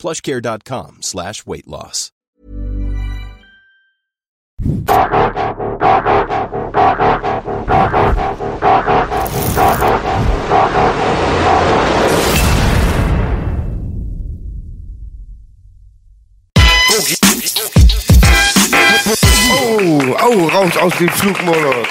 plushcare.com slash weight loss. Oh, au, raus aus dem Flugmodus.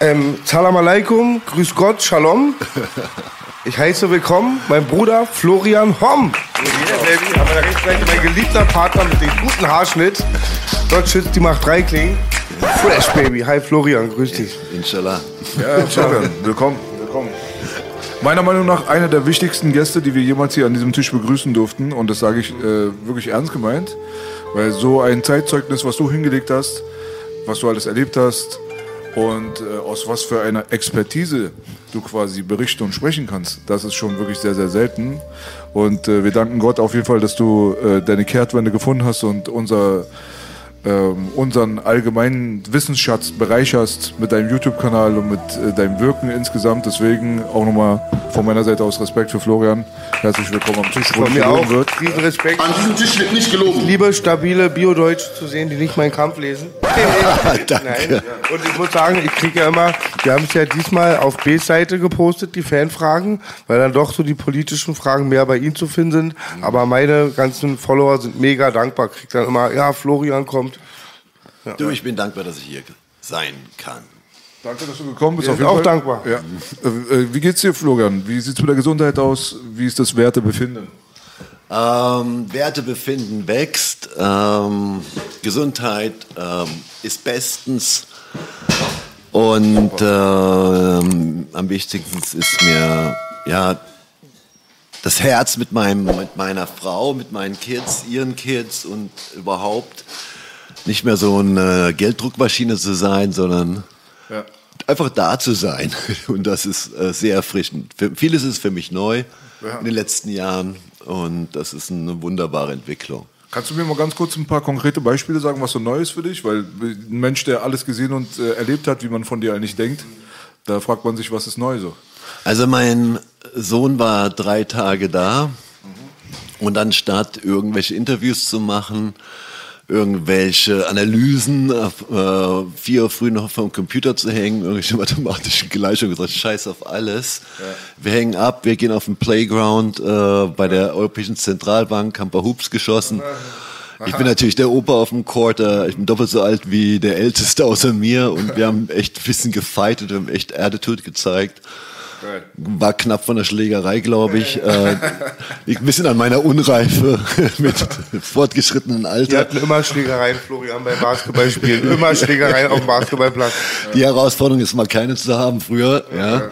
Ähm, Salam alaikum, grüß Gott, Shalom. Ich heiße willkommen mein Bruder Florian Homm. Yeah, baby. Aber der rechts mein geliebter Partner mit dem guten Haarschnitt. Dort schützt die Macht 3 klingen. Fresh, Baby. Hi Florian, grüß dich. Inshallah. Ja, Florian, willkommen. willkommen. Meiner Meinung nach einer der wichtigsten Gäste, die wir jemals hier an diesem Tisch begrüßen durften. Und das sage ich äh, wirklich ernst gemeint. Weil so ein Zeitzeugnis, was du hingelegt hast, was du alles erlebt hast und äh, aus was für einer Expertise du quasi berichten und sprechen kannst, das ist schon wirklich sehr, sehr selten. Und äh, wir danken Gott auf jeden Fall, dass du äh, deine Kehrtwende gefunden hast und unser unseren allgemeinen Wissensschatz bereicherst mit deinem YouTube-Kanal und mit äh, deinem Wirken insgesamt. Deswegen auch nochmal von meiner Seite aus Respekt für Florian. Herzlich willkommen am Tisch, wo mir auch. wird. Riesen Respekt. An diesem Tisch wird nicht gelogen. Ich liebe stabile Bio-Deutsch zu sehen, die nicht meinen Kampf lesen. Danke. Nein. Und ich muss sagen, ich kriege ja immer, wir haben es ja diesmal auf B-Seite gepostet, die Fanfragen, weil dann doch so die politischen Fragen mehr bei Ihnen zu finden sind. Aber meine ganzen Follower sind mega dankbar. Krieg dann immer, ja, Florian kommt. Du, ich bin dankbar, dass ich hier sein kann. Danke, dass du gekommen bist. Wir auf sind auch Fall. dankbar. Ja. Äh, äh, Wie geht's dir, Florian? Wie sieht's mit der Gesundheit aus? Wie ist das Wertebefinden? Ähm, Wertebefinden wächst, ähm, Gesundheit ähm, ist bestens und ähm, am wichtigsten ist mir ja das Herz mit meinem mit meiner Frau, mit meinen Kids, ihren Kids und überhaupt nicht mehr so eine Gelddruckmaschine zu sein, sondern Ja. einfach da zu sein. Und das ist äh, sehr erfrischend. Für, vieles ist für mich neu Ja. in den letzten Jahren und das ist eine wunderbare Entwicklung. Kannst du mir mal ganz kurz ein paar konkrete Beispiele sagen, was so neu ist für dich? Weil ein Mensch, der alles gesehen und äh, erlebt hat, wie man von dir eigentlich denkt, da fragt man sich, was ist neu so? Also mein Sohn war drei Tage da und anstatt irgendwelche Interviews zu machen, irgendwelche Analysen, äh, vier Uhr früh noch vom Computer zu hängen, irgendwelche mathematischen Gleichungen, gesagt, scheiß auf alles. Wir hängen ab, wir gehen auf den Playground äh, bei der Europäischen Zentralbank, haben ein paar Hoops geschossen. Ich bin natürlich der Opa auf dem Court, äh, ich bin doppelt so alt wie der Älteste außer mir und wir haben echt ein bisschen gefightet, wir haben echt Attitude gezeigt. War knapp von der Schlägerei, glaube ich. Äh, liegt ein bisschen an meiner Unreife mit fortgeschrittenen Wir Alter. hatten immer Schlägereien, Florian, beim Basketballspielen. Immer Schlägereien auf dem Basketballplatz. Die Herausforderung ist mal keine zu haben früher. Ja.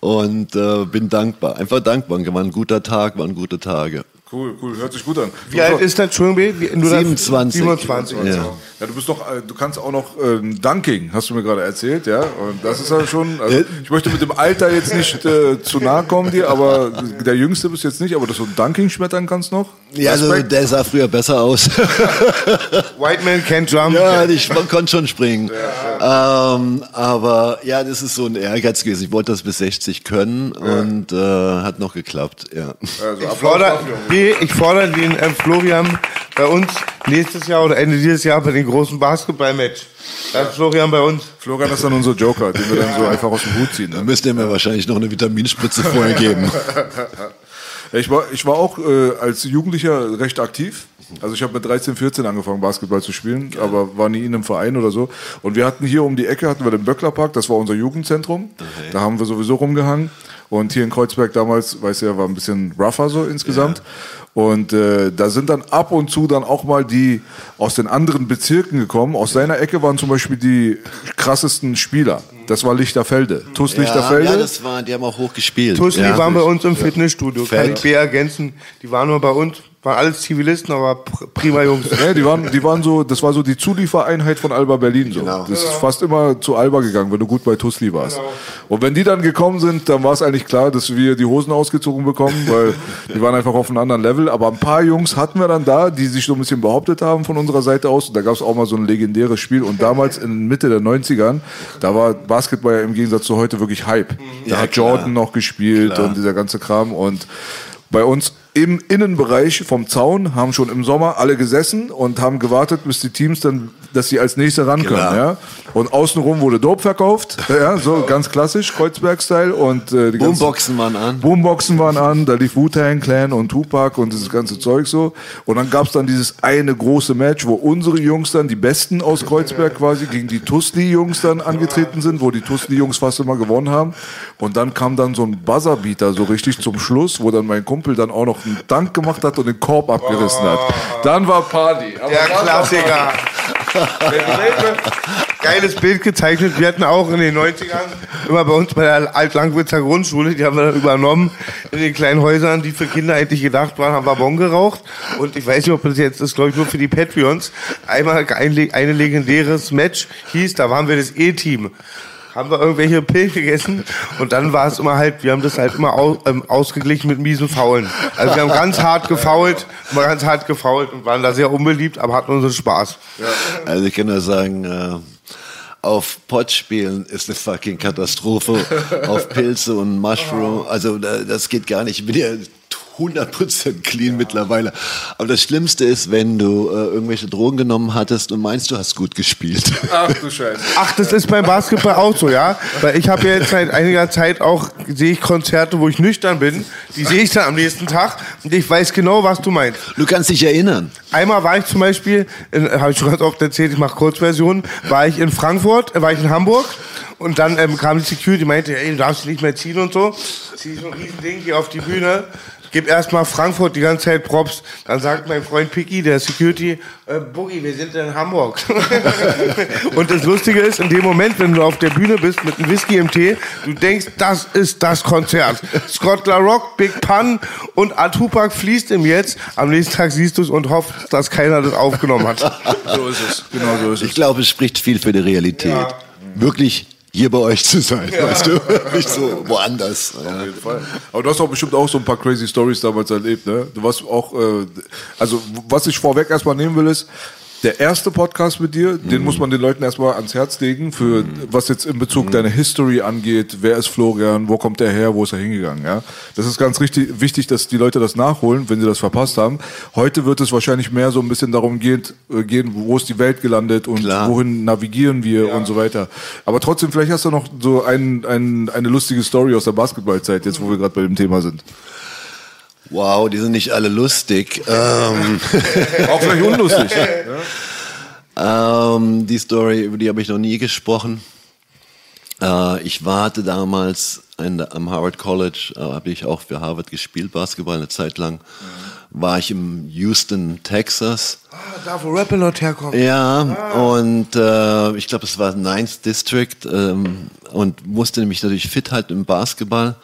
Und äh, bin dankbar. Einfach dankbar. War ein guter Tag, waren gute Tage. Cool, cool, hört sich gut an. Wie alt ist das, Entschuldigung? Wie- nur das- 27. 27. Ja. Ja, du bist doch, äh, du kannst auch noch ähm, Dunking, hast du mir gerade erzählt, ja. Und das ist ja schon. Also, ich möchte mit dem Alter jetzt nicht äh, zu nahe kommen dir, aber der Jüngste bist du jetzt nicht, aber dass du Dunking schmettern kannst noch. Ja, also Respekt. der sah früher besser aus. White Man Can't Jump. ja, ich man konnte schon springen. Ähm, aber ja, das ist so ein Ehrgeiz gewesen. Ich wollte das bis 60 können und äh, hat noch geklappt. Ja. also, Applaus B, ich fordere den ähm, Florian bei uns nächstes Jahr oder Ende dieses Jahr bei den großen Basketballmatch. Da ist Florian bei uns. Florian ist dann unser Joker, den wir dann so einfach aus dem Hut ziehen. Ne? müsst ihr mir wahrscheinlich noch eine Vitaminspritze vorher geben. Ich war, ich war auch äh, als Jugendlicher recht aktiv. Also ich habe mit 13, 14 angefangen, Basketball zu spielen, aber war nie in einem Verein oder so. Und wir hatten hier um die Ecke, hatten wir den Böcklerpark, das war unser Jugendzentrum. Da haben wir sowieso rumgehangen. Und hier in Kreuzberg damals, weiß ja, war ein bisschen rougher so insgesamt. Und äh, da sind dann ab und zu dann auch mal die aus den anderen Bezirken gekommen. Aus seiner Ecke waren zum Beispiel die krassesten Spieler. Das war Lichterfelde. TuS Ja, Lichterfelde. ja, das war, die haben auch hoch gespielt. Tusli ja. waren bei uns im Fitnessstudio. Kann Fett. ich B ergänzen. Die waren nur bei uns Waren alles Zivilisten, aber prima Jungs. Ja, die waren, die waren so, das war so die Zuliefereinheit von Alba Berlin. So. Genau. Das ist fast immer zu Alba gegangen, wenn du gut bei Tusli warst. Genau. Und wenn die dann gekommen sind, dann war es eigentlich klar, dass wir die Hosen ausgezogen bekommen, weil die waren einfach auf einem anderen Level. Aber ein paar Jungs hatten wir dann da, die sich so ein bisschen behauptet haben von unserer Seite aus. Und da gab es auch mal so ein legendäres Spiel. Und damals in Mitte der 90ern, da war Basketball ja im Gegensatz zu heute wirklich Hype. Da Ja, hat klar. Jordan noch gespielt Klar. und dieser ganze Kram. Und bei uns im Innenbereich vom Zaun haben schon im Sommer alle gesessen und haben gewartet, bis die Teams dann, dass sie als nächste ran können. Klar. Ja? Und außenrum wurde Dope verkauft, ja, so ganz klassisch, Kreuzberg-Style. Und äh, die Boomboxen waren an. Boomboxen waren an, da lief Wu-Tang Clan und Tupac und dieses ganze Zeug so. Und dann gab's dann dieses eine große Match, wo unsere Jungs dann, die Besten aus Kreuzberg quasi, gegen die Tusli-Jungs dann angetreten sind, wo die Tusli-Jungs fast immer gewonnen haben. Und dann kam dann so ein Buzzerbeater so richtig zum Schluss, wo dann mein Kumpel dann auch noch einen Dank gemacht hat und den Korb abgerissen hat. Dann war Party. Aber Der Klassiker. Geiles Bild gezeichnet. Wir hatten auch in den 90ern immer bei uns bei der Alt-Langwitzer Grundschule, die haben wir dann übernommen, in den kleinen Häusern, die für Kinder eigentlich gedacht waren, haben wir Bon geraucht. Und ich weiß nicht, ob das jetzt ist, glaube ich, nur für die Patreons. Einmal ein, ein legendäres Match hieß, da waren wir das E-Team. Haben wir irgendwelche Pillen gegessen und dann war es immer halt, wir haben das halt immer aus, ähm, ausgeglichen mit miesen Faulen. Also wir haben ganz hart gefault, immer ganz hart gefault und waren da sehr unbeliebt, aber hatten unseren Spaß. Also ich kann nur sagen, äh, auf Pot spielen ist eine fucking Katastrophe. auf Pilze und Mushroom, also da- das geht gar nicht. Ich bin ja 100% clean mittlerweile. Aber das Schlimmste ist, wenn du äh, irgendwelche Drogen genommen hattest und meinst, du hast gut gespielt. Ach du Scheiße. Ach, das ist beim Basketball auch so, ja? Weil ich habe ja jetzt seit einiger Zeit auch, sehe ich Konzerte, wo ich nüchtern bin. Die sehe ich dann am nächsten Tag und ich weiß genau, was du meinst. Du kannst dich erinnern. Einmal war ich zum Beispiel, habe ich schon ganz oft erzählt, ich mache Kurzversionen, war ich in Frankfurt, äh, war ich in Hamburg und dann ähm, kam die Security, meinte, ey, du darfst dich nicht mehr ziehen und so. Zieh so ein Riesending hier auf die Bühne, gib erstmal Frankfurt die ganze Zeit Props. Dann sagt mein Freund Picky, der Security, äh, Boogie, wir sind in Hamburg. und das Lustige ist, in dem Moment, wenn du auf der Bühne bist mit einem Whisky im Tee, du denkst, das ist das Konzert. Scott La Rock, Big Pun und Atupac fließt im Jetzt. Am nächsten Tag siehst du es und hoffst, dass keiner das aufgenommen hat. So ist es. Genau so ist Ich es. glaube, es spricht viel für die Realität. Wirklich hier bei euch zu sein, weißt du? Nicht so woanders. Ja. Auf jeden Fall. Aber du hast auch bestimmt auch so ein paar crazy Stories damals erlebt, ne? Du warst auch, äh, also was ich vorweg erstmal nehmen will, ist, der erste Podcast mit dir, den muss man den Leuten erstmal ans Herz legen, für was jetzt in Bezug deine History angeht. Wer ist Florian? Wo kommt der her? Wo ist er hingegangen? Ja, das ist ganz richtig wichtig, dass die Leute das nachholen, wenn sie das verpasst haben. Heute wird es wahrscheinlich mehr so ein bisschen darum geht, äh, gehen, wo ist die Welt gelandet und Klar. wohin navigieren wir und so weiter. Aber trotzdem, vielleicht hast du noch so ein, ein, eine lustige Story aus der Basketballzeit, jetzt wo wir gerade bei dem Thema sind. Wow, die sind nicht alle lustig. Ähm, Auch vielleicht unlustig. ähm, die Story, über die habe ich noch nie gesprochen. Äh, ich warte damals in, am Harvard College, äh, habe ich auch für Harvard gespielt, Basketball eine Zeit lang. War ich im Houston, Texas. Ah, da wo Rappelot herkommt. Ja, und äh, ich glaube, es war Ninth District ähm, und musste mich natürlich fit halten im Basketball.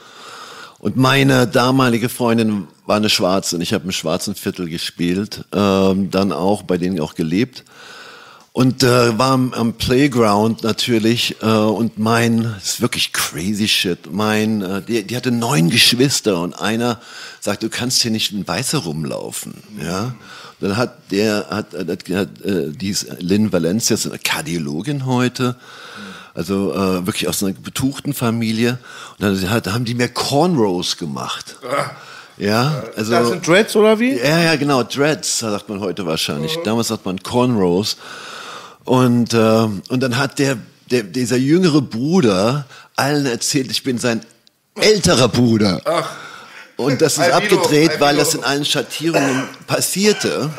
Und meine damalige Freundin war eine Schwarze und ich habe im schwarzen Viertel gespielt, ähm, dann auch bei denen auch gelebt. Und äh, war am, am Playground natürlich äh, und mein, das ist wirklich crazy shit, mein, äh, die, die hatte neun Geschwister und einer sagt, du kannst hier nicht in Weiße rumlaufen, ja. Dann hat der, hat, hat, hat äh, die ist Lynn Valencia, ist eine Kardiologin heute, also äh, wirklich aus einer betuchten Familie. Und dann hat, haben die mir Cornrows gemacht. Ja, also. Das sind Dreads oder wie? Ja, ja, genau, Dreads, sagt man heute wahrscheinlich. Damals sagt man Cornrows. Und, äh, und dann hat der, der, dieser jüngere Bruder allen erzählt, ich bin sein älterer Bruder. Und das ist Albino, abgedreht, weil Albino. das in allen Schattierungen passierte.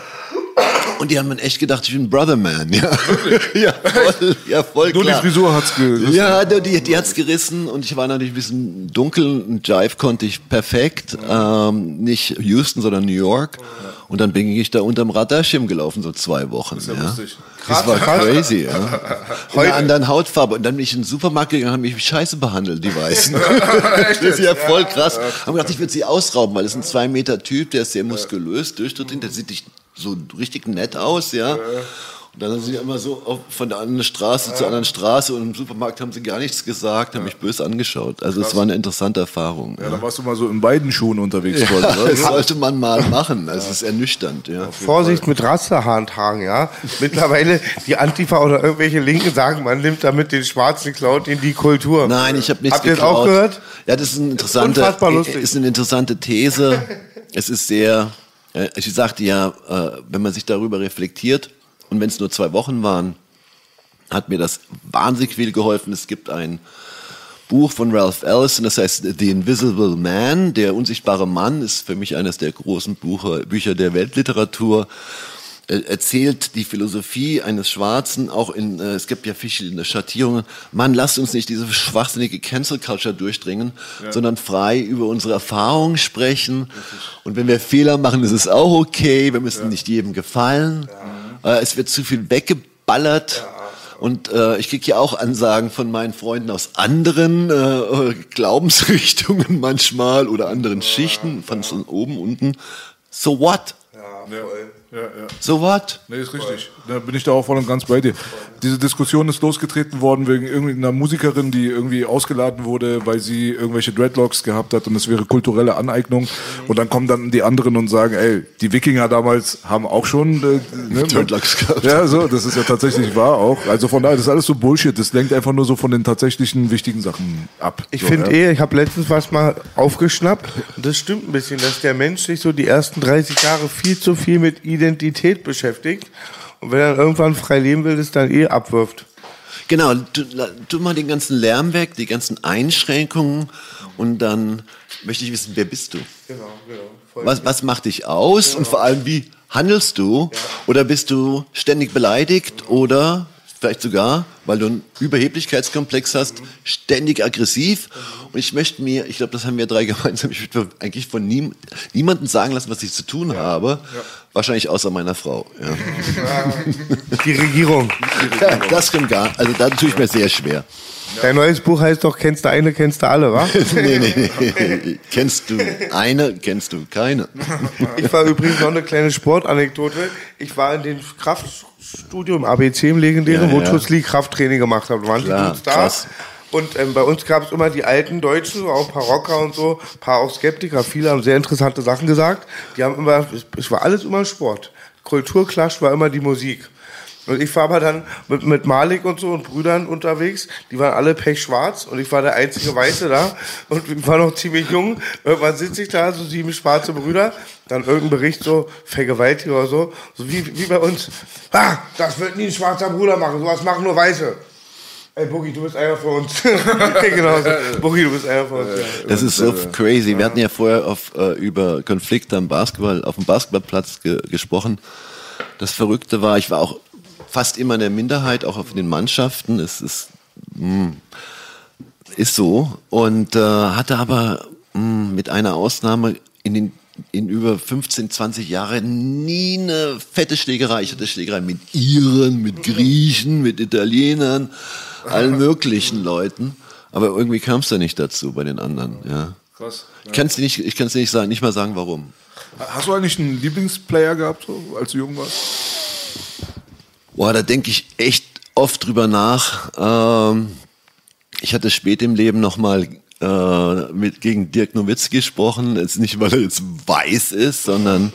Und die haben dann echt gedacht, ich bin Brother Man. Ja, ja voll, ja, voll Nur die klar. Frisur hat's gerissen. Ja, die, die, die hat's gerissen und ich war natürlich ein bisschen dunkel. Ein Jive konnte ich perfekt. Ähm, nicht Houston, sondern New York. Und dann bin ich da unterm Radarschirm gelaufen, so zwei Wochen. Das, ja lustig. das war crazy, ja. In einer anderen Hautfarbe. Und dann bin ich in den Supermarkt gegangen und haben mich scheiße behandelt, die Weißen. das ist ja voll krass. Haben gedacht, ich würde sie ausrauben, weil das ist ein zwei Meter Typ, der ist sehr muskulös, durchtrainiert, der sieht so richtig nett aus, ja. Und dann sind sie immer so von der anderen Straße ja. zur anderen Straße und im Supermarkt haben sie gar nichts gesagt, haben ja. mich böse angeschaut. Also es war eine interessante Erfahrung. Ja, ja, dann warst du mal so in beiden Schuhen unterwegs. Ja, das sollte man mal machen. Das ist ernüchternd. Ja. Vorsicht mit Rasterhaaren tragen, ja. Mittlerweile die Antifa oder irgendwelche Linken sagen, man nimmt damit den schwarzen Cloud in die Kultur. Nein, ich habe nichts Habt ihr das auch gehört? Ja, das ist, eine interessante, ist eine interessante These. es ist sehr, äh, ich sagte ja, äh, wenn man sich darüber reflektiert, und wenn es nur zwei Wochen waren, hat mir das wahnsinnig viel geholfen. Es gibt ein Buch von Ralph Ellison, das heißt The Invisible Man, der unsichtbare Mann, ist für mich eines der großen Bucher, Bücher der Weltliteratur erzählt die Philosophie eines Schwarzen, auch in, äh, es gibt ja verschiedene Schattierungen, Mann, lasst uns nicht diese schwachsinnige Cancel Culture durchdringen, ja. sondern frei über unsere Erfahrungen sprechen. Und wenn wir Fehler machen, ist es auch okay, wir müssen ja. nicht jedem gefallen. Ja. Äh, es wird zu viel weggeballert. Ja. Und äh, ich kriege ja auch Ansagen von meinen Freunden aus anderen äh, Glaubensrichtungen manchmal oder anderen Schichten, von so oben, unten. So what? Ja, voll. Ja, ja. So what? Nee, ist richtig. Da bin ich da auch voll und ganz bei dir. Diese Diskussion ist losgetreten worden wegen irgendeiner Musikerin, die irgendwie ausgeladen wurde, weil sie irgendwelche Dreadlocks gehabt hat und es wäre kulturelle Aneignung. Und dann kommen dann die anderen und sagen, ey, die Wikinger damals haben auch schon äh, ne, Dreadlocks gehabt. Ja, so, das ist ja tatsächlich wahr auch. Also von daher, das ist alles so Bullshit. Das lenkt einfach nur so von den tatsächlichen wichtigen Sachen ab. Ich so, finde ja. eh, ich habe letztens was mal aufgeschnappt das stimmt ein bisschen, dass der Mensch sich so die ersten 30 Jahre viel zu viel mit Identität beschäftigt und wenn er irgendwann frei leben will, das dann eh abwirft. Genau, tu, tu mal den ganzen Lärm weg, die ganzen Einschränkungen und dann möchte ich wissen, wer bist du? Genau, genau. Was, was macht dich aus genau. und vor allem, wie handelst du? Ja. Oder bist du ständig beleidigt oder vielleicht sogar, weil du einen Überheblichkeitskomplex hast, mhm. ständig aggressiv. Mhm. Und ich möchte mir, ich glaube, das haben wir drei gemeinsam, ich möchte eigentlich von nie, niemandem sagen lassen, was ich zu tun ja. habe. Ja. Wahrscheinlich außer meiner Frau. Ja. Die Regierung. Ja, das stimmt gar Also da tue ich mir sehr schwer. Dein neues Buch heißt doch, kennst du eine, kennst du alle, wa? nee, nee, nee. Kennst du eine, kennst du keine. Ich war übrigens noch eine kleine Sportanekdote. Ich war in dem Kraftstudio im ABC, im legendären, ja, wo ja. Tussli Krafttraining gemacht hat. Waren Klar, die Dudes da? Krass. Und ähm, bei uns gab es immer die alten Deutschen, auch ein paar Rocker und so, ein paar auch Skeptiker. Viele haben sehr interessante Sachen gesagt. Die haben immer, es war alles immer Sport. Kulturklatsch war immer die Musik. Und ich war aber dann mit, mit Malik und so und Brüdern unterwegs. Die waren alle pechschwarz und ich war der einzige Weiße da und ich war noch ziemlich jung. Irgendwann sitze ich da, so sieben schwarze Brüder, dann irgendein Bericht so, Vergewaltigung oder so, so wie, wie bei uns. Ah, das wird nie ein schwarzer Bruder machen, sowas machen nur Weiße. Ey, Boogie, du bist einer von uns. genau so. Boogie, du bist einer von uns. Das ist so crazy. Wir hatten ja vorher auf, äh, über Konflikte am Basketball, auf dem Basketballplatz ge gesprochen. Das Verrückte war, ich war auch fast immer in der Minderheit, auch auf den Mannschaften. Es ist, mh, hm, ist so. Und äh, hatte aber mh, hm, mit einer Ausnahme in den in über 15, 20 Jahren nie eine fette Schlägerei. Ich hatte Schlägerei mit Iren, mit Griechen, mit Italienern, allen möglichen Leuten. Aber irgendwie kam es da nicht dazu bei den anderen. Ja. Krass. Ja. Ich kann es nicht, ich nicht sagen, nicht mal sagen, warum. Hast du eigentlich einen Lieblingsplayer gehabt, so, als du jung warst? Boah, da denke ich echt oft drüber nach. Ähm, ich hatte spät im Leben nochmal äh, mit, gegen Dirk Nowitzki gesprochen. Jetzt nicht, weil er jetzt weiß ist, sondern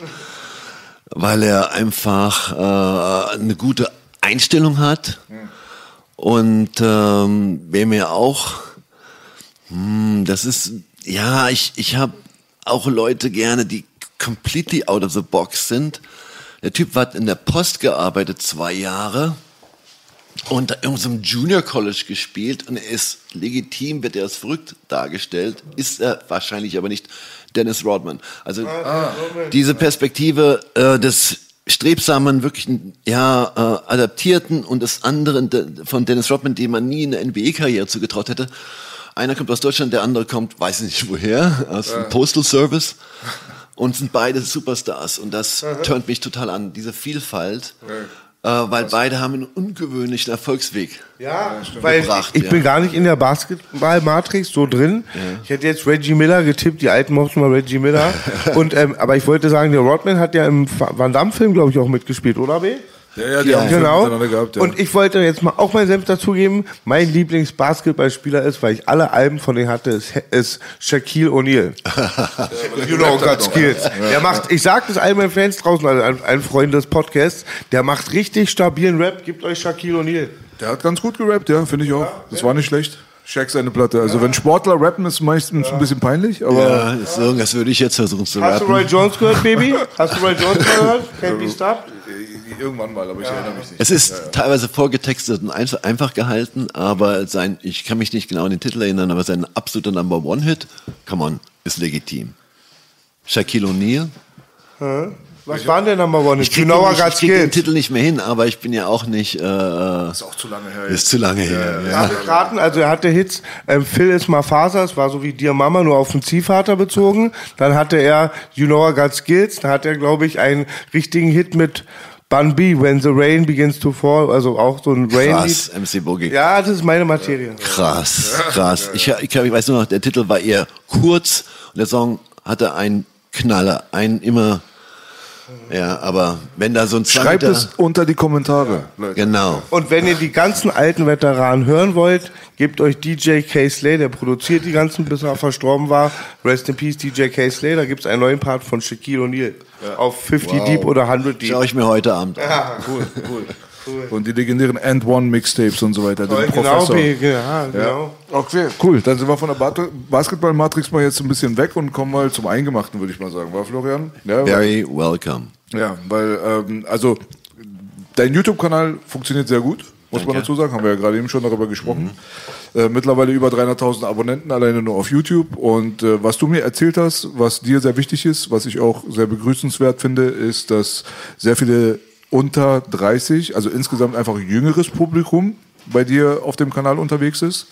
weil er einfach äh, eine gute Einstellung hat. Und ähm, wer mir auch, hm, das ist, ja, ich, ich habe auch Leute gerne, die completely out of the box sind. Der Typ hat in der Post gearbeitet, zwei Jahre und in unserem Junior College gespielt und er ist legitim, wird er als verrückt dargestellt, ist er wahrscheinlich aber nicht Dennis Rodman. Also ah, diese Perspektive äh, des strebsamen, wirklich ja, äh, adaptierten und des anderen de, von Dennis Rodman, dem man nie eine NBA-Karriere zugetraut hätte. Einer kommt aus Deutschland, der andere kommt, weiß nicht woher, aus dem Postal Service. und sind beide Superstars und das turnt mich total an, diese Vielfalt. Äh, weil beide haben einen ungewöhnlichen Erfolgsweg Ja, weil gebracht, ich ja. bin gar nicht in der Basketball-Matrix so drin. Ich hätte jetzt Reggie Miller getippt, die Alten mochten mal Reggie Miller. Und, ähm, aber ich wollte sagen, der Rodman hat ja im Van Damme-Film, glaube ich, auch mitgespielt, oder B? Ja, ja, die Ja, haben Genau. miteinander gehabt. Ja. Und ich wollte jetzt mal auch meinen Senf dazugeben. Mein Lieblings-Basketballspieler ist, weil ich alle Alben von denen hatte, ist, ist Shaquille O'Neal. you know, got skills. Der macht, ich sag das all meinen Fans draußen, also ein, ein Freund des Podcasts, der macht richtig stabilen Rap. Gebt euch Shaquille O'Neal. Der hat ganz gut gerappt, ja, finde ich auch. Das war nicht schlecht. Shaq seine Platte. Also wenn Sportler rappen, ist meistens ein bisschen peinlich, aber Ja, das würde ich jetzt versuchen zu Hast du rappen. Roy Jones gehört, Baby? Hast du Roy Jones gehört? Can't be stopped? Irgendwann mal, aber ich erinnere mich nicht. Es ist teilweise vorgetextet und einfach, gehalten, aber sein, ich kann mich nicht genau an den Titel erinnern, aber sein absoluter Number One Hit, come on, ist legitim. Shaquille O'Neal. Was waren denn Number One? Ich krieg, You know I den, ich krieg den skills. Titel nicht mehr hin, aber ich bin ja auch nicht, äh, Das ist auch zu lange her. ist zu lange her. Ja, Darf ich raten? Also er hatte Hits, ähm, Phil ist Mafasa, das war so wie Dear Mama, nur auf den Ziehvater bezogen. Dann hatte er You Know I Got Skills, da hat er, glaube ich, einen richtigen Hit mit Bun B, When the Rain Begins to Fall, also auch so ein Krass, Rain-Lied. MC Boogie. Ja, das ist meine Materie. Krass, krass. Ich, ich, ich weiß nur noch, der Titel war eher kurz und der Song hatte einen Knaller, einen immer, ja, aber wenn da so ein Schreibt zweiter, es unter die Kommentare. Leute. genau. Und wenn ihr die ganzen alten Veteranen hören wollt, gebt euch DJ K. Slay, der produziert die ganzen, bis er verstorben war. Rest in Peace, DJ K. Slay. Da gibt's einen neuen Part von Shaquille O'Neal. Auf 50 Deep oder 100 Deep. Schaue ich mir heute Abend an. Ja, cool, cool. Und die legendären And One Mixtapes und so weiter. Den Genau, ja, genau. Okay, cool. Dann sind wir von der Bat- Basketball-Matrix mal jetzt ein bisschen weg und kommen mal zum Eingemachten, würde ich mal sagen. War Florian? Ja, weil, Very welcome. ja weil, ähm, also, dein YouTube-Kanal funktioniert sehr gut, muss man Danke. dazu sagen. Haben wir ja gerade eben schon darüber gesprochen. Äh, mittlerweile über 300.000 Abonnenten alleine nur auf YouTube. Und äh, was du mir erzählt hast, was dir sehr wichtig ist, was ich auch sehr begrüßenswert finde, ist, dass sehr viele unter 30, also insgesamt einfach jüngeres Publikum bei dir auf dem Kanal unterwegs ist.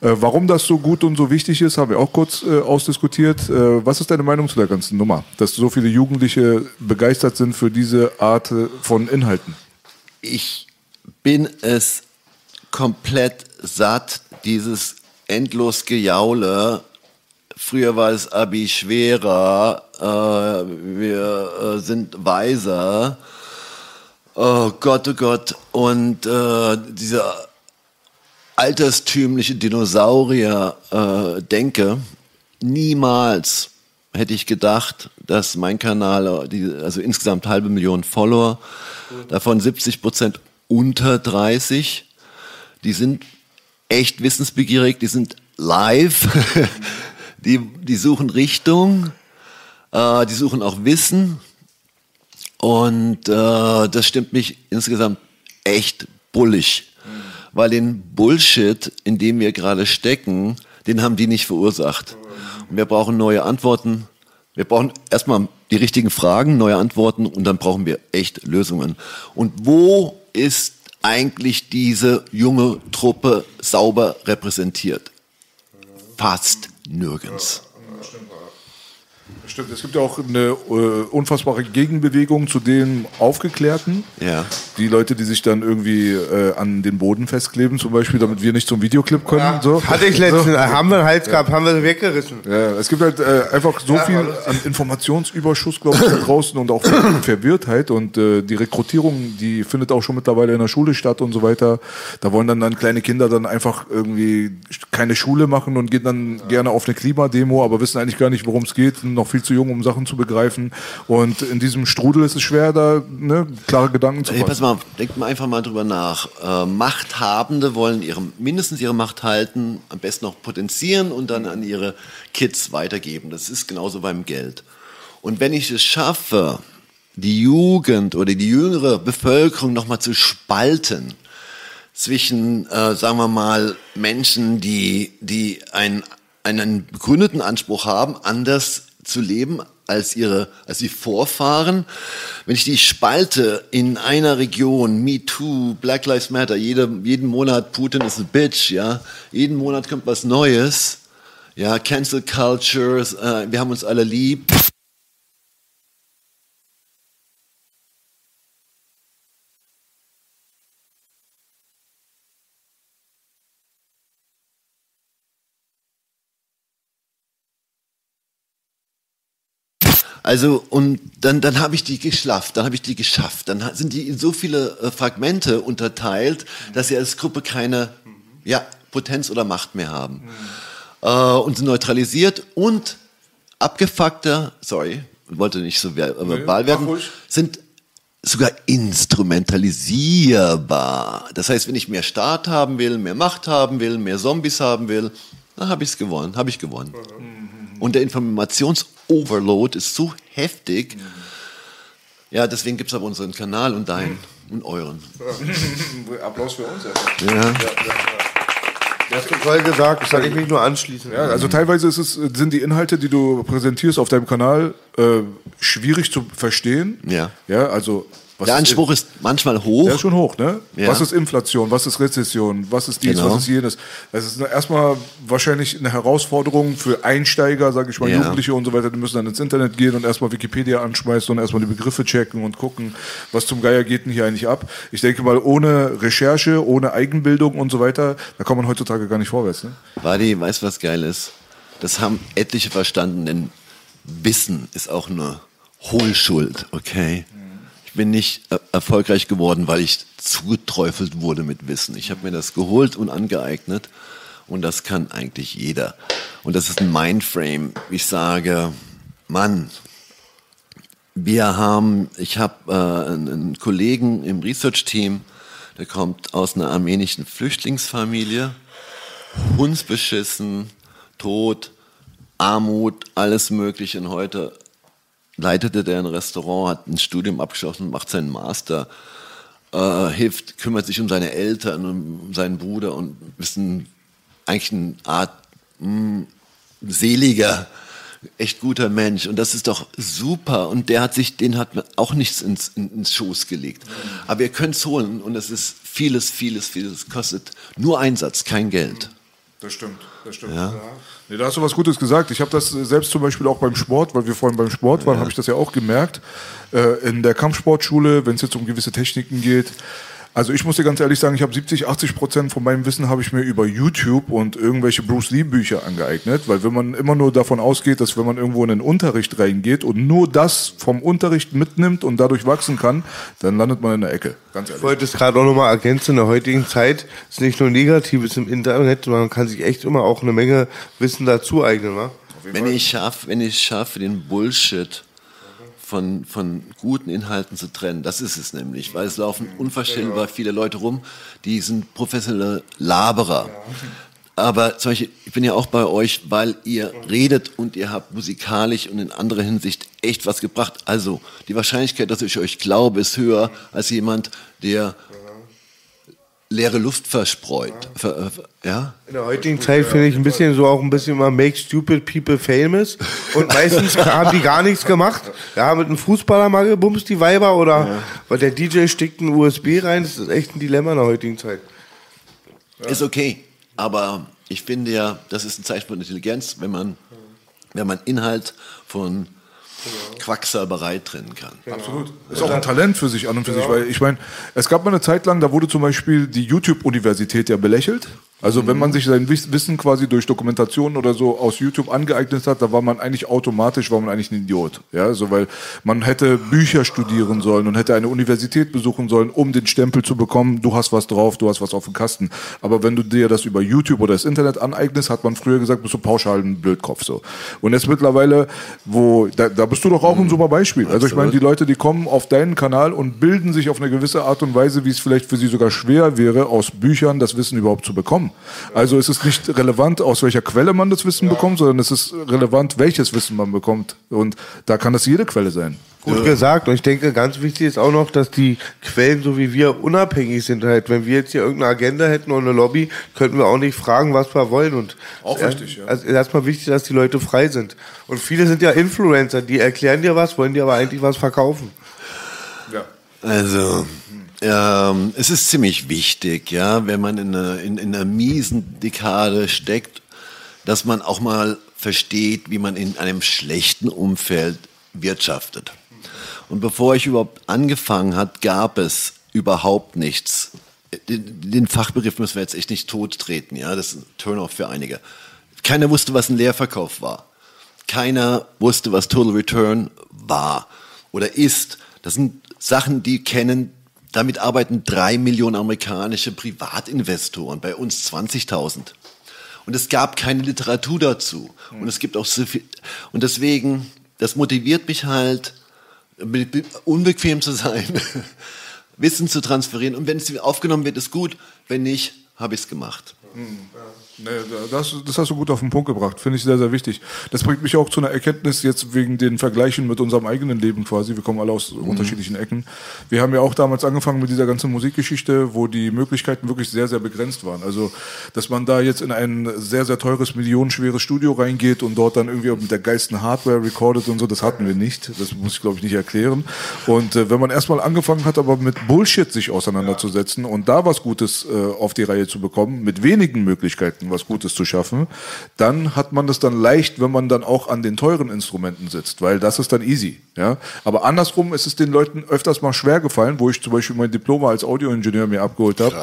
Äh, warum das so gut und so wichtig ist, haben wir auch kurz äh, ausdiskutiert. Äh, was ist deine Meinung zu der ganzen Nummer? Dass so viele Jugendliche begeistert sind für diese Art äh, von Inhalten. Ich bin es komplett satt, dieses endlos Gejaule. Früher war das Abi schwerer, äh, wir äh, sind weiser. Oh Gott, oh Gott. Und äh, dieser alterstümliche Dinosaurier-Denke, niemals hätte ich gedacht, dass mein Kanal, die, also insgesamt halbe Million Follower, davon 70 Prozent unter 30, die sind echt wissensbegierig, die sind live, die, die suchen Richtung, äh, die suchen auch Wissen und äh, das stimmt mich insgesamt echt bullig. Weil den Bullshit, in dem wir gerade stecken, den haben die nicht verursacht. Und wir brauchen neue Antworten. Wir brauchen erstmal die richtigen Fragen, neue Antworten und dann brauchen wir echt Lösungen. Und wo ist eigentlich diese junge Truppe sauber repräsentiert? Fast nirgends. Stimmt, es gibt ja auch eine äh, unfassbare Gegenbewegung zu den Aufgeklärten. Ja. Die Leute, die sich dann irgendwie äh, an den Boden festkleben, zum Beispiel, damit wir nicht zum Videoclip können. So. Hatte ich letztens, haben wir einen Hals gehabt, haben wir weggerissen. Ja, es gibt halt äh, einfach so viel an Informationsüberschuss, glaube ich, da draußen und auch Ver Verwirrtheit und äh, die Rekrutierung, die findet auch schon mittlerweile in der Schule statt und so weiter. Da wollen dann, dann kleine Kinder dann einfach irgendwie keine Schule machen und gehen dann gerne auf eine Klimademo, aber wissen eigentlich gar nicht, worum es geht, sind noch viel zu jung, um Sachen zu begreifen. Und in diesem Strudel ist es schwer, da ne, klare Gedanken zu Hey, pass mal, denkt mal einfach mal drüber nach. Äh, Machthabende wollen ihre, mindestens ihre Macht halten, am besten noch potenzieren und dann an ihre Kids weitergeben. Das ist genauso beim Geld. Und wenn ich es schaffe, die Jugend oder die jüngere Bevölkerung nochmal zu spalten zwischen, äh, sagen wir mal, Menschen, die, die einen, einen begründeten Anspruch haben, anders zu leben als ihre, als die Vorfahren. Wenn ich die spalte in einer Region, Me Too, Black Lives Matter, jede, jeden Monat Putin ist ein Bitch, ja, jeden Monat kommt was Neues, ja, Cancel Cultures, äh, wir haben uns alle lieb. Also und dann, dann habe ich die geschlafft, dann habe ich die geschafft. Dann sind die in so viele äh, Fragmente unterteilt, dass sie als Gruppe keine ja, Potenz oder Macht mehr haben. Äh, und sind neutralisiert und abgefuckter, sorry, wollte nicht so verbal nee, werden, sind sogar instrumentalisierbar. Das heißt, wenn ich mehr Staat haben will, mehr Macht haben will, mehr Zombies haben will, dann habe ich es gewonnen, habe ich gewonnen. Mhm. Und der Informationsoverload ist so heftig. Mhm. Ja, deswegen gibt es aber unseren Kanal und deinen und euren. Applaus für uns. Ja. ja. ja, ja. Du hast toll gesagt, das kann ich mich nur anschließen. Ja, also teilweise ist es, sind die Inhalte, die du präsentierst auf deinem Kanal, äh, schwierig zu verstehen. Ja. Ja, also was der Anspruch ist, ist, manchmal hoch. Der ist schon hoch, ne? Ja. Was ist Inflation? Was ist Rezession? Was ist dies? Genau. Was ist jenes? Das ist erstmal wahrscheinlich eine Herausforderung für Einsteiger, sage ich mal, ja. Jugendliche und so weiter. Die müssen dann ins Internet gehen und erstmal Wikipedia anschmeißen und erstmal die Begriffe checken und gucken, was zum Geier geht denn hier eigentlich ab. Ich denke mal, ohne Recherche, ohne Eigenbildung und so weiter, da kommt man heutzutage gar nicht vorwärts. Ne? Wadi, weißt du, was geil ist? Das haben etliche verstanden, denn Wissen ist auch eine Hohlschuld, okay? Bin nicht äh, erfolgreich geworden, weil ich zugeträufelt wurde mit Wissen. Ich habe mir das geholt und angeeignet und das kann eigentlich jeder. Und das ist ein Mindframe. Ich sage, Mann, wir haben, ich habe äh, einen Kollegen im Research-Team, der kommt aus einer armenischen Flüchtlingsfamilie, hundsbeschissen, Tod, Armut, alles Mögliche. Und heute leitete der ein Restaurant, hat ein Studium abgeschlossen, macht seinen Master, äh, hilft, kümmert sich um seine Eltern, um seinen Bruder und ist ein, eigentlich eine Art mh, hm, seliger, echt guter Mensch. Und das ist doch super. Und der hat sich, den hat man auch nichts ins, in, ins Schoß gelegt. Aber ihr könnt es holen und es ist vieles, vieles, vieles. Kostet nur Einsatz, kein Geld. Das stimmt, das stimmt. Ja. Nee, da hast du was Gutes gesagt. Ich habe das selbst zum Beispiel auch beim Sport, weil wir vorhin beim Sport waren, ja. habe ich das ja auch gemerkt. Äh, in der Kampfsportschule, wenn es jetzt um gewisse Techniken geht, also ich muss dir ganz ehrlich sagen, ich habe 70, 80 Prozent von meinem Wissen habe ich mir über YouTube und irgendwelche Bruce Lee Bücher angeeignet, weil wenn man immer nur davon ausgeht, dass wenn man irgendwo in den Unterricht reingeht und nur das vom Unterricht mitnimmt und dadurch wachsen kann, dann landet man in der Ecke. Ganz ehrlich. Ich wollte es gerade auch nochmal ergänzen, in der heutigen Zeit ist nicht nur Negatives im Internet, man kann sich echt immer auch eine Menge Wissen dazu eignen. Wa? Wenn ich schaffe, wenn ich schaffe, den Bullshit von, von guten Inhalten zu trennen. Das ist es nämlich, weil es laufen unverstellbar viele Leute rum, die sind professionelle Laberer. Aber zum Beispiel, ich bin ja auch bei euch, weil ihr redet und ihr habt musikalisch und in anderer Hinsicht echt was gebracht. Also die Wahrscheinlichkeit, dass ich euch glaube, ist höher als jemand, der leere Luft verspreut. Ja. ja? In der heutigen Zeit finde ich ein bisschen so auch ein bisschen mal make stupid people famous. Und meistens haben die gar nichts gemacht. Ja, mit einem Fußballer mal gebumst, die Weiber, oder ja. weil der DJ steckt ein USB rein. Das ist echt ein Dilemma in der heutigen Zeit. Ja. Ist okay. Aber ich finde ja, das ist ein Zeichen von Intelligenz, wenn man, wenn man Inhalt von Quacksalberei trennen kann. Genau. Absolut. Ist auch ein Talent für sich an und für genau. sich, weil ich meine, es gab mal eine Zeit lang, da wurde zum Beispiel die YouTube-Universität ja belächelt. Also mhm. wenn man sich sein Wissen quasi durch Dokumentationen oder so aus YouTube angeeignet hat, da war man eigentlich automatisch, war man eigentlich ein Idiot. Ja, so weil man hätte Bücher studieren sollen und hätte eine Universität besuchen sollen, um den Stempel zu bekommen, du hast was drauf, du hast was auf dem Kasten. Aber wenn du dir das über YouTube oder das Internet aneignest, hat man früher gesagt, bist du pauschal ein Blödkopf so. Und jetzt mittlerweile, wo da, da bist du doch auch ein super Beispiel. Also ich meine, die Leute, die kommen auf deinen Kanal und bilden sich auf eine gewisse Art und Weise, wie es vielleicht für sie sogar schwer wäre, aus Büchern das Wissen überhaupt zu bekommen. Also es ist nicht relevant, aus welcher Quelle man das Wissen ja. bekommt, sondern es ist relevant, welches Wissen man bekommt. Und da kann das jede Quelle sein. Gut gesagt. Und ich denke, ganz wichtig ist auch noch, dass die Quellen, so wie wir, unabhängig sind. Halt, wenn wir jetzt hier irgendeine Agenda hätten oder eine Lobby, könnten wir auch nicht fragen, was wir wollen. Und auch wichtig, ja. Also erstmal wichtig, dass die Leute frei sind. Und viele sind ja Influencer, die erklären dir was, wollen dir aber eigentlich was verkaufen. Ja. Also, ähm, es ist ziemlich wichtig, ja, wenn man in einer, in, in einer miesen Dekade steckt, dass man auch mal versteht, wie man in einem schlechten Umfeld wirtschaftet. Und bevor ich überhaupt angefangen hat, gab es überhaupt nichts. Den, den Fachbegriff müssen wir jetzt echt nicht tot treten, ja, das ist ein Turn-off für einige. Keiner wusste, was ein Leerverkauf war. keiner wusste, was Total Return war oder ist. Das sind Sachen, die kennen, damit arbeiten drei Millionen amerikanische Privatinvestoren, bei uns 20.000. Und es gab keine Literatur dazu. Und es gibt auch so viel. Und deswegen, das motiviert mich halt, unbequem zu sein, Wissen zu transferieren. Und wenn es aufgenommen wird, ist gut. Wenn nicht, habe ich es gemacht. Mhm. Nee, das, das hast du gut auf den Punkt gebracht. Finde ich sehr, sehr wichtig. Das bringt mich auch zu einer Erkenntnis jetzt wegen den Vergleichen mit unserem eigenen Leben quasi. Wir kommen alle aus mhm. unterschiedlichen Ecken. Wir haben ja auch damals angefangen mit dieser ganzen Musikgeschichte, wo die Möglichkeiten wirklich sehr, sehr begrenzt waren. Also, dass man da jetzt in ein sehr, sehr teures, millionenschweres Studio reingeht und dort dann irgendwie mit der geilsten Hardware recordet und so, das hatten wir nicht. Das muss ich, glaube ich, nicht erklären. Und äh, wenn man erstmal angefangen hat, aber mit Bullshit sich auseinanderzusetzen ja. und da was Gutes äh, auf die Reihe zu bekommen, mit wenigen Möglichkeiten, Instrumenten was Gutes zu schaffen, dann hat man das dann leicht, wenn man dann auch an den teuren Instrumenten sitzt, weil das ist dann easy. Ja? Aber andersrum ist es den Leuten öfters mal schwer gefallen, wo ich zum Beispiel mein Diplom als Audioingenieur mir abgeholt habe.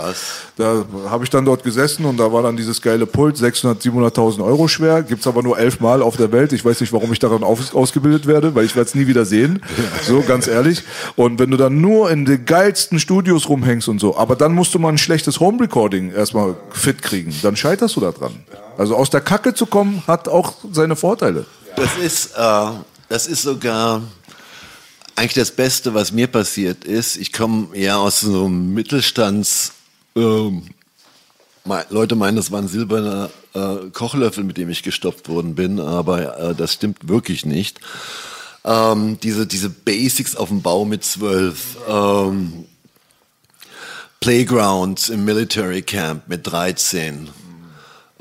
Da habe ich dann dort gesessen und da war dann dieses geile Pult, 600, 700.000 Euro schwer, gibt es aber nur elf Mal auf der Welt. Ich weiß nicht, warum ich daran aus, ausgebildet werde, weil ich werde es nie wieder sehen. So, ganz ehrlich. Und wenn du dann nur in den geilsten Studios rumhängst und so, aber dann musst du mal ein schlechtes Home Recording erstmal fit kriegen, dann scheiterst du da dran. Also aus der Kacke zu kommen, hat auch seine Vorteile. Das ist, äh, das ist sogar eigentlich das Beste, was mir passiert ist. Ich komme ja aus so einem Mittelstands. Ähm, Leute meinen, das war ein silberner äh, Kochlöffel, mit dem ich gestopft worden bin, aber äh, das stimmt wirklich nicht. Ähm, diese, diese Basics auf dem Bau mit zwölf. Ähm, Playgrounds im Military Camp mit 13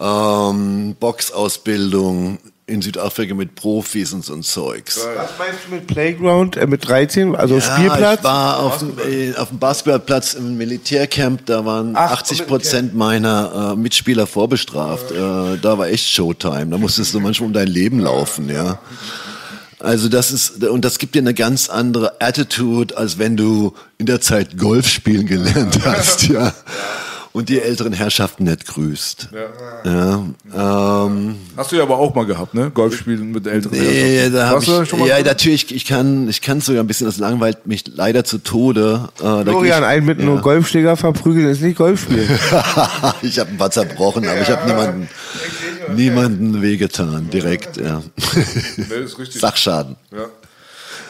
ähm, Boxausbildung in Südafrika mit Profis und so ein Zeugs. Was meinst du mit Playground, äh, mit 13, also ja, Spielplatz? Ich war auf dem, äh, auf dem Basketballplatz im Militärcamp, da waren Ach, 80 Prozent meiner äh, Mitspieler vorbestraft. Äh, da war echt Showtime, da musstest du manchmal um dein Leben laufen, ja. Also das ist, und das gibt dir eine ganz andere Attitude, als wenn du in der Zeit Golf spielen gelernt hast, ja und die älteren Herrschaften nicht grüßt. Ja. ja ähm, Hast du ja aber auch mal gehabt, ne? Golfspielen mit älteren nee, Herrschaften. Da Hast ich, du schon mal ja, gemacht? natürlich, ich kann ich kann sogar ein bisschen, das langweilt mich leider zu Tode. Äh, Florian, einen mit ja. einem Golfschläger verprügeln ist nicht Golfspielen. ich habe ein paar zerbrochen, aber ich habe niemanden, niemanden wehgetan, direkt, ja. Nee, ist richtig. Sachschaden. Ja.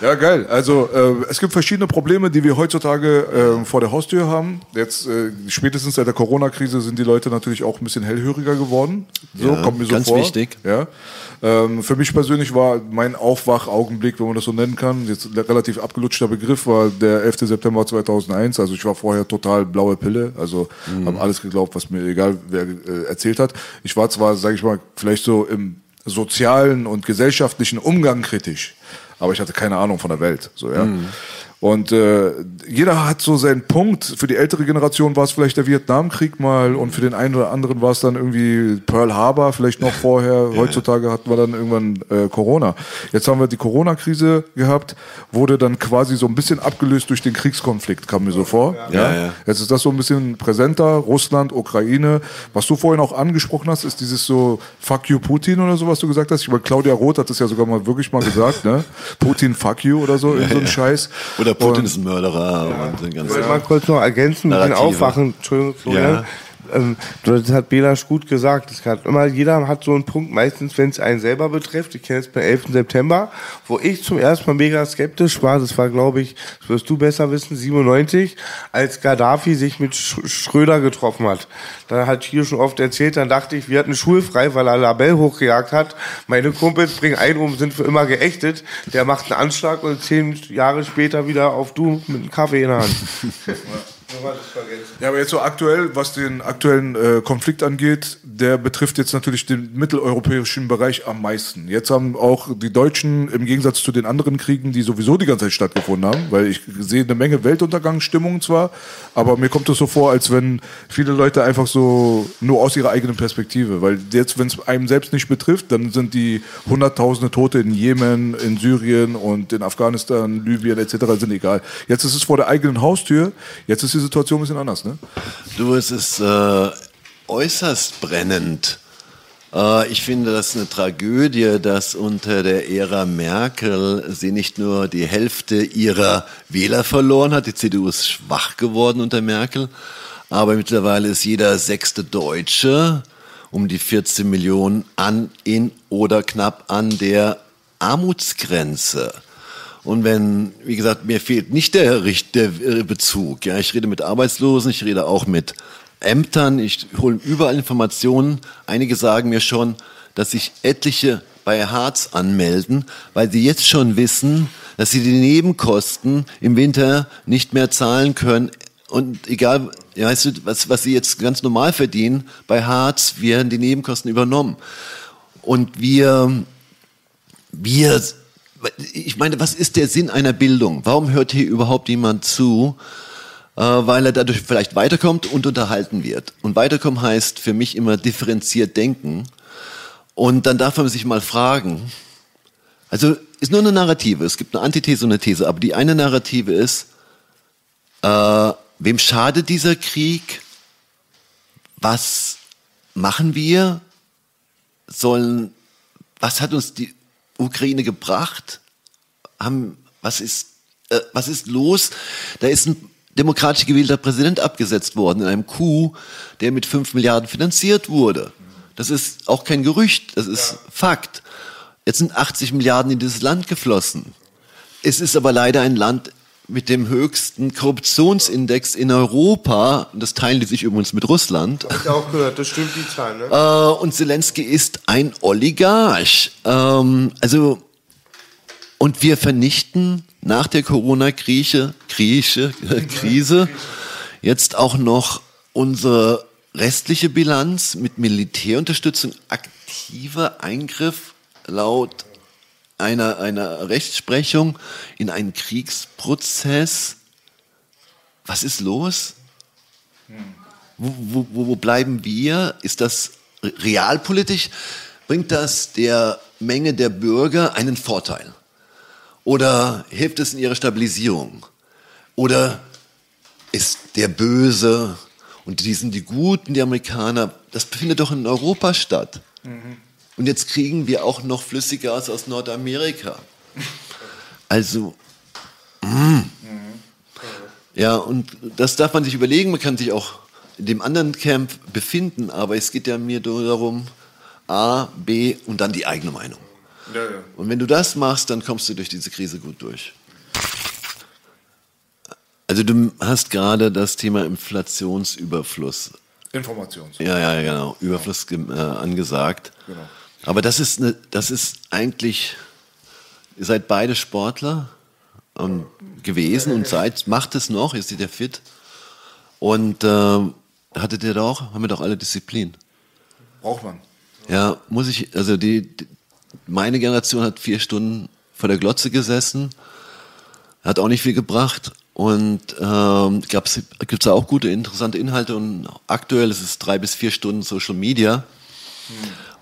Ja, geil. Also äh, es gibt verschiedene Probleme, die wir heutzutage äh, vor der Haustür haben. Jetzt äh, spätestens seit der Corona-Krise sind die Leute natürlich auch ein bisschen hellhöriger geworden. So ja, kommt mir so ganz vor. wichtig. Ja. Ähm, für mich persönlich war mein Aufwachaugenblick, wenn man das so nennen kann, jetzt relativ abgelutschter Begriff, war der 11. September 2001. Also ich war vorher total blaue Pille, also mhm. habe alles geglaubt, was mir egal wer äh, erzählt hat. Ich war zwar, sage ich mal, vielleicht so im sozialen und gesellschaftlichen Umgang kritisch aber ich hatte keine Ahnung von der Welt. So, ja. Mhm. Und äh, jeder hat so seinen Punkt. Für die ältere Generation war es vielleicht der Vietnamkrieg mal und für den einen oder anderen war es dann irgendwie Pearl Harbor, vielleicht noch vorher. Heutzutage hatten wir dann irgendwann äh, Corona. Jetzt haben wir die Corona-Krise gehabt, wurde dann quasi so ein bisschen abgelöst durch den Kriegskonflikt, kam mir so vor. Ja, ja. Jetzt ist das so ein bisschen präsenter, Russland, Ukraine. Was du vorhin auch angesprochen hast, ist dieses so Fuck you Putin oder so, was du gesagt hast. Ich meine, Claudia Roth hat das ja sogar mal wirklich mal gesagt, ne? Putin fuck you oder so, in so ein Scheiß. Oder der Putin und, ist ein Mörderer. Ja. Und den ganzen ich mal kurz noch ergänzen mit dem Aufwachen. Entschuldigung, Florian. Ja ähm, das hat Belasch gut gesagt. Es hat immer, jeder hat so einen Punkt, meistens wenn es einen selber betrifft. Ich kenne es beim 11. September, wo ich zum ersten Mal mega skeptisch war. Das war, glaube ich, das wirst du besser wissen, 97, als Gaddafi sich mit Schröder getroffen hat. Da hat hier schon oft erzählt, dann dachte ich, wir hatten schulfrei, weil er Labell hochgejagt hat. Meine Kumpels bringen einen um, sind für immer geächtet. Der macht einen Anschlag und zehn Jahre später wieder auf du mit einem Kaffee in der Hand. Ja, aber jetzt so aktuell, was den aktuellen äh, Konflikt angeht, der betrifft jetzt natürlich den mitteleuropäischen Bereich am meisten. Jetzt haben auch die Deutschen im Gegensatz zu den anderen Kriegen, die sowieso die ganze Zeit stattgefunden haben, weil ich sehe eine Menge Weltuntergangsstimmungen zwar, aber mir kommt es so vor, als wenn viele Leute einfach so nur aus ihrer eigenen Perspektive, weil jetzt, wenn es einem selbst nicht betrifft, dann sind die hunderttausende Tote in Jemen, in Syrien und in Afghanistan, Libyen etc. sind egal. Jetzt ist es vor der eigenen Haustür, jetzt ist die Situation ein bisschen anders, ne? Du, es ist äh, äußerst brennend, Äh, ich finde das eine Tragödie, dass unter der Ära Merkel sie nicht nur die Hälfte ihrer Wähler verloren hat, die CDU ist schwach geworden unter Merkel, aber mittlerweile ist jeder sechste Deutsche um die 14 Millionen an, in oder knapp an der Armutsgrenze. Und wenn, wie gesagt, mir fehlt nicht der, der Bezug. Ja, ich rede mit Arbeitslosen, ich rede auch mit Ämtern, ich hole überall Informationen. Einige sagen mir schon, dass sich etliche bei Harz anmelden, weil sie jetzt schon wissen, dass sie die Nebenkosten im Winter nicht mehr zahlen können. Und egal, weißt du, was, was sie jetzt ganz normal verdienen, bei Harz werden die Nebenkosten übernommen. Und wir, wir, ich meine, was ist der Sinn einer Bildung? Warum hört hier überhaupt jemand zu? Äh, weil er dadurch vielleicht weiterkommt und unterhalten wird. Und weiterkommen heißt für mich immer differenziert denken. Und dann darf man sich mal fragen, also ist nur eine Narrative, es gibt eine Antithese und eine These, aber die eine Narrative ist, äh, wem schadet dieser Krieg? Was machen wir? Sollen, was hat uns die Ukraine gebracht? Haben, was ist, äh, was ist los? Da ist ein demokratisch gewählter Präsident abgesetzt worden in einem Coup, der mit fünf Milliarden finanziert wurde. Das ist auch kein Gerücht, das ist ja. Fakt. Jetzt sind 80 Milliarden in dieses Land geflossen. Es ist aber leider ein Land mit dem höchsten Korruptionsindex in Europa. Das teilen die sich übrigens mit Russland. Hab ich auch gehört, das stimmt die Zahl. Ne? Äh, und Zelensky ist ein Oligarch. Ähm, also und wir vernichten nach der Corona-Krise Krise, jetzt auch noch unsere restliche Bilanz mit Militärunterstützung, aktiver Eingriff laut einer, einer Rechtsprechung in einen Kriegsprozess. Was ist los? Wo, wo, wo bleiben wir? Ist das realpolitisch? Bringt das der Menge der Bürger einen Vorteil? Oder hilft es in ihrer Stabilisierung? Oder ist der Böse und die sind die Guten, die Amerikaner, das findet doch in Europa statt. Mhm. Und jetzt kriegen wir auch noch Flüssiggas aus Nordamerika. Also, mm. mhm. ja, und das darf man sich überlegen. Man kann sich auch in dem anderen Camp befinden, aber es geht ja mir darum, A, B und dann die eigene Meinung. Ja, ja. Und wenn du das machst, dann kommst du durch diese Krise gut durch. Also du hast gerade das Thema Inflationsüberfluss. Informations. Ja, ja, genau. Überfluss äh, angesagt. Genau. Aber das ist, eine, das ist eigentlich, ihr seid beide Sportler ähm, gewesen und seid, macht es noch, ihr seid ja fit. Und äh, hattet ihr doch, haben wir doch alle Disziplin. Braucht man. Ja, muss ich, also die, meine Generation hat vier Stunden vor der Glotze gesessen, hat auch nicht viel gebracht. Und ähm, gibt es auch gute, interessante Inhalte und aktuell ist es drei bis vier Stunden Social Media.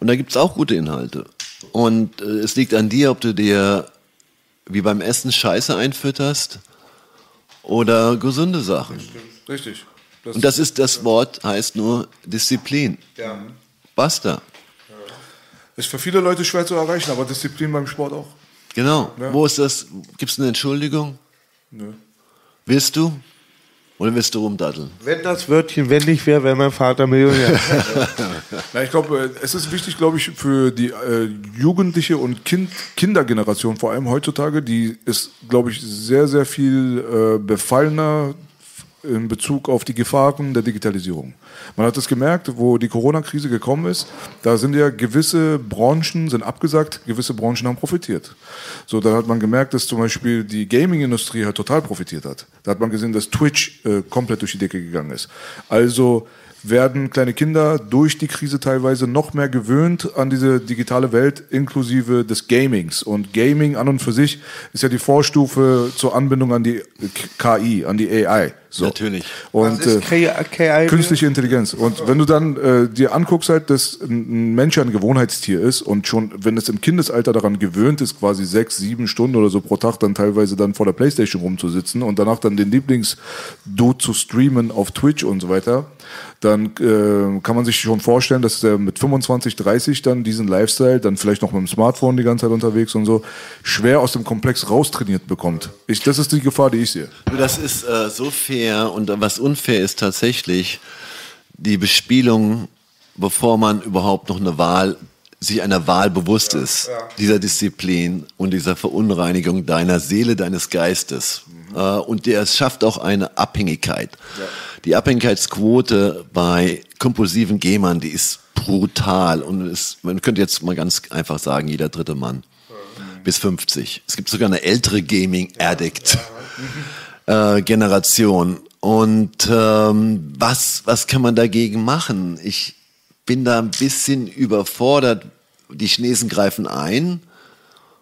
Und da gibt es auch gute Inhalte. Und äh, es liegt an dir, ob du dir wie beim Essen Scheiße einfütterst oder gesunde Sachen. Richtig. Das und das ist das Wort, heißt nur Disziplin. Ja. Basta. Ist für viele Leute schwer zu erreichen, aber Disziplin beim Sport auch. Genau. Ja. Wo ist das? Gibt es eine Entschuldigung? Nö. Willst du? Oder willst du rumdatteln? Wenn das Wörtchen wendig wäre, wäre mein Vater Millionär. Na, ich glaube, äh, es ist wichtig, glaube ich, für die äh, jugendliche und kind Kindergeneration, vor allem heutzutage, die ist, glaube ich, sehr, sehr viel äh, befallener in Bezug auf die Gefahren der Digitalisierung. Man hat es gemerkt, wo die Corona-Krise gekommen ist, da sind ja gewisse Branchen sind abgesagt, gewisse Branchen haben profitiert. So, da hat man gemerkt, dass zum Beispiel die Gaming-Industrie halt total profitiert hat. Da hat man gesehen, dass Twitch äh, komplett durch die Decke gegangen ist. Also werden kleine Kinder durch die Krise teilweise noch mehr gewöhnt an diese digitale Welt inklusive des Gamings. Und Gaming an und für sich ist ja die Vorstufe zur Anbindung an die KI, an die AI. So. Natürlich. Und äh, KI künstliche Intelligenz. Und wenn du dann äh, dir anguckst, halt, dass ein Mensch ein Gewohnheitstier ist und schon, wenn es im Kindesalter daran gewöhnt ist, quasi sechs, sieben Stunden oder so pro Tag dann teilweise dann vor der Playstation rumzusitzen und danach dann den Lieblings-Dude zu streamen auf Twitch und so weiter, dann äh, kann man sich schon vorstellen, dass er mit 25, 30 dann diesen Lifestyle, dann vielleicht noch mit dem Smartphone die ganze Zeit unterwegs und so, schwer aus dem Komplex raustrainiert bekommt. Ich, das ist die Gefahr, die ich sehe. Das ist äh, so fair und was unfair ist tatsächlich die Bespielung, bevor man überhaupt noch eine Wahl sich einer Wahl bewusst ist, ja. dieser Disziplin und dieser Verunreinigung deiner Seele, deines Geistes. Mhm. Äh, und der es schafft auch eine Abhängigkeit. Ja. Die Abhängigkeitsquote bei kompulsiven Gamern, die ist brutal. Und es, man könnte jetzt mal ganz einfach sagen, jeder dritte Mann mhm. bis 50. Es gibt sogar eine ältere Gaming-Addict-Generation. Äh, und ähm, was, was kann man dagegen machen? Ich, bin da ein bisschen überfordert. Die Chinesen greifen ein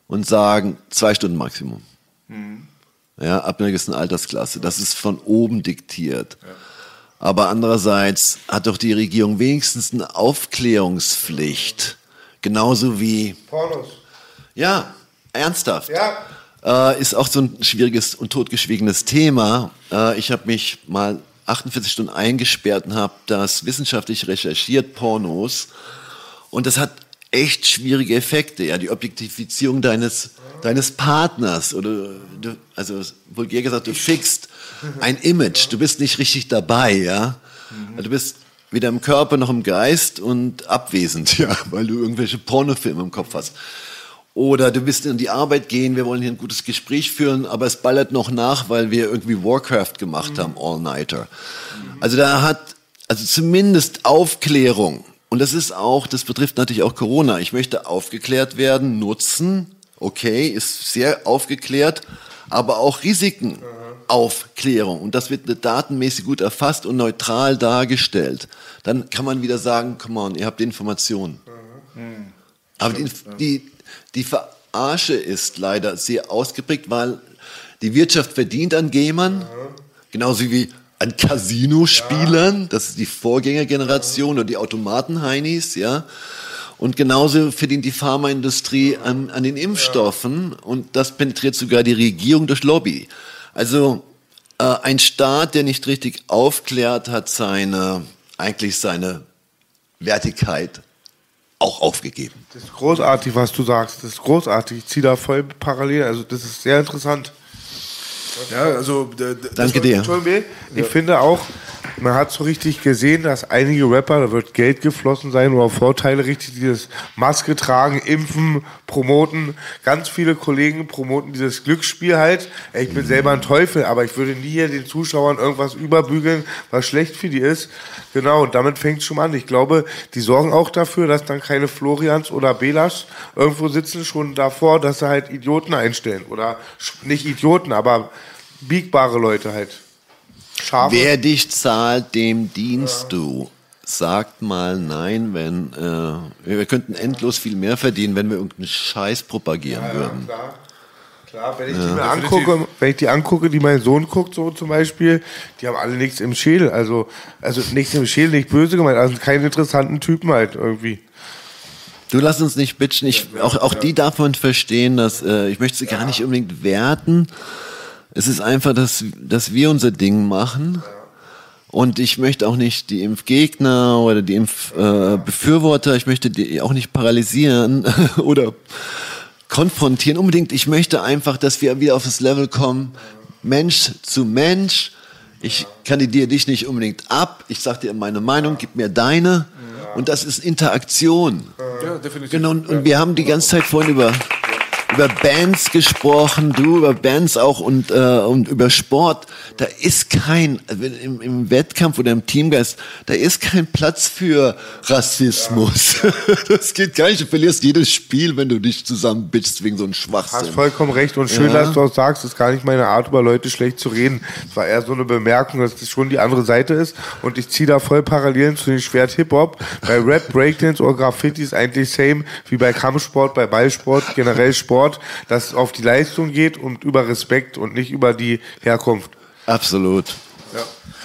und sagen zwei Stunden Maximum. Mhm. Ja, ab einer gewissen Altersklasse. Das ist von oben diktiert. Ja. Aber andererseits hat doch die Regierung wenigstens eine Aufklärungspflicht. Genauso wie. Pornos. Ja, ernsthaft. Ja. Äh, ist auch so ein schwieriges und totgeschwiegenes Thema. Äh, ich habe mich mal 48 Stunden eingesperrt und habe das wissenschaftlich recherchiert, Pornos. Und das hat echt schwierige Effekte. Ja, die Objektifizierung deines, deines Partners oder du, also vulgär gesagt, du fixst ein Image. Du bist nicht richtig dabei, ja. Also du bist weder im Körper noch im Geist und abwesend, ja, weil du irgendwelche Pornofilme im Kopf hast. Oder du bist in die Arbeit gehen, wir wollen hier ein gutes Gespräch führen, aber es ballert noch nach, weil wir irgendwie Warcraft gemacht mhm. haben, All-Nighter. Also da hat, also zumindest Aufklärung, und das ist auch, das betrifft natürlich auch Corona. Ich möchte aufgeklärt werden, nutzen, okay, ist sehr aufgeklärt, aber auch Risiken. Mhm. Aufklärung und das wird datenmäßig gut erfasst und neutral dargestellt. Dann kann man wieder sagen, come on, ihr habt Informationen. Mhm. Aber die, die, die Verarsche ist leider sehr ausgeprägt, weil die Wirtschaft verdient an Gamern, genauso wie an Casino-Spielern, das ist die Vorgängergeneration und die Automaten-Heinis, ja. Und genauso verdient die Pharmaindustrie an, an den Impfstoffen und das penetriert sogar die Regierung durch Lobby. Also äh, ein Staat, der nicht richtig aufklärt, hat seine eigentlich seine Wertigkeit auch aufgegeben. Das ist großartig, was du sagst. Das ist großartig. Ich ziehe da voll parallel. Also das ist sehr interessant. Ja, also danke dir. Ich finde auch, man hat so richtig gesehen, dass einige Rapper, da wird Geld geflossen sein oder Vorteile richtig, dieses Maske tragen, impfen, promoten. Ganz viele Kollegen promoten dieses Glücksspiel halt. Ich bin selber ein Teufel, aber ich würde nie hier den Zuschauern irgendwas überbügeln, was schlecht für die ist. Genau, und damit fängt es schon an. Ich glaube, die sorgen auch dafür, dass dann keine Florians oder Belas irgendwo sitzen, schon davor, dass sie halt Idioten einstellen. Oder nicht Idioten, aber biegbare Leute halt. Schafe. Wer dich zahlt, dem dienst ja. du. Sagt mal nein, wenn äh, wir könnten endlos viel mehr verdienen, wenn wir irgendeinen Scheiß propagieren ja, würden. Klar. Klar, wenn ich, ja. die mir angucke, wenn ich die angucke, die mein Sohn guckt, so zum Beispiel, die haben alle nichts im Schädel. Also, also nichts im Schädel, nicht böse gemeint, also keine interessanten Typen halt irgendwie. Du lass uns nicht bitchen. Ich, auch, auch die darf man verstehen, dass äh, ich möchte sie gar nicht unbedingt werten. Es ist einfach, dass, dass wir unser Ding machen. Und ich möchte auch nicht die Impfgegner oder die Impfbefürworter, äh, ich möchte die auch nicht paralysieren oder konfrontieren unbedingt. Ich möchte einfach, dass wir wieder auf das Level kommen, Mensch zu Mensch. Ich kandidiere dich nicht unbedingt ab. Ich sage dir meine Meinung, gib mir deine. Und das ist Interaktion. Ja, definitiv. Genau, und, und wir haben die ganze Zeit vorhin über über Bands gesprochen, du über Bands auch und, äh, und über Sport. Da ist kein, also im, im Wettkampf oder im Teamgeist, da ist kein Platz für Rassismus. Ja. Das geht gar nicht. Du verlierst jedes Spiel, wenn du dich zusammenbitchst wegen so einem Schwachsinn. Hast vollkommen recht und schön, ja. dass du auch sagst, es ist gar nicht meine Art, über Leute schlecht zu reden. Es war eher so eine Bemerkung, dass das schon die andere Seite ist und ich ziehe da voll Parallelen zu den Schwert Hip-Hop. Bei Rap, Breakdance oder Graffiti ist eigentlich same wie bei Kampfsport, bei Ballsport, generell Sport. Sport, dass es auf die Leistung geht und über Respekt und nicht über die Herkunft. Absolut. Ja.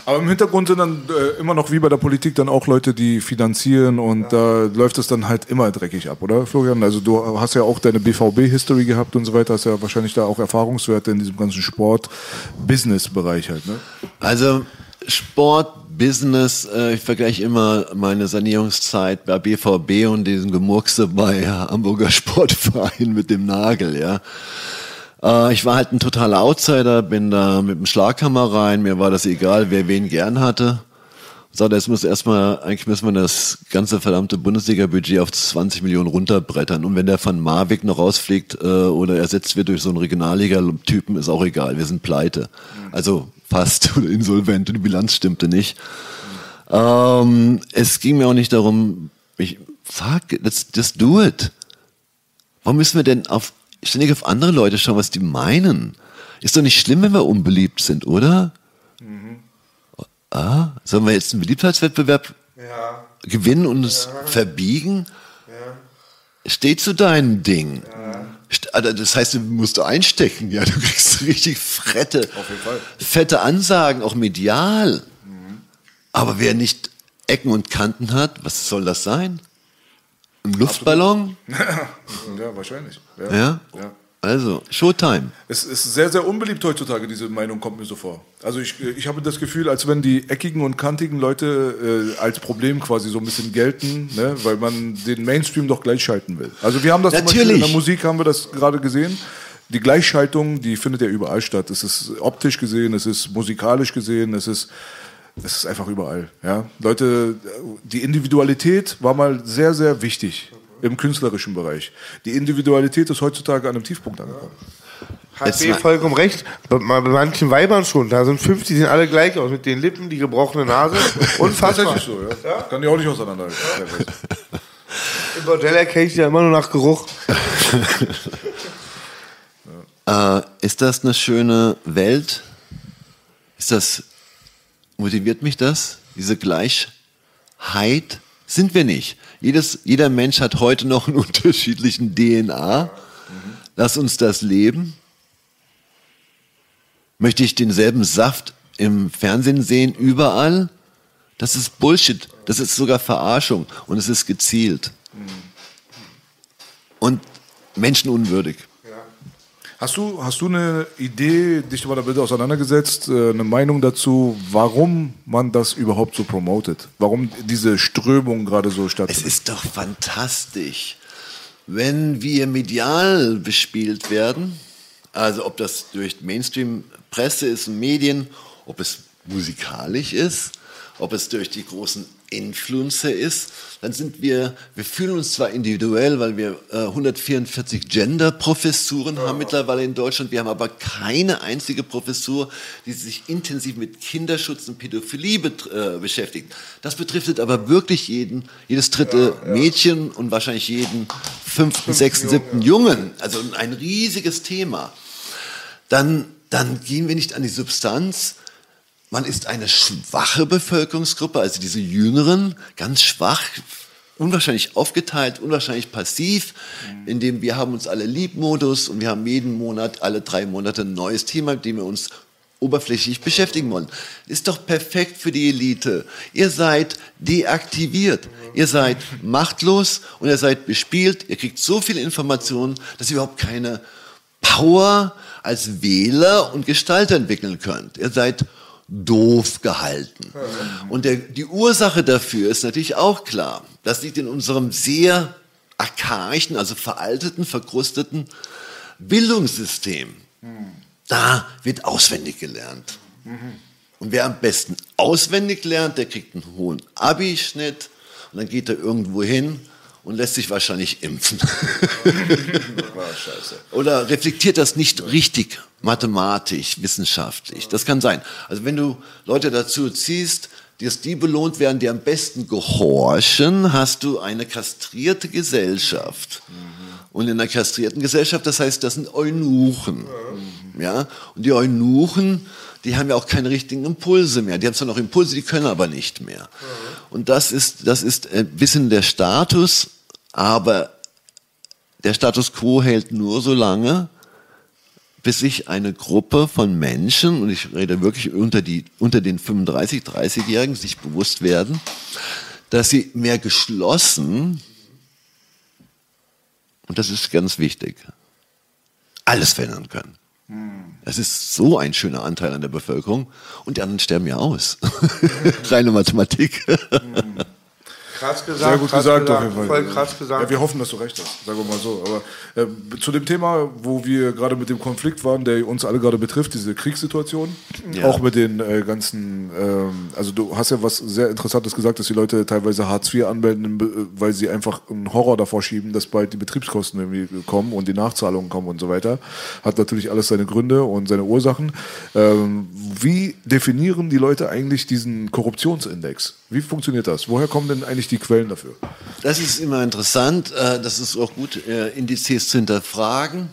Aber im Hintergrund sind dann äh, immer noch wie bei der Politik dann auch Leute, die finanzieren und da läuft es dann halt immer dreckig ab, oder Florian? Also du hast ja auch deine BVB-History gehabt und so weiter, hast ja wahrscheinlich da auch Erfahrungswerte in diesem ganzen Sport-Business-Bereich halt, ne? Also Sport Business, äh, ich vergleiche immer meine Sanierungszeit bei BVB und diesen Gemurkse bei Hamburger Sportverein mit dem Nagel, ja. Äh, ich war halt ein totaler Outsider, bin da mit dem Schlaghammer rein, mir war das egal, wer wen gern hatte. Sagte, jetzt muss erstmal, eigentlich müssen wir das ganze verdammte Bundesliga-Budget auf 20 Millionen runterbrettern. Und wenn der von Marwig noch rausfliegt äh, oder ersetzt wird durch so einen Regionalliga-Typen, ist auch egal. Wir sind pleite. Also fast oder insolvent und die Bilanz stimmte nicht. Ähm, es ging mir auch nicht darum, ich, fuck, let's just do it. Warum müssen wir denn auf, ständig auf andere Leute schauen, was die meinen? Ist doch nicht schlimm, wenn wir unbeliebt sind, oder? Ah, sollen wir jetzt einen Beliebtheitswettbewerb Ja. gewinnen und uns verbiegen? Steht zu deinem Ding. Also Das heißt, du musst einstecken, ja, du kriegst richtig Fall. fette Ansagen, auch medial. Aber wer nicht Ecken und Kanten hat, was soll das sein? Ein Luftballon? Ja, wahrscheinlich. Ja. Ja? ja. Also, Showtime. Es ist sehr, sehr unbeliebt heutzutage, diese Meinung kommt mir so vor. Also ich, ich habe das Gefühl, als wenn die eckigen und kantigen Leute äh, als Problem quasi so ein bisschen gelten, ne? weil man den Mainstream doch gleichschalten will. Also wir haben das Beispiel in Natürlich. der Musik, haben wir das gerade gesehen. Die Gleichschaltung, die findet ja überall statt. Es ist optisch gesehen, es ist musikalisch gesehen, es ist, es ist einfach überall. Ja? Leute, die Individualität war mal sehr, sehr wichtig im künstlerischen Bereich. Die Individualität ist heutzutage an einem Tiefpunkt angekommen. Hat B mal- vollkommen recht. Bei, bei manchen Weibern schon. Da sind fünf, die sehen alle gleich aus. Mit den Lippen, die gebrochene Nase. Unfassbar. Tatsächlich so, ja. Kann die auch nicht auseinander. Im Bordell erkenne ich ja immer nur nach Geruch. Äh, ist das eine schöne Welt? Ist das, motiviert mich das? Diese Gleichheit? Sind wir nicht. Jedes, jeder Mensch hat heute noch einen unterschiedlichen DNA. Lass uns das leben. Möchte ich denselben Saft im Fernsehen sehen, überall? Das ist Bullshit. Das ist sogar Verarschung. Und es ist gezielt. Und menschenunwürdig. Hast du, hast du eine Idee, dich mal damit auseinandergesetzt, äh, eine Meinung dazu, warum man das überhaupt so promotet? Warum diese Strömung gerade so Es stattfindet? ist doch fantastisch, wenn wir medial bespielt werden, also ob das durch Mainstream-Presse ist und Medien, ob es musikalisch ist, ob es durch die großen Influencer ist, dann sind wir, wir fühlen uns zwar individuell, weil wir äh, 144 Gender-Professuren haben mittlerweile in Deutschland, wir haben aber keine einzige Professur, die sich intensiv mit Kinderschutz und Pädophilie äh, beschäftigt. Das betrifft aber wirklich jeden, jedes dritte Mädchen und wahrscheinlich jeden fünften, sechsten, siebten Jungen. Also ein riesiges Thema. Dann, dann gehen wir nicht an die Substanz, man ist eine schwache Bevölkerungsgruppe, also diese Jüngeren, ganz schwach, unwahrscheinlich aufgeteilt, unwahrscheinlich passiv, indem wir haben uns alle Liebmodus und wir haben jeden Monat, alle drei Monate ein neues Thema, mit dem wir uns oberflächlich beschäftigen wollen. Ist doch perfekt für die Elite. Ihr seid deaktiviert. Ihr seid machtlos und ihr seid bespielt. Ihr kriegt so viele Informationen, dass ihr überhaupt keine Power als Wähler und Gestalter entwickeln könnt. Ihr seid doof gehalten. Und der, die Ursache dafür ist natürlich auch klar. Das liegt in unserem sehr archaischen, also veralteten, verkrusteten Bildungssystem. Da wird auswendig gelernt. Und wer am besten auswendig lernt, der kriegt einen hohen Abi-Schnitt und dann geht er irgendwo hin und lässt sich wahrscheinlich impfen. Oder reflektiert das nicht richtig mathematisch, wissenschaftlich. Das kann sein. Also wenn du Leute dazu ziehst, dass die belohnt werden, die am besten gehorchen, hast du eine kastrierte Gesellschaft. Und in einer kastrierten Gesellschaft, das heißt, das sind Eunuchen. Ja? Und die Eunuchen, die haben ja auch keine richtigen Impulse mehr. Die haben zwar noch Impulse, die können aber nicht mehr. Und das ist, das ist ein bisschen der Status, aber der Status quo hält nur so lange, bis sich eine Gruppe von Menschen, und ich rede wirklich unter, die, unter den 35, 30-Jährigen, sich bewusst werden, dass sie mehr geschlossen, und das ist ganz wichtig, alles verändern können. Das ist so ein schöner Anteil an der Bevölkerung und die anderen sterben ja aus. Reine Mathematik. Krass gesagt. Sehr gut krass gesagt, gesagt, auf jeden Fall. Voll krass gesagt. Ja, wir hoffen, dass du recht hast, sagen wir mal so. Aber äh, zu dem Thema, wo wir gerade mit dem Konflikt waren, der uns alle gerade betrifft, diese Kriegssituation, Ja. auch mit den äh, ganzen, ähm, also du hast ja was sehr Interessantes gesagt, dass die Leute teilweise Hartz IV anmelden, be- weil sie einfach einen Horror davor schieben, dass bald die Betriebskosten irgendwie kommen und die Nachzahlungen kommen und so weiter. Hat natürlich alles seine Gründe und seine Ursachen. Ähm, wie definieren die Leute eigentlich diesen Korruptionsindex? Wie funktioniert das? Woher kommen denn eigentlich die Quellen dafür? Das ist immer interessant. äh, Das ist auch gut, äh, Indizes zu hinterfragen.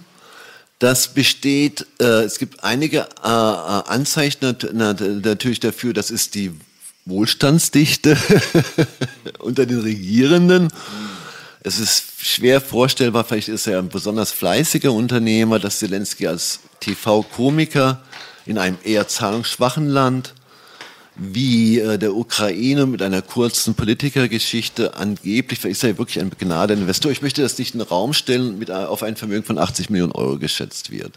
Das besteht, äh, es gibt einige Anzeichen nat- nat- natürlich dafür, das ist die Wohlstandsdichte unter den Regierenden. Es ist schwer vorstellbar, vielleicht ist er ein besonders fleißiger Unternehmer, dass Zelensky als TV-Komiker in einem eher zahlungsschwachen Land wie äh, der Ukraine mit einer kurzen Politikergeschichte angeblich, ist er wirklich ein begnadeter Investor. Ich möchte das nicht in den Raum stellen, mit, ein- auf ein Vermögen von 80 Millionen Euro geschätzt wird.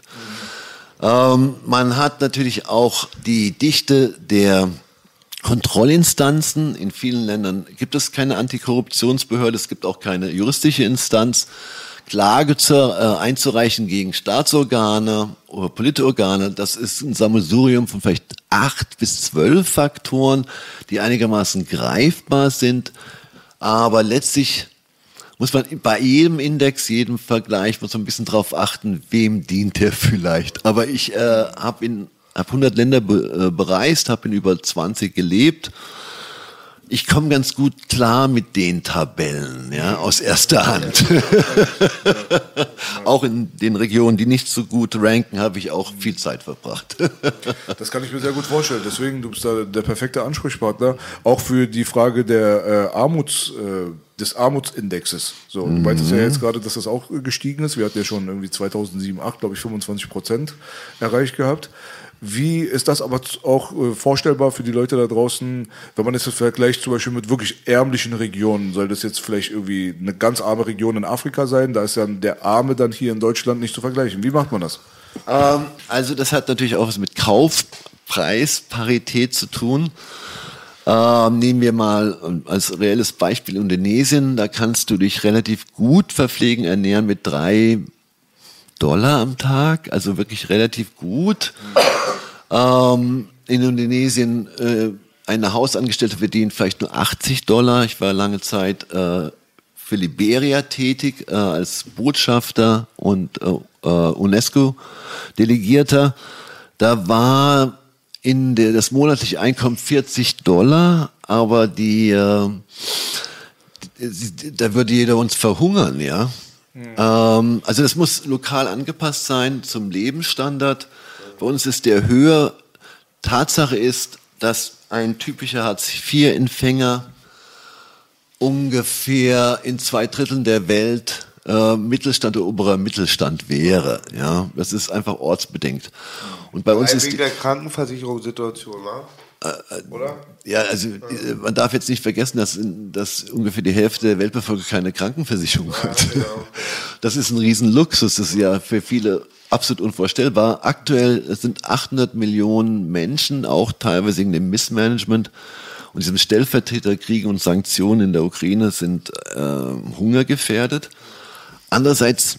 Ähm, man hat natürlich auch die Dichte der Kontrollinstanzen. In vielen Ländern gibt es keine Antikorruptionsbehörde, es gibt auch keine juristische Instanz. Klage zu, äh, einzureichen gegen Staatsorgane oder Politorgane, das ist ein Sammelsurium von vielleicht acht bis zwölf Faktoren, die einigermaßen greifbar sind. Aber letztlich muss man bei jedem Index, jedem Vergleich, muss man ein bisschen drauf achten, wem dient der vielleicht. Aber ich äh, habe hab 100 Länder be, äh, bereist, habe in über 20 gelebt. Ich komme ganz gut klar mit den Tabellen, ja, aus erster Hand. auch in den Regionen, die nicht so gut ranken, habe ich auch viel Zeit verbracht. Das kann ich mir sehr gut vorstellen. Deswegen, du bist da der perfekte Ansprechpartner, auch für die Frage der äh, Armuts, äh, des Armutsindexes. So, du meintest ja jetzt gerade, dass das auch gestiegen ist. Wir hatten ja schon irgendwie 2007, 2008, glaube ich, 25 Prozent erreicht gehabt. Wie ist das aber auch äh, vorstellbar für die Leute da draußen, wenn man es vergleicht zum Beispiel mit wirklich ärmlichen Regionen? Soll das jetzt vielleicht irgendwie eine ganz arme Region in Afrika sein? Da ist dann der Arme dann hier in Deutschland nicht zu vergleichen. Wie macht man das? Ähm, also das hat natürlich auch was mit Kaufpreisparität zu tun. Ähm, nehmen wir mal ähm, als reelles Beispiel Indonesien. Da kannst du dich relativ gut verpflegen, ernähren mit drei Dollar am Tag, also wirklich relativ gut. Ähm, in Indonesien äh, eine Hausangestellte verdient vielleicht nur 80 Dollar. Ich war lange Zeit äh, für Liberia tätig äh, als Botschafter und äh, äh, UNESCO-Delegierter. Da war in der, das monatliche Einkommen 40 Dollar, aber die, äh, die- da würde jeder uns verhungern, ja. Ähm, also das muss lokal angepasst sein zum Lebensstandard. Bei uns ist der höher. Tatsache ist, dass ein typischer Hartz-IV-Empfänger ungefähr in zwei Dritteln der Welt äh, Mittelstand oder oberer Mittelstand wäre. Ja, das ist einfach ortsbedingt. Und bei uns ist Wegen die, der Krankenversicherungssituation, wa? Oder? ja, also äh, man darf jetzt nicht vergessen, dass, dass ungefähr die Hälfte der Weltbevölkerung keine Krankenversicherung hat. Das ist ein Riesenluxus, das ist ja für viele absolut unvorstellbar. Aktuell sind 800 Millionen Menschen, auch teilweise wegen dem Missmanagement und diesem Stellvertreterkrieg und Sanktionen in der Ukraine sind äh, hungergefährdet. Andererseits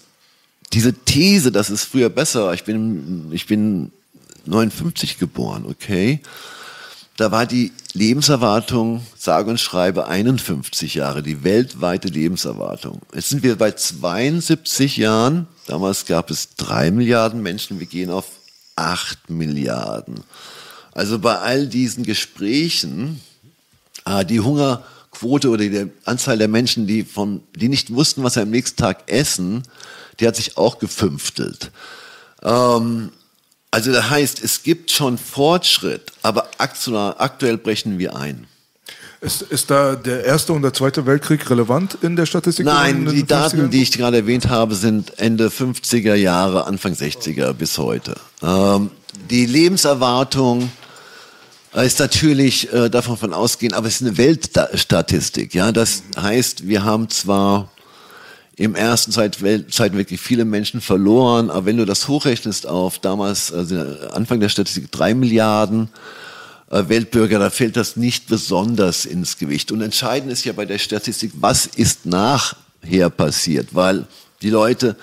diese These, dass es früher besser war, ich bin, ich bin 59 geboren, okay. Da war die Lebenserwartung, sage und schreibe, 51 Jahre, die weltweite Lebenserwartung. Jetzt sind wir bei 72 Jahren. Damals gab es drei Milliarden Menschen, wir gehen auf acht Milliarden. Also bei all diesen Gesprächen, äh, die Hungerquote oder die Anzahl der Menschen, die, vom, die nicht wussten, was sie am nächsten Tag essen, die hat sich auch gefünftelt. Ähm, also das heißt, es gibt schon Fortschritt, aber aktuell, brechen wir ein. Ist, ist da der Erste und der Zweite Weltkrieg relevant in der Statistik? Nein, die 50ern? Daten, die ich gerade erwähnt habe, sind Ende 50er Jahre, Anfang 60er bis heute. Ähm, die Lebenserwartung äh, ist natürlich äh, davon von ausgehen, aber es ist eine Weltstatistik. Ja, das heißt, wir haben zwar im ersten Zweiten Weltkrieg viele Menschen verloren. Aber wenn du das hochrechnest auf damals, also Anfang der Statistik, drei Milliarden äh, Weltbürger, da fällt das nicht besonders ins Gewicht. Und entscheidend ist ja bei der Statistik, was ist nachher passiert, weil die Leute,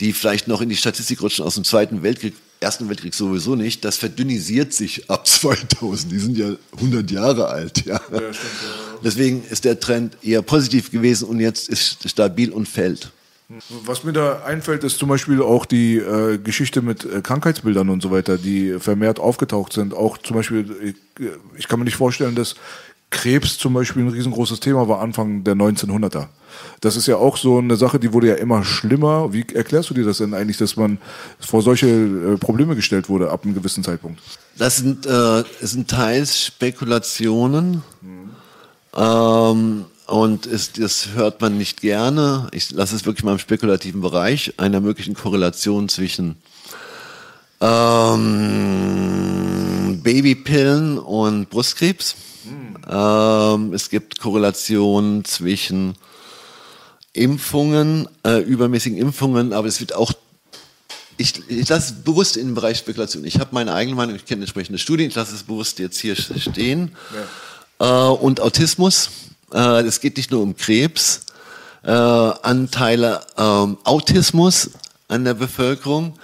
die vielleicht noch in die Statistik rutschen aus dem Zweiten Weltkrieg, Ersten Weltkrieg sowieso nicht, das verdünnisiert sich ab 2000. Die sind ja 100 Jahre alt. Ja. ja, stimmt, ja. Deswegen ist der Trend eher positiv gewesen und jetzt ist stabil und fällt. Was mir da einfällt, ist zum Beispiel auch die äh, Geschichte mit äh, Krankheitsbildern und so weiter, die vermehrt aufgetaucht sind. Auch zum Beispiel, ich, äh, ich kann mir nicht vorstellen, dass Krebs zum Beispiel ein riesengroßes Thema war Anfang der 1900er. Das ist ja auch so eine Sache, die wurde ja immer schlimmer. Wie erklärst du dir das denn eigentlich, dass man vor solche äh, Probleme gestellt wurde ab einem gewissen Zeitpunkt? Das sind, äh, sind teils Spekulationen. Mhm. Ähm, und ist, das hört man nicht gerne. Ich lasse es wirklich mal im spekulativen Bereich einer möglichen Korrelation zwischen ähm, Babypillen und Brustkrebs. Mhm. Ähm, es gibt Korrelationen zwischen Impfungen, äh, übermäßigen Impfungen, aber es wird auch ich, ich lasse es bewusst in den Bereich Spekulation. Ich habe meine eigene Meinung, ich kenne entsprechende Studien, ich lasse es bewusst jetzt hier stehen. Ja. Äh, und Autismus, äh, es geht nicht nur um Krebs, äh, Anteile ähm, Autismus an der Bevölkerung,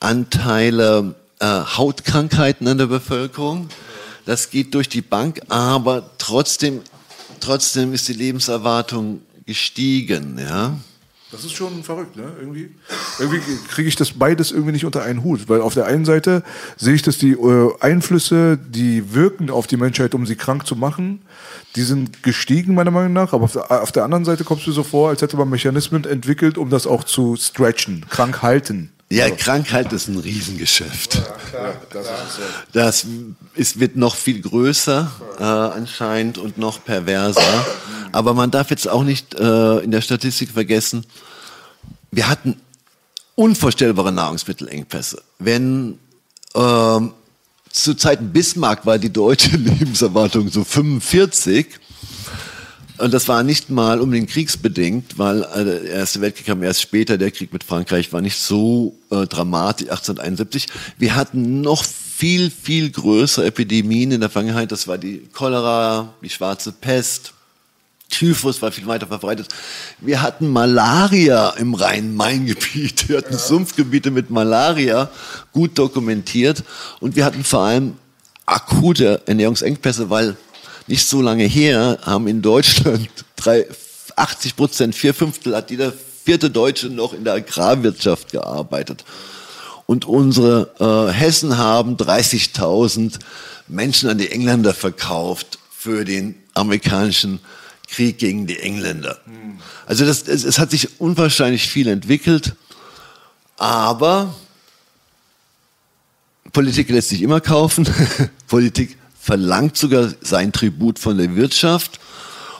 Anteile Hautkrankheiten an der Bevölkerung. Das geht durch die Bank, aber trotzdem, trotzdem ist die Lebenserwartung gestiegen, ja. Das ist schon verrückt, ne? Irgendwie, irgendwie kriege ich das beides irgendwie nicht unter einen Hut, weil auf der einen Seite sehe ich, dass die äh, Einflüsse, die wirken auf die Menschheit, um sie krank zu machen, die sind gestiegen meiner Meinung nach. Aber auf der, auf der anderen Seite kommst du so vor, als hätte man Mechanismen entwickelt, um das auch zu stretchen, krank halten. Ja, Krankheit ist ein Riesengeschäft. Ja, das, ist, das ist, wird noch viel größer äh, anscheinend und noch perverser. Aber man darf jetzt auch nicht äh, in der Statistik vergessen, wir hatten unvorstellbare Nahrungsmittelengpässe. Wenn ähm, zu Zeiten Bismarck war die deutsche Lebenserwartung so 45 und das war nicht mal unbedingt kriegsbedingt, weil äh, der Erste Weltkrieg kam erst später, der Krieg mit Frankreich war nicht so äh, dramatisch, 1871. Wir hatten noch viel, viel größere Epidemien in der Vergangenheit. Das war die Cholera, die schwarze Pest, Typhus war viel weiter verbreitet. Wir hatten Malaria im Rhein-Main-Gebiet. Wir hatten ja. Sumpfgebiete mit Malaria, gut dokumentiert. Und wir hatten vor allem akute Ernährungsengpässe, weil nicht so lange her haben in Deutschland drei, 80 Prozent, vier Fünftel hat jeder vierte Deutsche noch in der Agrarwirtschaft gearbeitet. Und unsere äh, Hessen haben 30.000 Menschen an die Engländer verkauft für den amerikanischen Krieg gegen die Engländer. Also das, es, es hat sich unwahrscheinlich viel entwickelt, aber Politik lässt sich immer kaufen. Politik verlangt sogar sein Tribut von der Wirtschaft.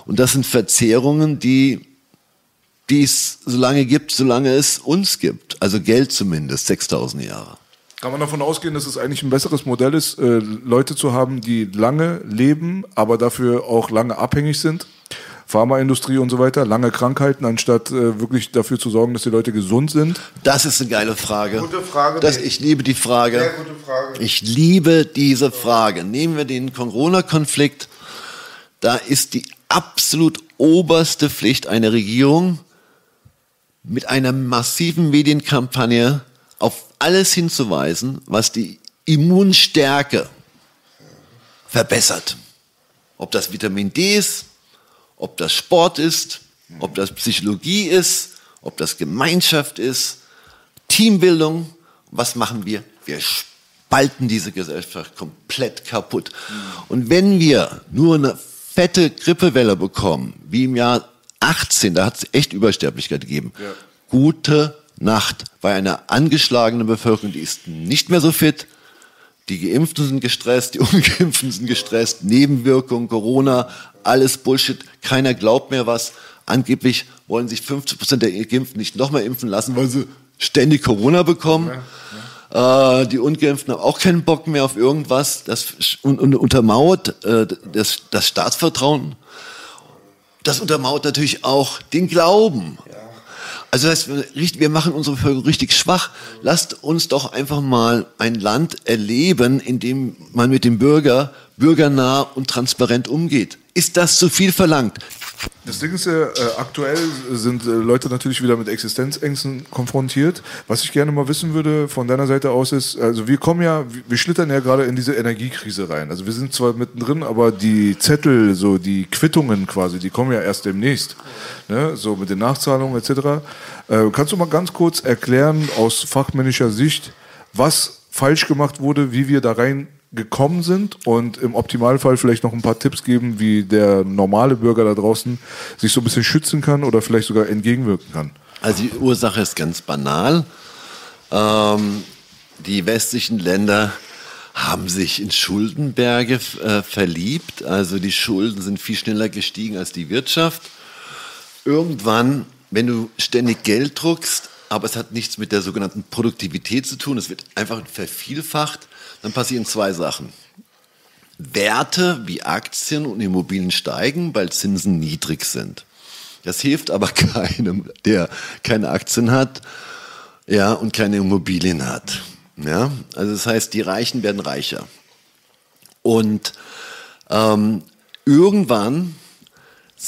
Und das sind Verzehrungen, die, die es so lange gibt, solange es uns gibt. Also Geld zumindest, 6000 Jahre. Kann man davon ausgehen, dass es eigentlich ein besseres Modell ist, äh, Leute zu haben, die lange leben, aber dafür auch lange abhängig sind? Pharmaindustrie und so weiter, lange Krankheiten, anstatt äh, wirklich dafür zu sorgen, dass die Leute gesund sind? Das ist eine geile Frage. Gute Frage. Das, ich liebe die Frage. Sehr gute Frage. Ich liebe diese Frage. Nehmen wir den Corona-Konflikt. Da ist die absolut oberste Pflicht einer Regierung, mit einer massiven Medienkampagne auf alles hinzuweisen, was die Immunstärke verbessert. Ob das Vitamin D ist, ob das Sport ist, ob das Psychologie ist, ob das Gemeinschaft ist, Teambildung. Was machen wir? Wir spalten diese Gesellschaft komplett kaputt. Und wenn wir nur eine fette Grippewelle bekommen, wie im Jahr 18, da hat es echt Übersterblichkeit gegeben. Ja. Gute Nacht bei einer angeschlagenen Bevölkerung, die ist nicht mehr so fit, die Geimpften sind gestresst, die Ungeimpften sind gestresst, Nebenwirkungen, Corona, alles Bullshit. Keiner glaubt mehr was. Angeblich wollen sich 50 Prozent der Geimpften nicht nochmal impfen lassen, weil sie ständig Corona bekommen. Ja, ja. Äh, die Ungeimpften haben auch keinen Bock mehr auf irgendwas. Das und, und untermauert äh, das, das Staatsvertrauen. Das untermauert natürlich auch den Glauben. Ja. Also das heißt, wir machen unsere Bevölkerung richtig schwach. Lasst uns doch einfach mal ein Land erleben, in dem man mit dem Bürger bürgernah und transparent umgeht. Ist das zu viel verlangt? Das Ding ist äh, aktuell sind äh, Leute natürlich wieder mit Existenzängsten konfrontiert. Was ich gerne mal wissen würde von deiner Seite aus ist, also wir kommen ja, wir schlittern ja gerade in diese Energiekrise rein. Also wir sind zwar mittendrin, aber die Zettel, so die Quittungen quasi, die kommen ja erst demnächst. Ne? So mit den Nachzahlungen etc. Äh, kannst du mal ganz kurz erklären aus fachmännischer Sicht, was falsch gemacht wurde, wie wir da rein gekommen sind und im Optimalfall vielleicht noch ein paar Tipps geben, wie der normale Bürger da draußen sich so ein bisschen schützen kann oder vielleicht sogar entgegenwirken kann? Also die Ursache ist ganz banal. Ähm, die westlichen Länder haben sich in Schuldenberge äh, verliebt. Also die Schulden sind viel schneller gestiegen als die Wirtschaft. Irgendwann, wenn du ständig Geld druckst, aber es hat nichts mit der sogenannten Produktivität zu tun, es wird einfach vervielfacht, dann passieren zwei Sachen. Werte wie Aktien und Immobilien steigen, weil Zinsen niedrig sind. Das hilft aber keinem, der keine Aktien hat ja, und keine Immobilien hat. Ja? Also das heißt, die Reichen werden reicher. Und ähm, irgendwann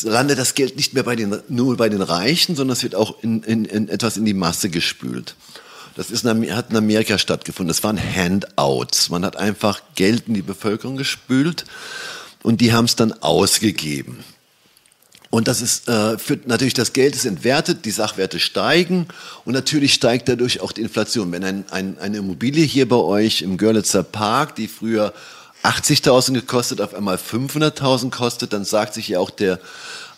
landet das Geld nicht mehr bei den, nur bei den Reichen, sondern es wird auch in, in, in etwas in die Masse gespült. Das ist in, hat in Amerika stattgefunden. Das waren Handouts. Man hat einfach Geld in die Bevölkerung gespült und die haben es dann ausgegeben. Und das ist äh, führt natürlich das Geld ist entwertet, die Sachwerte steigen und natürlich steigt dadurch auch die Inflation. Wenn ein, ein, eine Immobilie hier bei euch im Görlitzer Park, die früher 80.000 gekostet, auf einmal 500.000 kostet, dann sagt sich ja auch der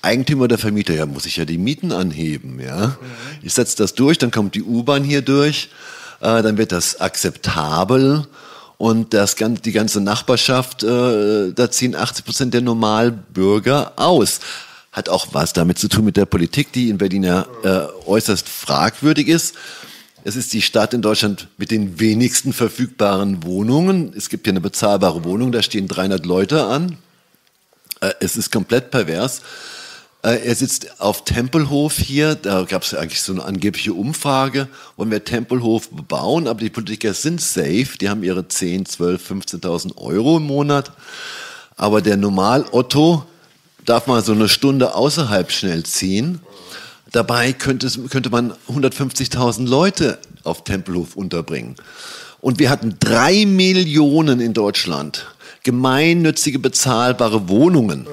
Eigentümer der Vermieter, ja, muss ich ja die Mieten anheben, ja. Ich setze das durch, dann kommt die U-Bahn hier durch, äh, dann wird das akzeptabel und das, die ganze Nachbarschaft, äh, da ziehen 80 Prozent der Normalbürger aus. Hat auch was damit zu tun mit der Politik, die in Berlin ja äh, äußerst fragwürdig ist. Es ist die Stadt in Deutschland mit den wenigsten verfügbaren Wohnungen. Es gibt hier eine bezahlbare Wohnung, da stehen 300 Leute an. Äh, es ist komplett pervers. Äh, er sitzt auf Tempelhof hier, da gab es eigentlich so eine angebliche Umfrage, wollen wir Tempelhof bebauen, aber die Politiker sind safe, die haben ihre 10, 12, 15.000 Euro im Monat, aber der Normal-Otto darf mal so eine Stunde außerhalb schnell ziehen. Dabei könnte, könnte man 150.000 Leute auf Tempelhof unterbringen. Und wir hatten drei Millionen in Deutschland gemeinnützige bezahlbare Wohnungen.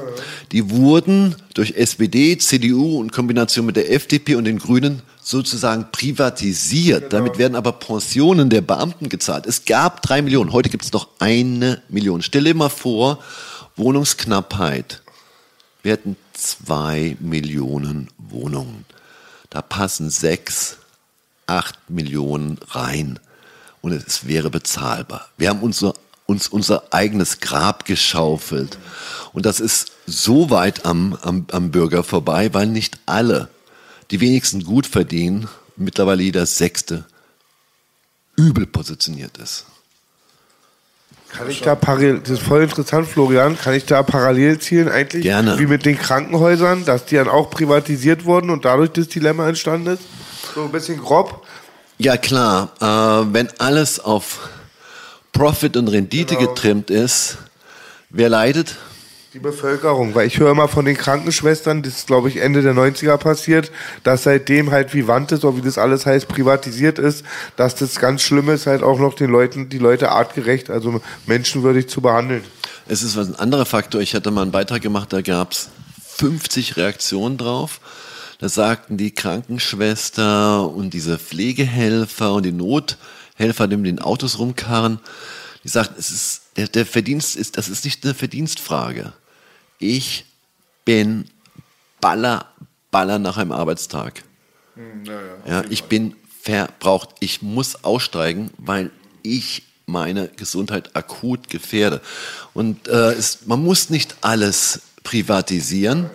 Die wurden durch SPD, CDU und Kombination mit der FDP und den Grünen sozusagen privatisiert. Genau. Damit werden aber Pensionen der Beamten gezahlt. Es gab drei Millionen, heute gibt es noch eine Million. Stell dir mal vor, Wohnungsknappheit. Wir hätten zwei Millionen Wohnungen. Da passen sechs, acht Millionen rein. Und es wäre bezahlbar. Wir haben uns so uns unser eigenes Grab geschaufelt. Und das ist so weit am, am, am Bürger vorbei, weil nicht alle, die wenigsten gut verdienen, mittlerweile jeder Sechste übel positioniert ist. Kann ich da parallel, das ist voll interessant, Florian, kann ich da parallel zielen eigentlich? Gerne. Wie mit den Krankenhäusern, dass die dann auch privatisiert wurden und dadurch das Dilemma entstanden ist? So ein bisschen grob? Ja klar, äh, wenn alles auf Profit und Rendite genau. getrimmt ist, wer leidet? Die Bevölkerung, weil ich höre immer von den Krankenschwestern, das ist glaube ich Ende der 90er passiert, dass seitdem halt Vivantes oder wie das alles heißt, privatisiert ist, dass das ganz schlimm ist, halt auch noch den Leuten, die Leute artgerecht, also menschenwürdig zu behandeln. Es ist was ein anderer Faktor. Ich hatte mal einen Beitrag gemacht, da gab es 50 Reaktionen drauf. Da sagten die Krankenschwester und diese Pflegehelfer und die Not, Helfer, die mit den Autos rumkarren, die sagen, es ist, der, der Verdienst ist, das ist nicht eine Verdienstfrage. Ich bin Baller, Baller nach einem Arbeitstag. Hm, ja, ja, ja ich Fall. bin verbraucht. Ich muss aussteigen, weil ich meine Gesundheit akut gefährde. Und äh, es, man muss nicht alles privatisieren.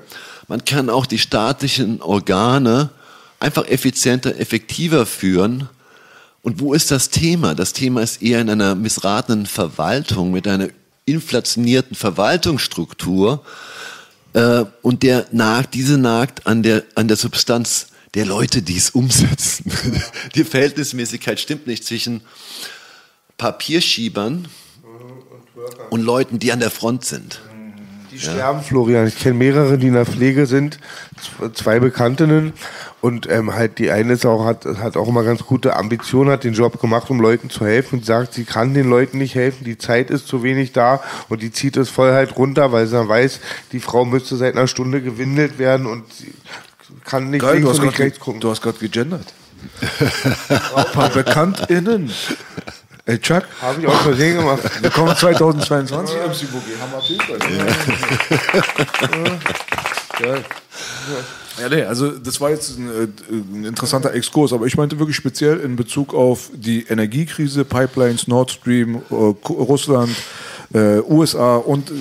Man kann auch die staatlichen Organe einfach effizienter, effektiver führen und wo ist das Thema? Das Thema ist eher in einer missratenen Verwaltung mit einer inflationierten Verwaltungsstruktur äh, und der nagt, diese nagt an der, an der Substanz der Leute, die es umsetzen. Die Verhältnismäßigkeit stimmt nicht zwischen Papierschiebern und Leuten, die an der Front sind. Die sterben, Florian. Ich kenne mehrere, die in der Pflege sind, zwei Bekanntinnen. Und ähm, halt die eine ist auch, hat, hat auch immer ganz gute Ambitionen, hat den Job gemacht, um Leuten zu helfen und sagt, sie kann den Leuten nicht helfen, die Zeit ist zu wenig da und die zieht es voll halt runter, weil sie dann weiß, die Frau müsste seit einer Stunde gewindelt werden und sie kann nicht Geil, links und nicht rechts gucken. Du hast gerade gegendert. Ein paar BekanntInnen. Ey, Chuck, Habe ich auch versehen gemacht. willkommen 2022 MC Boogie. Hammer auf jeden Fall. Geil. Ja, nee, also das war jetzt ein, äh, ein interessanter Exkurs, aber ich meinte wirklich speziell in Bezug auf die Energiekrise, Pipelines, Nord Stream, äh, Russland, äh, USA und äh,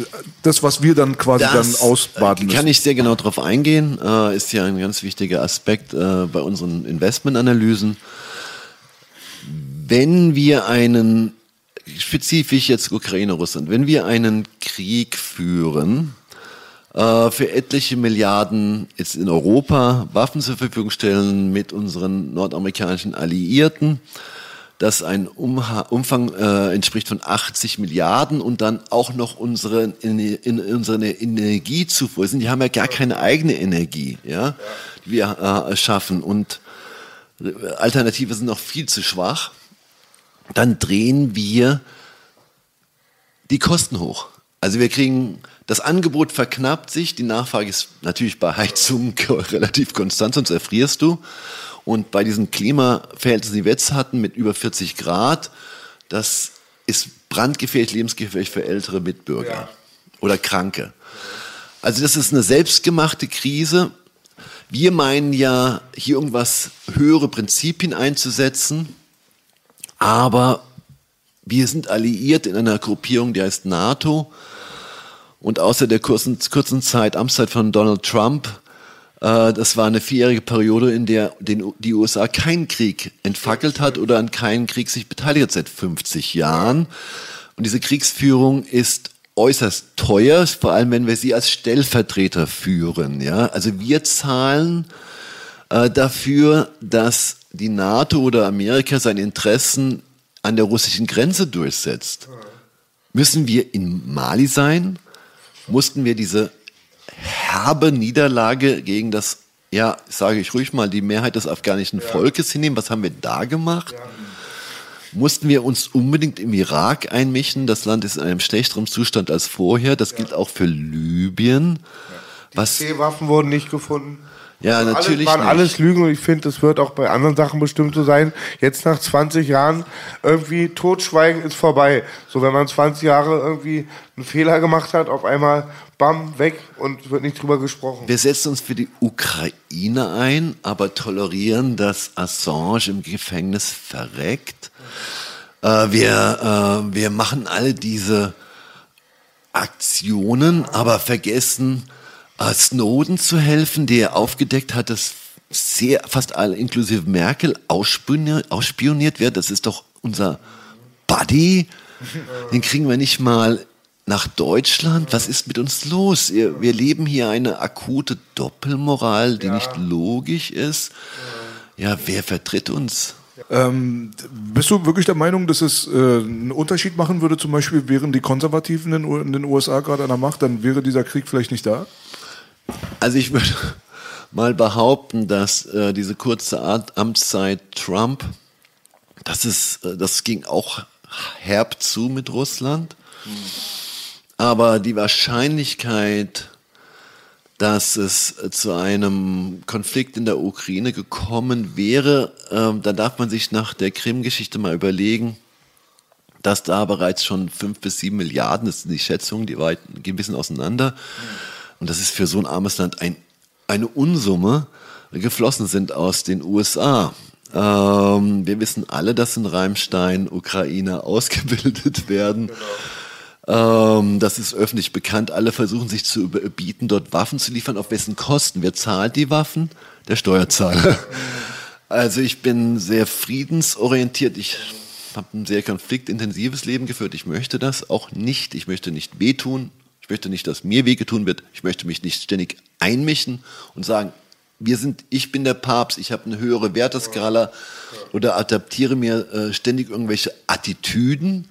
das, was wir dann quasi dann ausbaden müssen. kann ich sehr genau darauf eingehen. Äh, ist ja ein ganz wichtiger Aspekt äh, bei unseren Investmentanalysen. Wenn wir einen, spezifisch jetzt Ukraine, Russland, wenn wir einen Krieg führen, äh, für etliche Milliarden jetzt in Europa Waffen zur Verfügung stellen mit unseren nordamerikanischen Alliierten, das ein Umfang äh, entspricht von 80 Milliarden und dann auch noch unsere, in, in, unsere Energiezufuhr sind. Die haben ja gar keine eigene Energie, ja, die wir äh, schaffen und äh, Alternative sind noch viel zu schwach. Dann drehen wir die Kosten hoch. Also wir kriegen, das Angebot verknappt sich, die Nachfrage ist natürlich bei Heizung relativ konstant, sonst erfrierst du. Und bei diesen Klimaverhältnissen, die wir jetzt hatten, mit über 40 Grad, das ist brandgefährlich, lebensgefährlich für ältere Mitbürger Ja. oder Kranke. Also das ist eine selbstgemachte Krise. Wir meinen ja, hier irgendwas höhere Prinzipien einzusetzen, aber wir sind alliiert in einer Gruppierung, die heißt NATO. Und außer der kurzen, kurzen Zeit, Amtszeit von Donald Trump, äh, das war eine vierjährige Periode, in der den, die USA keinen Krieg entfackelt hat oder an keinen Krieg sich beteiligt hat seit 50 Jahren. Und diese Kriegsführung ist äußerst teuer, vor allem wenn wir sie als Stellvertreter führen. Ja? Also wir zahlen äh, dafür, dass die NATO oder Amerika seine Interessen an der russischen Grenze durchsetzt. Müssen wir in Mali sein? Mussten wir diese herbe Niederlage gegen das, ja, sage ich ruhig mal, die Mehrheit des afghanischen Volkes hinnehmen? Was haben wir da gemacht? Mussten wir uns unbedingt im Irak einmischen? Das Land ist in einem schlechteren Zustand als vorher. Das gilt auch für Libyen. Was, C-Waffen wurden nicht gefunden. Ja, Alles, natürlich waren nicht. alles Lügen und ich finde, das wird auch bei anderen Sachen bestimmt so sein. Jetzt nach 20 Jahren irgendwie Totschweigen ist vorbei. So, wenn man 20 Jahre irgendwie einen Fehler gemacht hat, auf einmal bam, weg und wird nicht drüber gesprochen. Wir setzen uns für die Ukraine ein, aber tolerieren, dass Assange im Gefängnis verreckt. Äh, wir, äh, wir machen alle diese Aktionen, aber vergessen, Snowden zu helfen, der aufgedeckt hat, dass sehr, fast alle, inklusive Merkel, ausspioniert, ausspioniert wird. Das ist doch unser Buddy. Den kriegen wir nicht mal nach Deutschland. Was ist mit uns los? Wir leben hier eine akute Doppelmoral, die nicht logisch ist. Ja, wer vertritt uns? Ähm, bist du wirklich der Meinung, dass es äh, einen Unterschied machen würde, zum Beispiel wären die Konservativen in, in den USA gerade an der Macht, dann wäre dieser Krieg vielleicht nicht da? Also ich würde mal behaupten, dass äh, diese kurze Art Amtszeit Trump, das, ist, äh, das ging auch herb zu mit Russland. Aber die Wahrscheinlichkeit, dass es äh, zu einem Konflikt in der Ukraine gekommen wäre, ähm, da darf man sich nach der Krim-Geschichte mal überlegen, dass da bereits schon fünf bis sieben Milliarden, das sind die Schätzungen, die weit, gehen ein bisschen auseinander. Und das ist für so ein armes Land ein, eine Unsumme, geflossen sind aus den USA. Ähm, wir wissen alle, dass in Reimstein Ukrainer ausgebildet werden. Ähm, das ist öffentlich bekannt. Alle versuchen sich zu überbieten, dort Waffen zu liefern. Auf wessen Kosten? Wer zahlt die Waffen? Der Steuerzahler. Also ich bin sehr friedensorientiert. Ich habe ein sehr konfliktintensives Leben geführt. Ich möchte das auch nicht. Ich möchte nicht wehtun. Ich möchte nicht, dass mir wehgetun wird. Ich möchte mich nicht ständig einmischen und sagen, wir sind, ich bin der Papst, ich habe eine höhere Werteskala oder adaptiere mir äh, ständig irgendwelche Attitüden,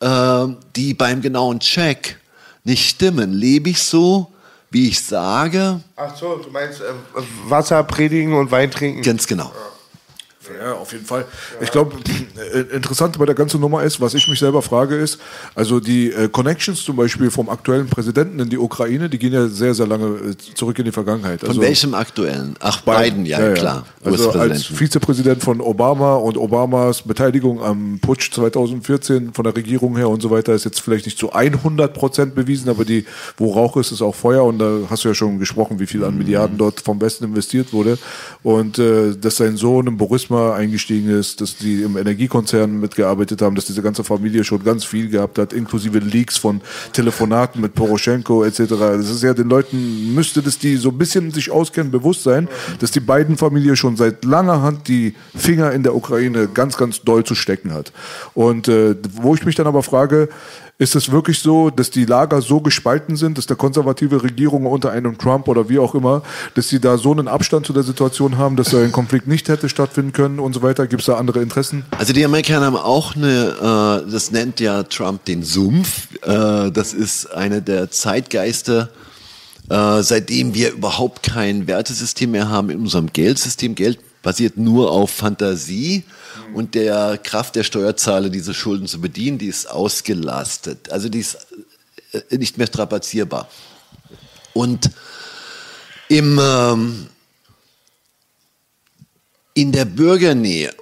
äh, die beim genauen Check nicht stimmen. Lebe ich so, wie ich sage? Ach so, du meinst äh, Wasser predigen und Wein trinken? Ganz genau. Ja, auf jeden Fall. Ich glaube, interessant bei der ganzen Nummer ist, was ich mich selber frage, ist, also die äh, Connections zum Beispiel vom aktuellen Präsidenten in die Ukraine, die gehen ja sehr, sehr lange äh, zurück in die Vergangenheit. Von Also, welchem aktuellen? Ach, Biden, ja, klar. Also als. Vizepräsident von Obama und Obamas Beteiligung am Putsch 2014 von der Regierung her und so weiter ist jetzt vielleicht nicht zu 100 Prozent bewiesen, aber die, wo Rauch ist, ist auch Feuer und da hast du ja schon gesprochen, wie viel an Milliarden dort vom Westen investiert wurde und äh, dass sein Sohn im Burisma eingestiegen ist, dass die im Energiekonzern mitgearbeitet haben, dass diese ganze Familie schon ganz viel gehabt hat, inklusive Leaks von Telefonaten mit Poroschenko etc. Das ist ja den Leuten, müsste das die so ein bisschen sich auskennen, bewusst sein, dass die beiden Familie schon seit langer Hand die Finger in der Ukraine ganz, ganz doll zu stecken hat. Und äh, wo ich mich dann aber frage, ist es wirklich so, dass die Lager so gespalten sind, dass der konservative Regierung unter einem Trump oder wie auch immer, dass sie da so einen Abstand zu der Situation haben, dass da ein Konflikt nicht hätte stattfinden können und so weiter? Gibt es da andere Interessen? Also die Amerikaner haben auch eine, äh, das nennt ja Trump den Sumpf. Äh, das ist eine der Zeitgeister, äh, seitdem wir überhaupt kein Wertesystem mehr haben in unserem Geldsystem. Geld basiert nur auf Fantasie und der Kraft der Steuerzahler, diese Schulden zu bedienen, die ist ausgelastet. Also die ist äh, nicht mehr strapazierbar. Und im, ähm, in der Bürgernähe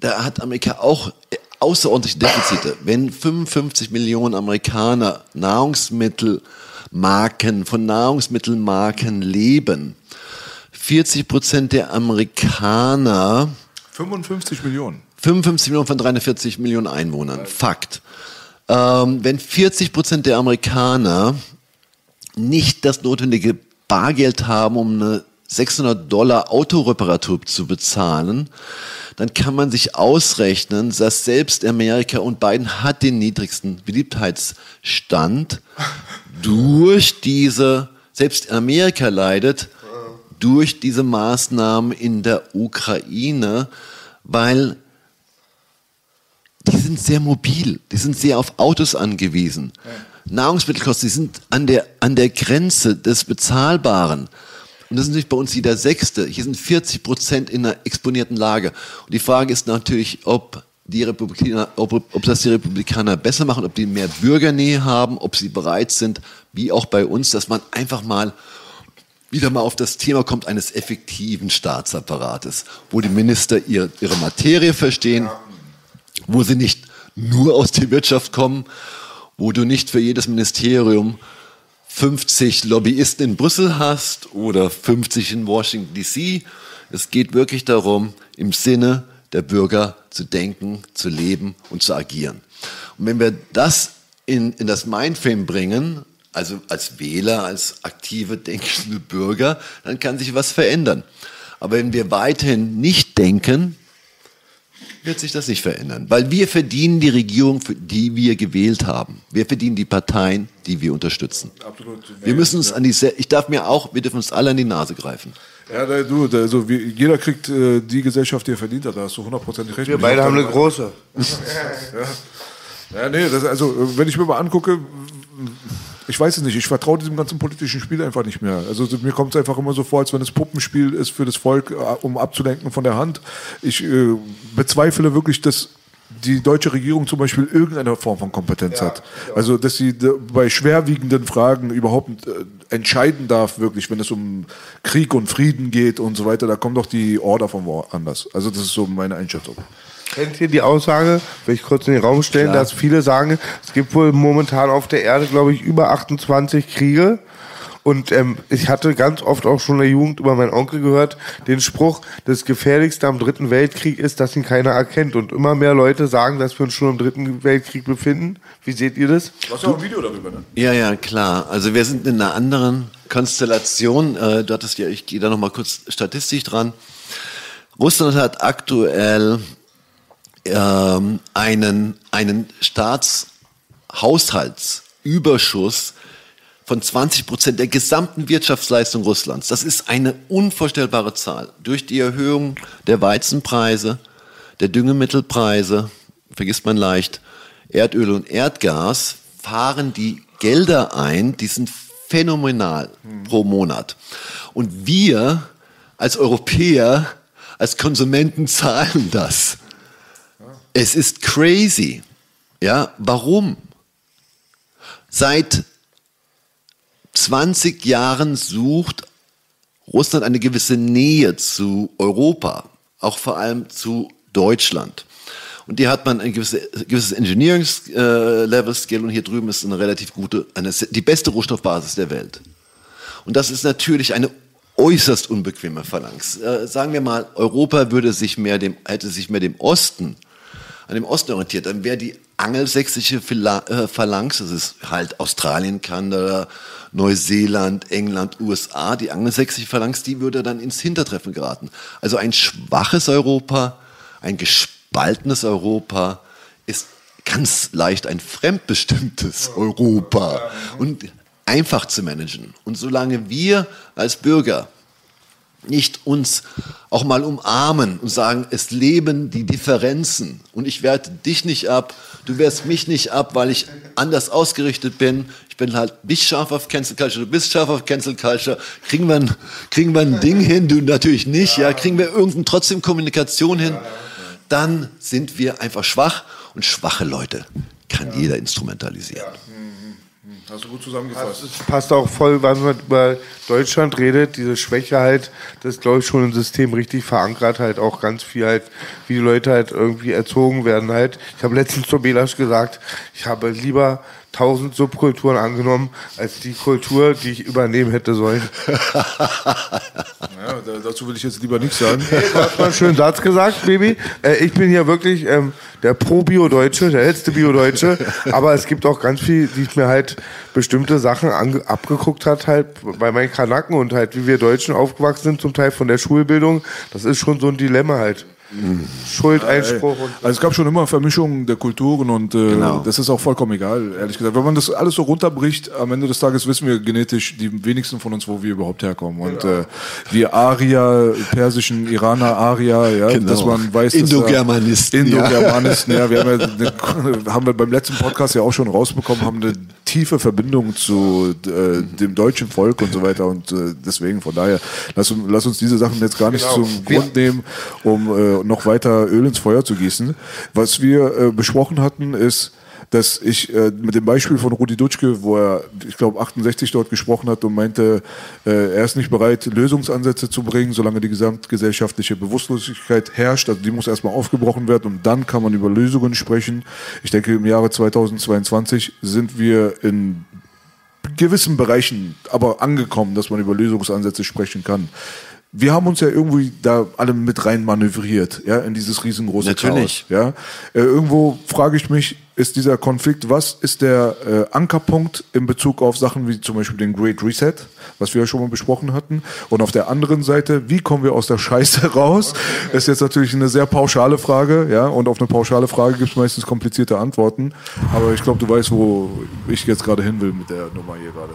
da hat Amerika auch außerordentliche Defizite. Wenn 55 Millionen Amerikaner Nahrungsmittelmarken, von Nahrungsmittelmarken leben, 40 Prozent der Amerikaner 55 Millionen. 55 Millionen von 340 Millionen Einwohnern. Fakt. Ähm, wenn 40 Prozent der Amerikaner nicht das notwendige Bargeld haben, um eine 600 Dollar Autoreparatur zu bezahlen, dann kann man sich ausrechnen, dass selbst Amerika und Biden hat den niedrigsten Beliebtheitsstand durch diese, selbst Amerika leidet durch diese Maßnahmen in der Ukraine, weil die sind sehr mobil, die sind sehr auf Autos angewiesen. Nahrungsmittelkosten, die sind an der, an der Grenze des Bezahlbaren. Und das ist natürlich bei uns jeder Sechste. Hier sind 40 Prozent in einer exponierten Lage. Und die Frage ist natürlich, ob die Republikaner, ob, ob das die Republikaner besser machen, ob die mehr Bürgernähe haben, ob sie bereit sind, wie auch bei uns, dass man einfach mal wieder mal auf das Thema kommt eines effektiven Staatsapparates, wo die Minister ihre, ihre Materie verstehen, wo sie nicht nur aus der Wirtschaft kommen, wo du nicht für jedes Ministerium 50 Lobbyisten in Brüssel hast oder 50 in Washington DC. Es geht wirklich darum, im Sinne der Bürger zu denken, zu leben und zu agieren. Und wenn wir das in, in das Mindframe bringen, also als Wähler, als aktive, denkende Bürger, dann kann sich was verändern. Aber wenn wir weiterhin nicht denken, wird sich das nicht verändern. Weil wir verdienen die Regierung, für die wir gewählt haben. Wir verdienen die Parteien, die wir unterstützen. Absolut. Wir müssen uns an die, ich darf mir auch, wir dürfen uns alle an die Nase greifen. Ja, du, also jeder kriegt äh, die Gesellschaft, die er verdient hat. Da hast du hundertprozentig recht. Wir beide hab haben eine große. Ja, nee, das, also wenn ich mir mal angucke, ich weiß es nicht, ich vertraue diesem ganzen politischen Spiel einfach nicht mehr. Also mir kommt es einfach immer so vor, als wenn es Puppenspiel ist für das Volk, äh, um abzulenken von der Hand. Ich äh, bezweifle wirklich, dass die deutsche Regierung zum Beispiel irgendeine Form von Kompetenz hat. Also, dass sie bei schwerwiegenden Fragen überhaupt äh, entscheiden darf, wirklich, wenn es um Krieg und Frieden geht und so weiter, da kommt doch die Order von woanders. Also, das ist so meine Einschätzung. Kennt ihr die Aussage, will ich kurz in den Raum stellen, Klar. dass viele sagen, es gibt wohl momentan auf der Erde, glaube ich, über 28 Kriege. Und ähm, ich hatte ganz oft auch schon in der Jugend über meinen Onkel gehört, den Spruch, das Gefährlichste am Dritten Weltkrieg ist, dass ihn keiner erkennt. Und immer mehr Leute sagen, dass wir uns schon im Dritten Weltkrieg befinden. Wie seht ihr das? Du hast ja auch ein Video darüber, ne? Ja, ja, klar. Also wir sind in einer anderen Konstellation. Äh, du hattest ja, ich gehe da nochmal kurz statistisch dran. Russland hat aktuell ähm, einen, einen Staatshaushaltsüberschuss von 20 Prozent der gesamten Wirtschaftsleistung Russlands. Das ist eine unvorstellbare Zahl. Durch die Erhöhung der Weizenpreise, der Düngemittelpreise, vergisst man leicht, Erdöl und Erdgas, fahren die Gelder ein, die sind phänomenal hm. pro Monat. Und wir als Europäer, als Konsumenten zahlen das. Es ist crazy. Ja, warum? Seit 20 Jahren sucht Russland eine gewisse Nähe zu Europa, auch vor allem zu Deutschland. Und die hat man ein gewisses, gewisses Engineering-Level-Skill und hier drüben ist eine relativ gute, eine, die beste Rohstoffbasis der Welt. Und das ist natürlich eine äußerst unbequeme Phalanx. Äh, sagen wir mal, Europa würde sich mehr dem, hätte sich mehr dem Osten, an dem Osten orientiert, dann wäre die angelsächsische äh, Phalanx, das ist halt Australien, Kanada, Neuseeland, England, USA, die angelsächsische Phalanx, die würde dann ins Hintertreffen geraten. Also ein schwaches Europa, ein gespaltenes Europa ist ganz leicht ein fremdbestimmtes Europa. Und einfach zu managen. Und solange wir als Bürger nicht uns auch mal umarmen und sagen, es leben die Differenzen und ich werte dich nicht ab, du wehrst mich nicht ab, weil ich anders ausgerichtet bin. Ich bin halt nicht scharf auf Cancel Culture, du bist scharf auf Cancel Culture. Kriegen wir ein, kriegen wir ein Ding hin, du natürlich nicht, ja, kriegen wir irgendeine trotzdem Kommunikation hin, dann sind wir einfach schwach und schwache Leute kann jeder instrumentalisieren. Hast du gut zusammengefasst. Das passt auch voll, wenn man über Deutschland redet, diese Schwäche halt, das glaube ich, schon im System richtig verankert, halt auch ganz viel halt, wie die Leute halt irgendwie erzogen werden halt. Ich habe letztens zu Belasch gesagt, ich habe lieber tausend Subkulturen angenommen, als die Kultur, die ich übernehmen hätte sollen. ja, dazu will ich jetzt lieber nichts sagen. Du hast mal einen schönen Satz gesagt, Baby. Äh, ich bin hier wirklich ähm, der Pro-Bio-Deutsche, der letzte Bio-Deutsche. Aber es gibt auch ganz viel, die mir halt bestimmte Sachen abgeguckt hat, halt bei meinen Kanaken und halt, wie wir Deutschen aufgewachsen sind, zum Teil von der Schulbildung. Das ist schon so ein Dilemma halt. Schuldeinspruch. Also es gab schon immer Vermischungen der Kulturen und äh, genau. das ist auch vollkommen egal, ehrlich gesagt. Wenn man das alles so runterbricht, am Ende des Tages wissen wir genetisch die wenigsten von uns, wo wir überhaupt herkommen. Und genau. äh, wir Arier, persischen Iraner Arier, ja, genau. dass man weiß, Indogermanisten. Indogermanisten, ja. ja. Wir haben, ja eine, haben wir beim letzten Podcast ja auch schon rausbekommen, haben eine tiefe Verbindung zu äh, dem deutschen Volk und so weiter. Und äh, deswegen, von daher, lass, lass uns diese Sachen jetzt gar nicht genau. zum Grund nehmen, um äh, noch weiter Öl ins Feuer zu gießen. Was wir äh, besprochen hatten, ist, dass ich äh, mit dem Beispiel von Rudi Dutschke, wo er, ich glaube, 68 dort gesprochen hat und meinte, äh, er ist nicht bereit, Lösungsansätze zu bringen, solange die gesamtgesellschaftliche Bewusstlosigkeit herrscht. Also die muss erstmal aufgebrochen werden und dann kann man über Lösungen sprechen. Ich denke, im Jahre 2022 sind wir in gewissen Bereichen aber angekommen, dass man über Lösungsansätze sprechen kann wir haben uns ja irgendwie da alle mit rein manövriert, ja, in dieses riesengroße Natürlich. Chaos. Ja. Äh, irgendwo frage ich mich, ist dieser Konflikt, was ist der äh, Ankerpunkt in Bezug auf Sachen wie zum Beispiel den Great Reset, was wir ja schon mal besprochen hatten? Und auf der anderen Seite, wie kommen wir aus der Scheiße raus? Ist jetzt natürlich eine sehr pauschale Frage, ja, und auf eine pauschale Frage gibt es meistens komplizierte Antworten. Aber ich glaube, du weißt, wo ich jetzt gerade hin will mit der Nummer hier gerade.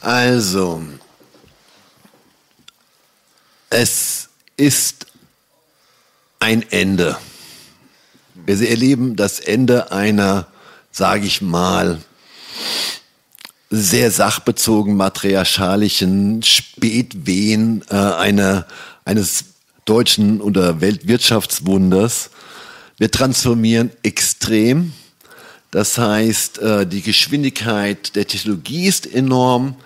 Also, es ist ein Ende. Wir erleben das Ende einer, sage ich mal, sehr sachbezogen matriarchalischen Spätwehen äh, einer, eines deutschen oder Weltwirtschaftswunders. Wir transformieren extrem. Das heißt, äh, die Geschwindigkeit der Technologie ist enorm.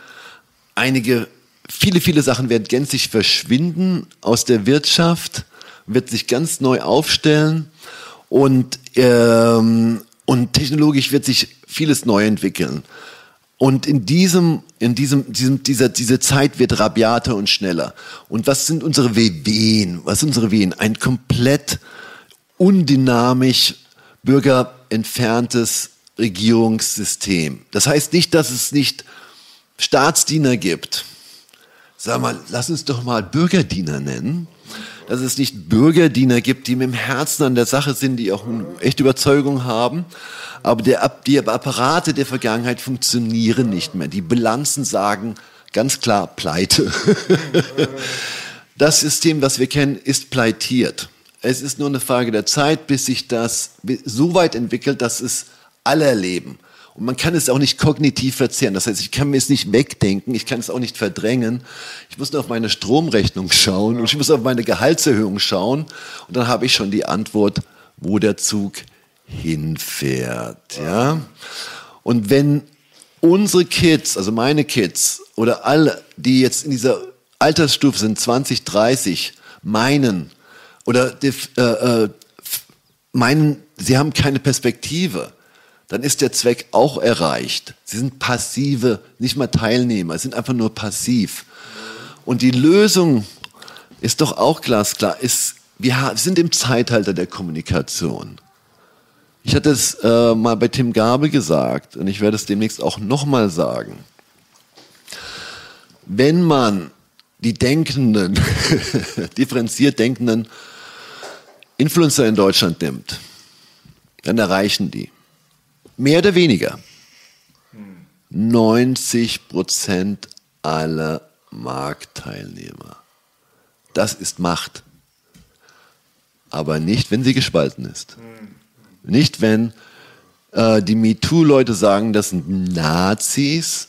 Einige viele, viele Sachen werden gänzlich verschwinden aus der Wirtschaft, wird sich ganz neu aufstellen und, ähm, und technologisch wird sich vieles neu entwickeln. Und in diesem, in diesem, diesem, dieser, diese Zeit wird rabiater und schneller. Und was sind unsere Wehen? Was sind unsere Wehen? Ein komplett undynamisch, bürgerentferntes Regierungssystem. Das heißt nicht, dass es nicht Staatsdiener gibt, sag mal, lass uns doch mal Bürgerdiener nennen. dass es nicht Bürgerdiener gibt, die mit dem Herzen an der Sache sind, die auch eine echte Überzeugung haben. Aber der, die Apparate der Vergangenheit funktionieren nicht mehr. Die Bilanzen sagen ganz klar Pleite. Das System, was wir kennen, ist pleitiert. Es ist nur eine Frage der Zeit, bis sich das so weit entwickelt, dass es alle erleben. Und man kann es auch nicht kognitiv verzehren. Das heißt, ich kann mir es nicht wegdenken, ich kann es auch nicht verdrängen. Ich muss nur auf meine Stromrechnung schauen und ich muss auf meine Gehaltserhöhung schauen. Und dann habe ich schon die Antwort, wo der Zug hinfährt. Ja? Und wenn unsere Kids, also meine Kids oder alle, die jetzt in dieser Altersstufe sind, 20, 30, meinen oder äh, äh, meinen, sie haben keine Perspektive, dann ist der Zweck auch erreicht. Sie sind passive, nicht mal Teilnehmer, sie sind einfach nur passiv. Und die Lösung ist doch auch glasklar. Ist, wir sind im Zeitalter der Kommunikation. Ich hatte es äh, mal bei Tim Gabel gesagt und ich werde es demnächst auch nochmal sagen. Wenn man die Denkenden, differenziert Denkenden Influencer in Deutschland nimmt, dann erreichen die mehr oder weniger 90 Prozent aller Marktteilnehmer. Das ist Macht. Aber nicht, wenn sie gespalten ist. Nicht, wenn äh, die MeToo-Leute sagen, das sind Nazis.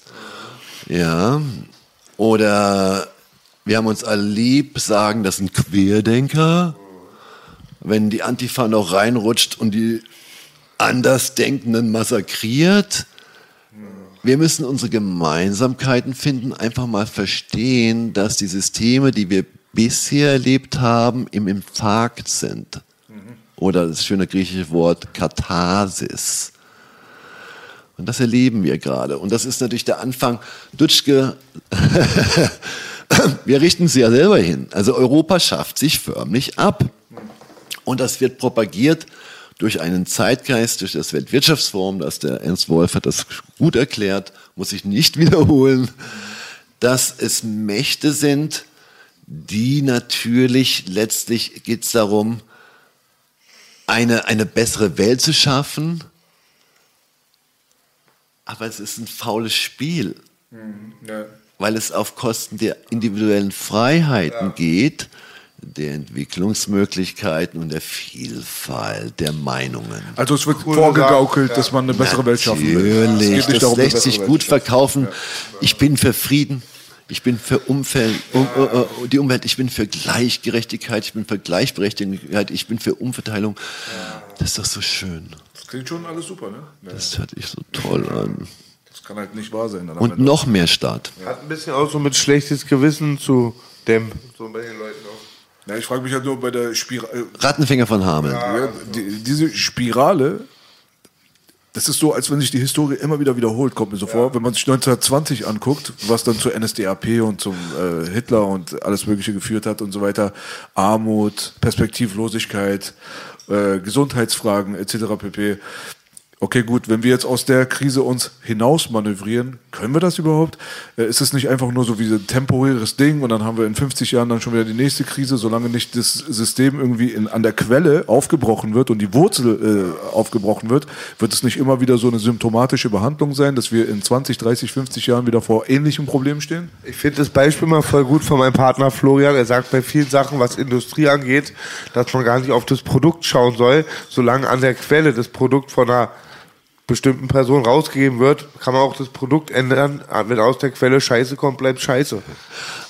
Ja. Oder wir haben uns alle lieb, sagen, das sind Querdenker. Wenn die Antifa noch reinrutscht und die Andersdenkenden massakriert. Wir müssen unsere Gemeinsamkeiten finden, einfach mal verstehen, dass die Systeme, die wir bisher erlebt haben, im Infarkt sind. Oder das schöne griechische Wort Katharsis. Und das erleben wir gerade. Und das ist natürlich der Anfang. Dutschke, wir richten sie ja selber hin. Also Europa schafft sich förmlich ab. Und das wird propagiert durch einen Zeitgeist, durch das Weltwirtschaftsforum, das der Ernst Wolf hat das gut erklärt, muss ich nicht wiederholen, dass es Mächte sind, die natürlich letztlich geht es darum, eine, eine bessere Welt zu schaffen, aber es ist ein faules Spiel, mhm, ja. weil es auf Kosten der individuellen Freiheiten ja. geht der Entwicklungsmöglichkeiten und der Vielfalt der Meinungen. Also es wird vorgegaukelt, ja. dass man eine bessere Natürlich, Welt schaffen will. Natürlich, das, das lässt sich gut verkaufen. Ich bin für Frieden. Ich bin für Umfeld, um, uh, die Umwelt, ich bin für Gleichgerechtigkeit, ich bin für Gleichberechtigung, ich bin für Umverteilung. Das ist doch so schön. Das klingt schon alles super, ne? Das hört sich so toll an. Das kann halt nicht wahr sein. Und noch mehr Staat. Hat ein bisschen auch so mit schlechtes Gewissen zu dem, so bei den Leuten auch. Ja, ich frage mich halt nur bei der Spirale. Äh, Rattenfinger von Hameln. Ja, die, diese Spirale, das ist so, als wenn sich die Historie immer wieder wiederholt, kommt mir so ja. vor. Wenn man sich 1920 anguckt, was dann zur NSDAP und zum äh, Hitler und alles Mögliche geführt hat und so weiter. Armut, Perspektivlosigkeit, äh, Gesundheitsfragen etc. pp okay, gut, wenn wir jetzt aus der Krise uns hinaus manövrieren, können wir das überhaupt? Äh, ist es nicht einfach nur so wie ein temporäres Ding und dann haben wir in 50 Jahren dann schon wieder die nächste Krise, solange nicht das System irgendwie in, an der Quelle aufgebrochen wird und die Wurzel äh, aufgebrochen wird, wird es nicht immer wieder so eine symptomatische Behandlung sein, dass wir in 20, 30, 50 Jahren wieder vor ähnlichen Problemen stehen? Ich finde das Beispiel mal voll gut von meinem Partner Florian. Er sagt bei vielen Sachen, was Industrie angeht, dass man gar nicht auf das Produkt schauen soll, solange an der Quelle das Produkt von einer bestimmten Person rausgegeben wird, kann man auch das Produkt ändern. Wenn aus der Quelle Scheiße kommt, bleibt Scheiße.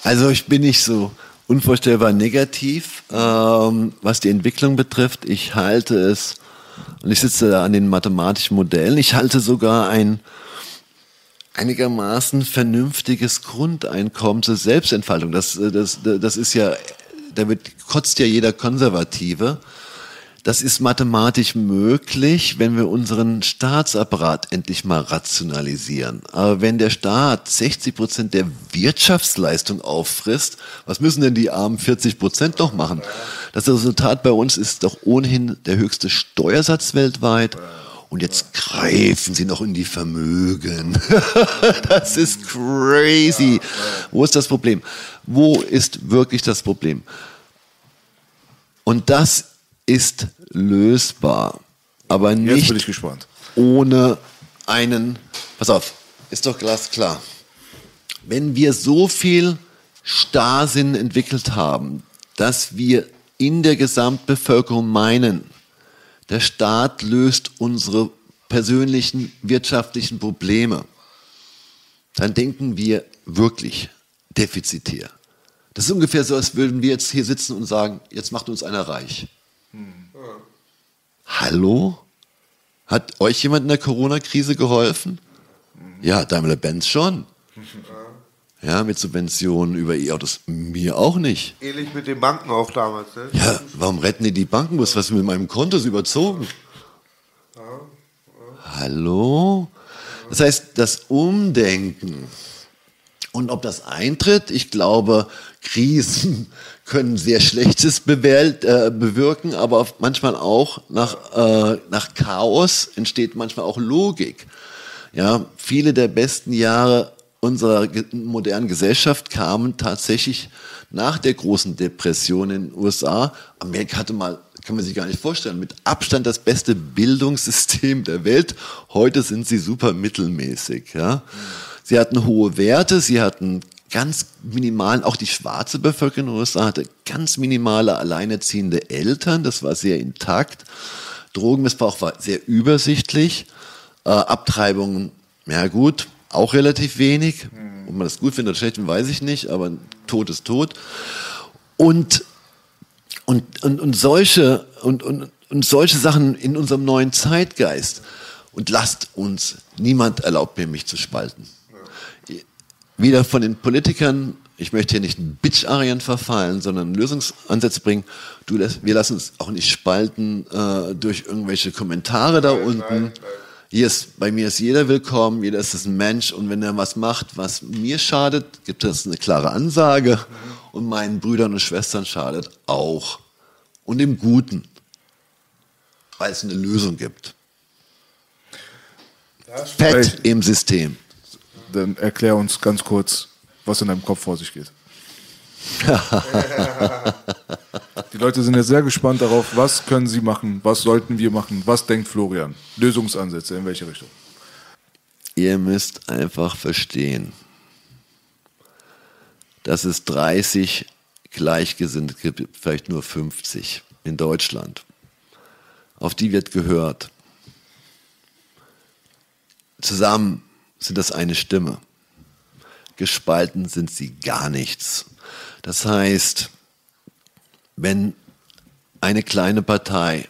Also ich bin nicht so unvorstellbar negativ, ähm, was die Entwicklung betrifft. Ich halte es, und ich sitze da an den mathematischen Modellen, ich halte sogar ein einigermaßen vernünftiges Grundeinkommen zur Selbstentfaltung. Das, das, das ist ja, da wird, kotzt ja jeder Konservative. Das ist mathematisch möglich, wenn wir unseren Staatsapparat endlich mal rationalisieren. Aber wenn der Staat 60 Prozent der Wirtschaftsleistung auffrisst, was müssen denn die armen 40 Prozent noch machen? Das Resultat bei uns ist doch ohnehin der höchste Steuersatz weltweit. Und jetzt greifen sie noch in die Vermögen. das ist crazy. Wo ist das Problem? Wo ist wirklich das Problem? Und das ist lösbar. Aber nicht ohne einen. Pass auf, ist doch glasklar. Wenn wir so viel Starrsinn entwickelt haben, dass wir in der Gesamtbevölkerung meinen, der Staat löst unsere persönlichen wirtschaftlichen Probleme, dann denken wir wirklich defizitär. Das ist ungefähr so, als würden wir jetzt hier sitzen und sagen, jetzt macht uns einer reich. Hallo? Hat euch jemand in der Corona-Krise geholfen? Ja, Daimler-Benz schon. Ja, mit Subventionen über E-Autos. Mir auch nicht. Ähnlich mit den Banken auch damals. Ne? Ja, warum retten die die Banken? Was was mit meinem Konto ist überzogen? Hallo? Das heißt, das Umdenken und ob das eintritt, ich glaube, Krisen können sehr Schlechtes bewält, äh, bewirken, aber manchmal auch nach, äh, nach Chaos entsteht manchmal auch Logik. Ja, viele der besten Jahre unserer modernen Gesellschaft kamen tatsächlich nach der großen Depression in den USA. Amerika hatte mal, kann man sich gar nicht vorstellen, mit Abstand das beste Bildungssystem der Welt. Heute sind sie super mittelmäßig. Ja. Sie hatten hohe Werte, sie hatten ganz minimalen, auch die schwarze Bevölkerung in den USA hatte ganz minimale alleinerziehende Eltern, das war sehr intakt. Drogenmissbrauch war sehr übersichtlich. Äh, Abtreibungen, ja gut, auch relativ wenig. Ob man das gut findet oder schlecht, weiß ich nicht, aber Tod ist tot. Und, und, und, und, solche, und, und, und solche Sachen in unserem neuen Zeitgeist. Und lasst uns, niemand erlaubt mir, mich zu spalten. Wieder von den Politikern, ich möchte hier nicht in Bitch-Arien verfallen, sondern Lösungsansätze bringen. Du, wir lassen uns auch nicht spalten äh, durch irgendwelche Kommentare da unten. Nein, nein. Hier ist, bei mir ist jeder willkommen, jeder ist ein Mensch und wenn er was macht, was mir schadet, gibt es eine klare Ansage mhm. und meinen Brüdern und Schwestern schadet auch. Und im Guten, weil es eine Lösung gibt. Fett im System. Dann erklär uns ganz kurz, was in deinem Kopf vor sich geht. Die Leute sind jetzt sehr gespannt darauf, was können sie machen, was sollten wir machen, was denkt Florian? Lösungsansätze, in welche Richtung? Ihr müsst einfach verstehen, dass es 30 Gleichgesinnte gibt, vielleicht nur 50 in Deutschland. Auf die wird gehört. Zusammen sind das eine Stimme. Gespalten sind sie gar nichts. Das heißt, wenn eine kleine Partei,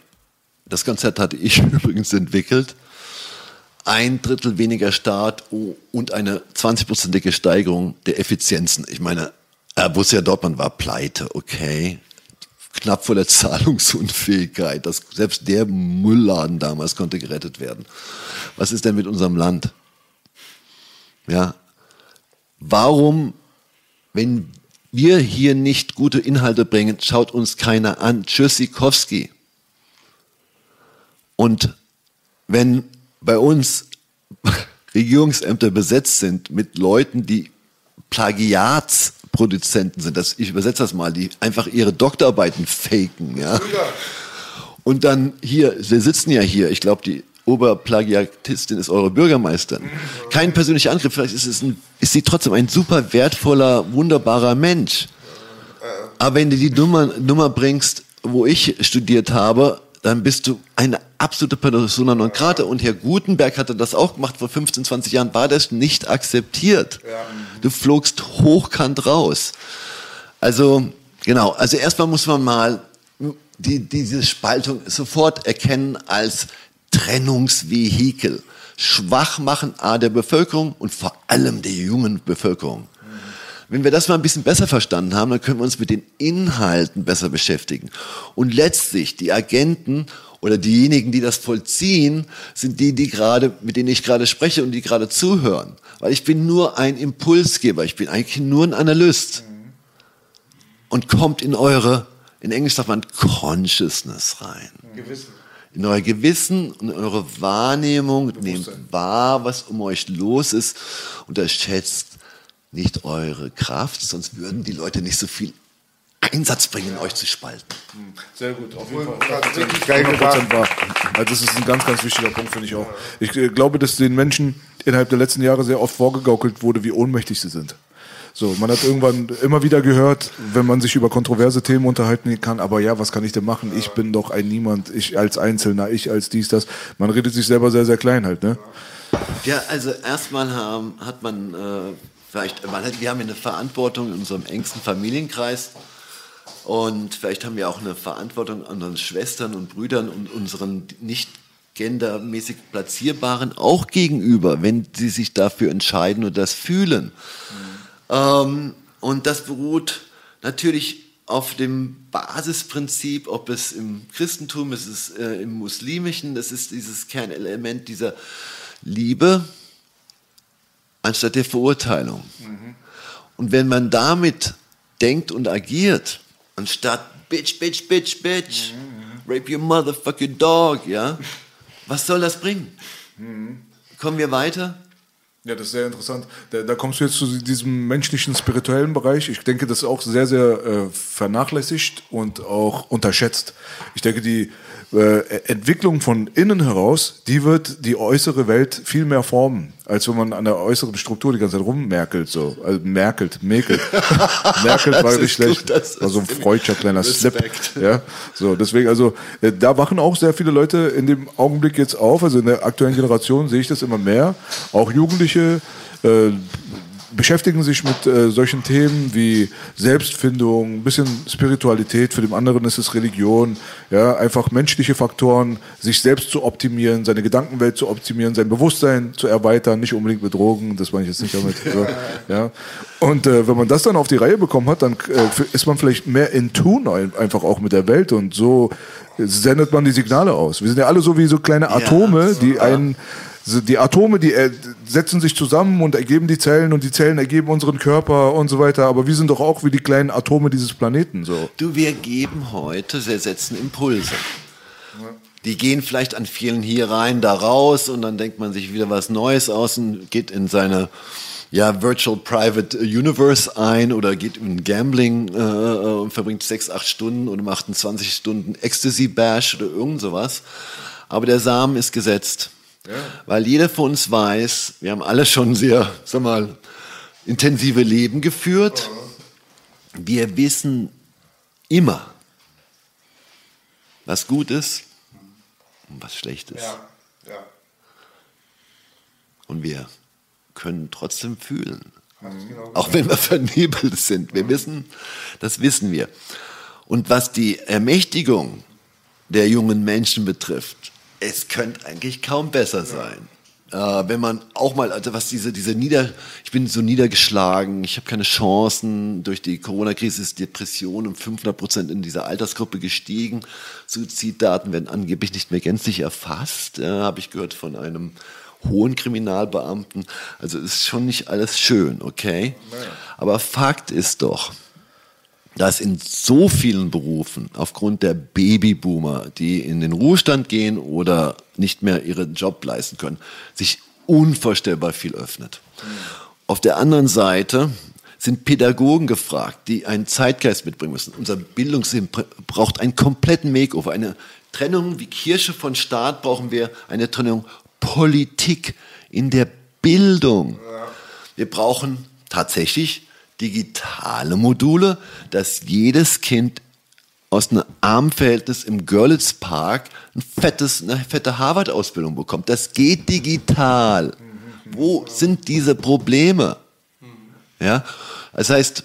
das Konzept hatte ich übrigens entwickelt, ein Drittel weniger Staat und eine 20-prozentige Steigerung der Effizienzen. Ich meine, äh, Borussia Dortmund war pleite, okay. Knapp vor der Zahlungsunfähigkeit. Das, selbst der Müllladen damals konnte gerettet werden. Was ist denn mit unserem Land? Ja. Warum, wenn wir hier nicht gute Inhalte bringen, schaut uns keiner an. Tschüssikowski. Und wenn bei uns Regierungsämter besetzt sind mit Leuten, die Plagiatsproduzenten sind, das, ich übersetze das mal, die einfach ihre Doktorarbeiten faken, ja. Und dann hier, wir sitzen ja hier, ich glaube, die Oberplagiatistin ist eure Bürgermeisterin. Kein persönlicher Angriff, vielleicht ist, es ein, ist sie trotzdem ein super wertvoller, wunderbarer Mensch. Aber wenn du die Nummer, Nummer bringst, wo ich studiert habe, dann bist du eine absolute Persona non grata. Und Herr Gutenberg hatte das auch gemacht vor 15, 20 Jahren, war das nicht akzeptiert. Du flogst hochkant raus. Also, genau, also erstmal muss man mal die, diese Spaltung sofort erkennen als Trennungsvehikel. Schwach machen A der Bevölkerung und vor allem der jungen Bevölkerung. Wenn wir das mal ein bisschen besser verstanden haben, dann können wir uns mit den Inhalten besser beschäftigen. Und letztlich die Agenten oder diejenigen, die das vollziehen, sind die, die gerade, mit denen ich gerade spreche und die gerade zuhören. Weil ich bin nur ein Impulsgeber, ich bin eigentlich nur ein Analyst. Und kommt in eure, in Englisch sagt man Consciousness rein. Gewissen in euer Gewissen und in eure Wahrnehmung, nehmt wahr, was um euch los ist, unterschätzt nicht eure Kraft, sonst würden die Leute nicht so viel Einsatz bringen, euch zu spalten. Sehr gut, auf jeden Fall. Geil 100% wahr. Also das ist ein ganz, ganz wichtiger Punkt, finde ich auch. Ich äh, glaube, dass den Menschen innerhalb der letzten Jahre sehr oft vorgegaukelt wurde, wie ohnmächtig sie sind. So, man hat irgendwann immer wieder gehört, wenn man sich über kontroverse Themen unterhalten kann, aber ja, was kann ich denn machen? Ich bin doch ein Niemand, ich als Einzelner, ich als dies, das. Man redet sich selber sehr, sehr klein halt, ne? Ja, also erstmal hat man äh, vielleicht, man hat, wir haben ja eine Verantwortung in unserem engsten Familienkreis und vielleicht haben wir auch eine Verantwortung an unseren Schwestern und Brüdern und unseren nicht gendermäßig platzierbaren auch gegenüber, wenn sie sich dafür entscheiden und das fühlen. Mhm. Ähm, und das beruht natürlich auf dem Basisprinzip, ob es im Christentum, es ist äh, im Muslimischen, das ist dieses Kernelement dieser Liebe anstatt der Verurteilung. Mhm. Und wenn man damit denkt und agiert, anstatt Bitch, Bitch, Bitch, Bitch, mhm. rape your motherfucking dog, ja, was soll das bringen? Mhm. Kommen wir weiter? Ja, das ist sehr interessant. Da, da, kommst du jetzt zu diesem menschlichen, spirituellen Bereich. Ich denke, das ist auch sehr, sehr äh, vernachlässigt und auch unterschätzt. Ich denke, die äh, Entwicklung von innen heraus, die wird die äußere Welt viel mehr formen, als wenn man an der äußeren Struktur die ganze Zeit rummerkelt, so. Also merkelt, mäkelt. merkelt war nicht schlecht. Gut, war so ein freudscher kleiner Respekt. Slip. Ja, so, deswegen, also, äh, da wachen auch sehr viele Leute in dem Augenblick jetzt auf. Also in der aktuellen Generation sehe ich das immer mehr. Auch Jugendliche, äh, beschäftigen sich mit äh, solchen Themen wie Selbstfindung, ein bisschen Spiritualität, für den anderen ist es Religion, ja, einfach menschliche Faktoren, sich selbst zu optimieren, seine Gedankenwelt zu optimieren, sein Bewusstsein zu erweitern, nicht unbedingt mit Drogen, das meine ich jetzt nicht damit. so, ja. Und äh, wenn man das dann auf die Reihe bekommen hat, dann äh, ist man vielleicht mehr in Tune einfach auch mit der Welt und so sendet man die Signale aus. Wir sind ja alle so wie so kleine Atome, ja, so, die einen die Atome, die äh, setzen sich zusammen und ergeben die Zellen und die Zellen ergeben unseren Körper und so weiter. Aber wir sind doch auch wie die kleinen Atome dieses Planeten. So. Du, wir geben heute, wir setzen Impulse. Die gehen vielleicht an vielen hier rein, da raus und dann denkt man sich wieder was Neues aus und geht in seine ja, Virtual Private Universe ein oder geht in Gambling äh, äh und verbringt sechs, acht Stunden oder macht einen 20 Stunden Ecstasy Bash oder irgend sowas. Aber der Samen ist gesetzt. Weil jeder von uns weiß, wir haben alle schon sehr, sag mal, intensive Leben geführt. Wir wissen immer, was gut ist und was schlecht ist. Ja. Ja. Und wir können trotzdem fühlen. Genau auch wenn wir vernebelt sind. Wir wissen, das wissen wir. Und was die Ermächtigung der jungen Menschen betrifft, es könnte eigentlich kaum besser sein. Äh, wenn man auch mal, also was diese, diese Nieder, ich bin so niedergeschlagen, ich habe keine Chancen, durch die Corona-Krise ist Depression um 500 Prozent in dieser Altersgruppe gestiegen. Suiziddaten werden angeblich nicht mehr gänzlich erfasst, äh, habe ich gehört von einem hohen Kriminalbeamten. Also ist schon nicht alles schön, okay? Aber Fakt ist doch, dass in so vielen Berufen aufgrund der Babyboomer, die in den Ruhestand gehen oder nicht mehr ihren Job leisten können, sich unvorstellbar viel öffnet. Mhm. Auf der anderen Seite sind Pädagogen gefragt, die einen Zeitgeist mitbringen müssen. Unser Bildungssystem braucht einen kompletten Makeover. Eine Trennung wie Kirche von Staat brauchen wir eine Trennung Politik in der Bildung. Wir brauchen tatsächlich digitale Module, dass jedes Kind aus einem Armverhältnis im Görlitz Park ein fettes, eine fette Harvard-Ausbildung bekommt. Das geht digital. Wo sind diese Probleme? Ja, das heißt,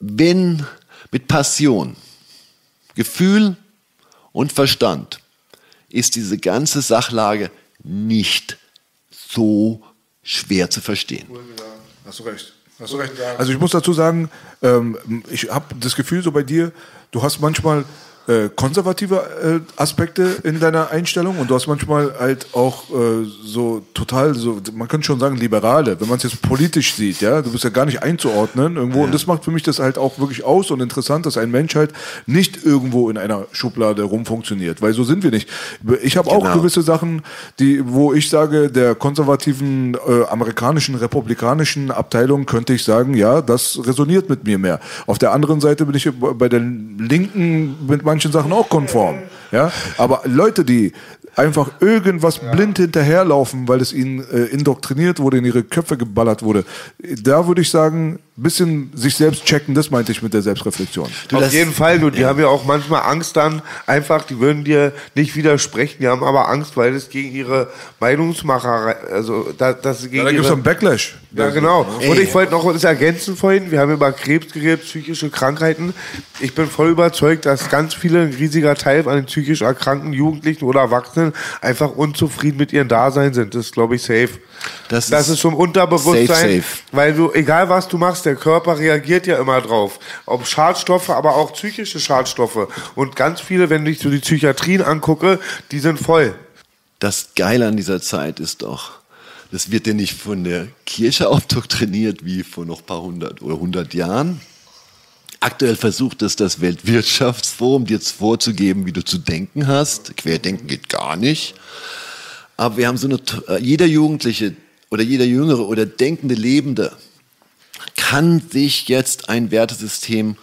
wenn mit Passion, Gefühl und Verstand ist diese ganze Sachlage nicht so schwer zu verstehen. Hast du recht. Hast du recht. Also ich muss dazu sagen, ähm, ich habe das Gefühl so bei dir, du hast manchmal äh, konservative äh, Aspekte in deiner Einstellung und du hast manchmal halt auch äh, so total, so man könnte schon sagen liberale, wenn man es jetzt politisch sieht, ja, du bist ja gar nicht einzuordnen irgendwo ja. und das macht für mich das halt auch wirklich aus und interessant, dass ein Mensch halt nicht irgendwo in einer Schublade rumfunktioniert, weil so sind wir nicht. Ich habe auch genau. gewisse Sachen, die, wo ich sage, der konservativen äh, amerikanischen republikanischen Abteilung könnte ich sagen, ja, das resoniert mit mir mehr. Auf der anderen Seite bin ich bei der Linken mit manchen Sachen auch konform. Ja? Aber Leute, die einfach irgendwas ja. blind hinterherlaufen, weil es ihnen äh, indoktriniert wurde, in ihre Köpfe geballert wurde, da würde ich sagen, bisschen sich selbst checken, das meinte ich mit der Selbstreflexion. Du, Auf jeden Fall, du, die ja. haben ja auch manchmal Angst dann, einfach, die würden dir nicht widersprechen, die haben aber Angst, weil es gegen ihre Meinungsmacher, also da, das gegen ja, da gibt es einen Backlash. Ja, genau. Und ich wollte noch das ergänzen vorhin, wir haben über Krebs geredet, psychische Krankheiten. Ich bin voll überzeugt, dass ganz viele, ein riesiger Teil an den psychisch erkrankten Jugendlichen oder Erwachsenen einfach unzufrieden mit ihrem Dasein sind. Das ist, glaube ich, safe. Das, das ist, ist zum Unterbewusstsein, safe, safe. weil du, egal was du machst, der Körper reagiert ja immer drauf. Ob Schadstoffe, aber auch psychische Schadstoffe. Und ganz viele, wenn ich so die Psychiatrien angucke, die sind voll. Das Geile an dieser Zeit ist doch, das wird ja nicht von der Kirche aufdoktriniert wie vor noch ein paar hundert oder hundert Jahren. Aktuell versucht es das Weltwirtschaftsforum dir jetzt vorzugeben, wie du zu denken hast. Querdenken geht gar nicht. Aber wir haben so eine, äh, jeder Jugendliche oder jeder Jüngere oder denkende Lebende kann sich jetzt ein Wertesystem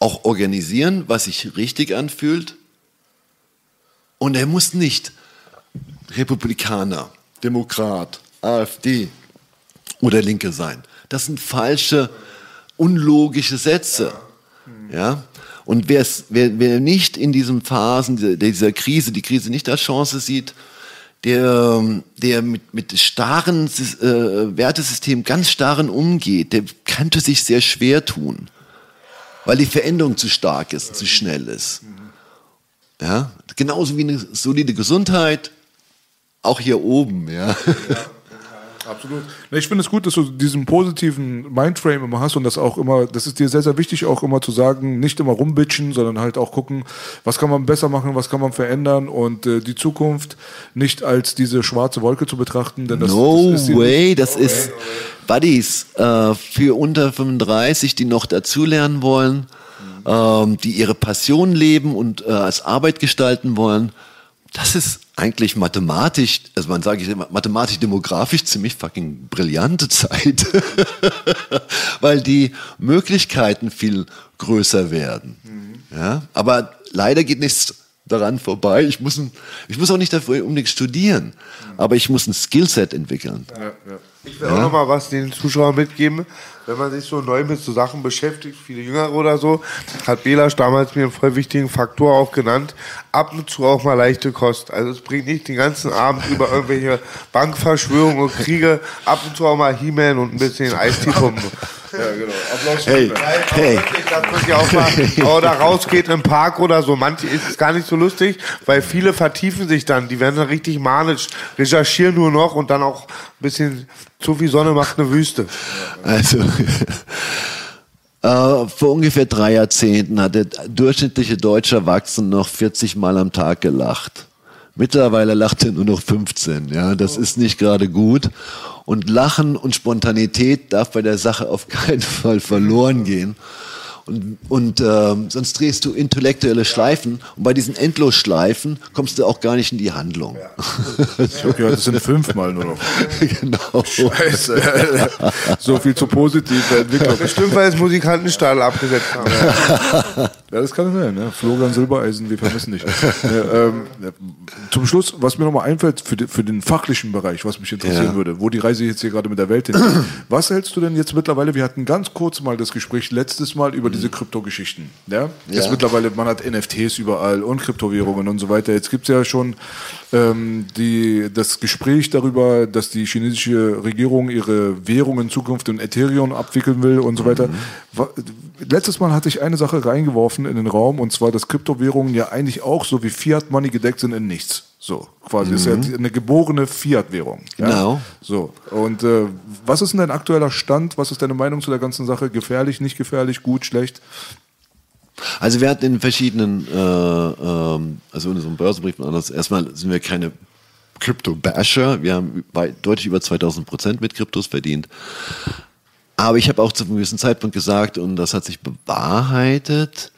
auch organisieren, was sich richtig anfühlt. Und er muss nicht Republikaner, Demokrat, AfD oder Linke sein. Das sind falsche, unlogische Sätze. Ja? Und wer, wer nicht in diesen Phasen dieser Krise, die Krise nicht als Chance sieht, der, der mit, mit starren äh, Wertesystem ganz starren umgeht, der könnte sich sehr schwer tun, weil die Veränderung zu stark ist, zu schnell ist. Ja, genauso wie eine solide Gesundheit, auch hier oben, ja. ja. Absolut. Ich finde es gut, dass du diesen positiven Mindframe immer hast und das auch immer, das ist dir sehr, sehr wichtig, auch immer zu sagen, nicht immer rumbitchen, sondern halt auch gucken, was kann man besser machen, was kann man verändern und äh, die Zukunft nicht als diese schwarze Wolke zu betrachten. Denn das, no das ist way, das no ist. Buddies äh, für unter 35, die noch dazulernen wollen, mhm. ähm, die ihre Passion leben und äh, als Arbeit gestalten wollen. Das ist eigentlich mathematisch, also man sage ich immer, mathematisch-demografisch ziemlich fucking brillante Zeit, weil die Möglichkeiten viel größer werden. Mhm. Ja, aber leider geht nichts daran vorbei. Ich muss, ein, ich muss auch nicht dafür unbedingt studieren, mhm. aber ich muss ein Skillset entwickeln. Ja, ja. Ich will ja? auch noch mal was den Zuschauern mitgeben wenn man sich so neu mit so Sachen beschäftigt, viele Jüngere oder so, hat Belasch damals mir einen voll wichtigen Faktor auch genannt, ab und zu auch mal leichte Kost. Also es bringt nicht den ganzen Abend über irgendwelche Bankverschwörungen und Kriege, ab und zu auch mal He-Man und ein bisschen Eistee pumpen. Ja, genau. Applaus hey, Nein, hey. Wirklich, dass man ja auch mal oder rausgeht im Park oder so. Manche ist es gar nicht so lustig, weil viele vertiefen sich dann. Die werden dann richtig manisch, recherchieren nur noch und dann auch ein bisschen zu viel Sonne macht eine Wüste. Also, vor ungefähr drei Jahrzehnten hat der durchschnittliche deutsche Erwachsene noch 40 Mal am Tag gelacht. Mittlerweile lacht er nur noch 15. Ja, das ist nicht gerade gut. Und Lachen und Spontanität darf bei der Sache auf keinen Fall verloren gehen. Und, und äh, sonst drehst du intellektuelle Schleifen. Und bei diesen Endlosschleifen kommst du auch gar nicht in die Handlung. Ja. Ich habe gehört, es sind fünfmal nur noch. genau. Scheiße. so viel zu positiver Entwicklung. Bestimmt, weil es Musikantenstall abgesetzt haben. Ja, das kann sein. Ne? Florian Silbereisen, wir vermissen dich. Ja, ähm, zum Schluss, was mir nochmal einfällt für, die, für, den fachlichen Bereich, was mich interessieren ja. würde, wo die Reise jetzt hier gerade mit der Welt hin. was hältst du denn jetzt mittlerweile? Wir hatten ganz kurz mal das Gespräch letztes Mal über diese Kryptogeschichten. Ja? Jetzt mittlerweile, man hat NFTs überall und Kryptowährungen und so weiter. Jetzt gibt es ja schon ähm, die, das Gespräch darüber, dass die chinesische Regierung ihre Währung in Zukunft in Ethereum abwickeln will und so weiter. Mhm. Letztes Mal hatte ich eine Sache reingeworfen in den Raum und zwar, dass Kryptowährungen ja eigentlich auch so wie Fiat Money gedeckt sind in nichts. So, quasi. Mhm. Ist ja eine geborene Fiat-Währung. Ja? Genau. So. Und äh, was ist denn dein aktueller Stand? Was ist deine Meinung zu der ganzen Sache? Gefährlich, nicht gefährlich, gut, schlecht? Also wir hatten in verschiedenen, äh, ähm, also in unserem Börsenbrief und anders, erstmal sind wir keine Crypto-Basher. Wir haben bei deutlich über 2000 Prozent mit Kryptos verdient. Aber ich habe auch zu einem gewissen Zeitpunkt gesagt, und das hat sich bewahrheitet,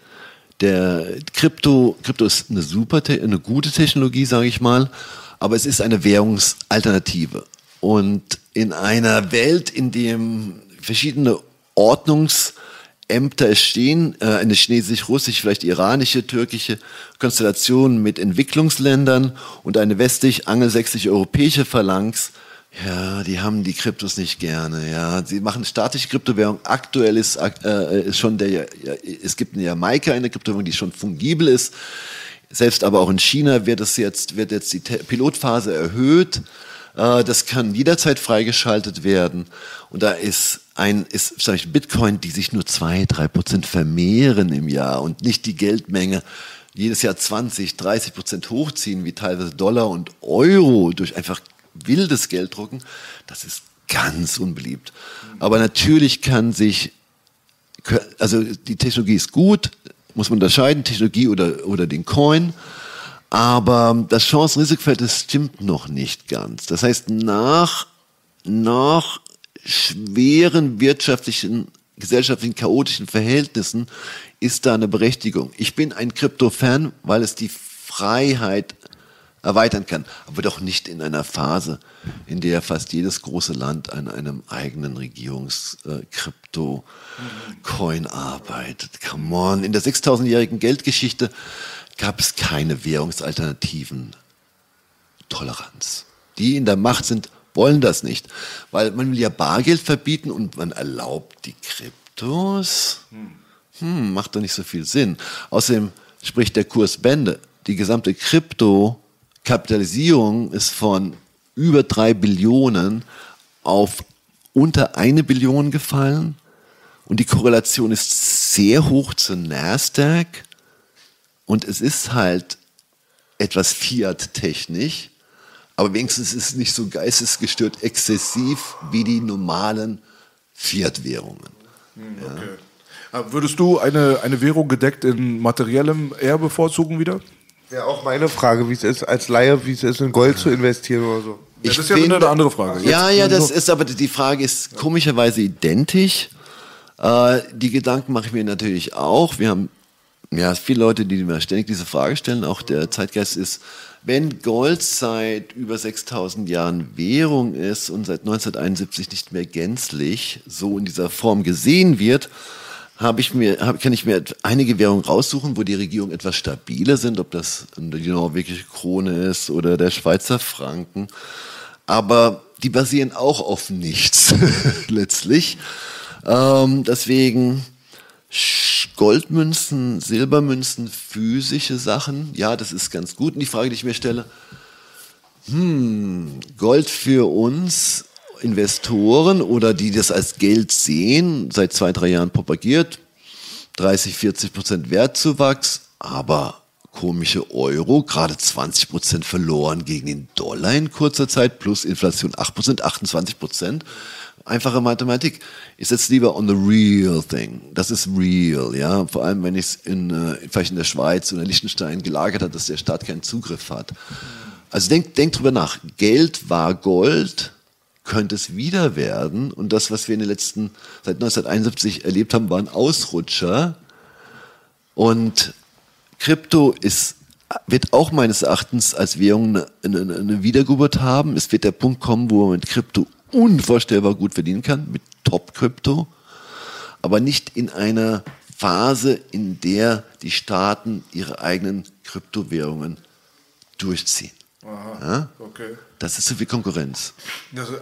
der Krypto, Krypto ist eine super, eine gute Technologie, sage ich mal, aber es ist eine Währungsalternative. Und in einer Welt, in dem verschiedene Ordnungsämter stehen, äh, eine chinesisch-russisch, vielleicht iranische, türkische Konstellation mit Entwicklungsländern und eine westlich-angelsächsisch-europäische Phalanx, ja, die haben die Kryptos nicht gerne. Ja, sie machen statische Kryptowährung. Aktuell ist, äh, ist schon der, ja, es gibt eine Jamaika, eine Kryptowährung, die schon fungibel ist. Selbst aber auch in China wird es jetzt, wird jetzt die Pilotphase erhöht. Äh, das kann jederzeit freigeschaltet werden. Und da ist ein, ist, sag ich, Bitcoin, die sich nur zwei, drei Prozent vermehren im Jahr und nicht die Geldmenge jedes Jahr 20, 30 Prozent hochziehen, wie teilweise Dollar und Euro durch einfach wildes Geld drucken, das ist ganz unbeliebt. Aber natürlich kann sich, also die Technologie ist gut, muss man unterscheiden, Technologie oder, oder den Coin. Aber das Chancen-Risikofeld, stimmt noch nicht ganz. Das heißt, nach, nach schweren wirtschaftlichen, gesellschaftlichen, chaotischen Verhältnissen ist da eine Berechtigung. Ich bin ein Krypto-Fan, weil es die Freiheit erweitern kann, aber doch nicht in einer Phase, in der fast jedes große Land an einem eigenen Regierungs-Krypto-Coin arbeitet. Come on, in der 6000-jährigen Geldgeschichte gab es keine Währungsalternativen. Toleranz. Die in der Macht sind, wollen das nicht, weil man will ja Bargeld verbieten und man erlaubt die Kryptos. Hm, macht doch nicht so viel Sinn. Außerdem spricht der Kurs Bände. Die gesamte Krypto Kapitalisierung ist von über drei Billionen auf unter eine Billion gefallen und die Korrelation ist sehr hoch zu Nasdaq und es ist halt etwas Fiat-technisch, aber wenigstens ist es nicht so geistesgestört exzessiv wie die normalen Fiat-Währungen. Hm, okay. ja. Würdest du eine, eine Währung gedeckt in materiellem eher bevorzugen wieder? Wäre auch meine Frage, wie es ist, als Laie, wie es ist, in Gold zu investieren oder so. Ich das ist ja eine andere Frage. Ja, ja, das ist aber die Frage ist komischerweise identisch. Äh, die Gedanken mache ich mir natürlich auch. Wir haben ja viele Leute, die mir ständig diese Frage stellen. Auch der Zeitgeist ist, wenn Gold seit über 6000 Jahren Währung ist und seit 1971 nicht mehr gänzlich so in dieser Form gesehen wird, habe ich mir, hab, kann ich mir einige Währungen raussuchen, wo die Regierungen etwas stabiler sind, ob das die norwegische Krone ist oder der Schweizer Franken. Aber die basieren auch auf nichts letztlich. Ähm, deswegen Goldmünzen, Silbermünzen, physische Sachen, ja, das ist ganz gut. Und die Frage, die ich mir stelle, hm, Gold für uns Investoren oder die das als Geld sehen, seit zwei, drei Jahren propagiert, 30, 40 Prozent Wertzuwachs, aber komische Euro, gerade 20 Prozent verloren gegen den Dollar in kurzer Zeit, plus Inflation 8 Prozent, 28 Prozent. Einfache Mathematik. Ich setze lieber on the real thing. Das ist real, ja. Vor allem, wenn ich es in, äh, vielleicht in der Schweiz oder Liechtenstein gelagert hat, dass der Staat keinen Zugriff hat. Also denk, denk drüber nach. Geld war Gold, könnte es wieder werden. Und das, was wir in den letzten, seit 1971 erlebt haben, war ein Ausrutscher. Und Krypto ist, wird auch meines Erachtens als Währung eine, eine, eine Wiedergeburt haben. Es wird der Punkt kommen, wo man mit Krypto unvorstellbar gut verdienen kann, mit Top-Krypto, aber nicht in einer Phase, in der die Staaten ihre eigenen Kryptowährungen durchziehen. Aha, ja? okay. Das ist so viel Konkurrenz. Das, äh,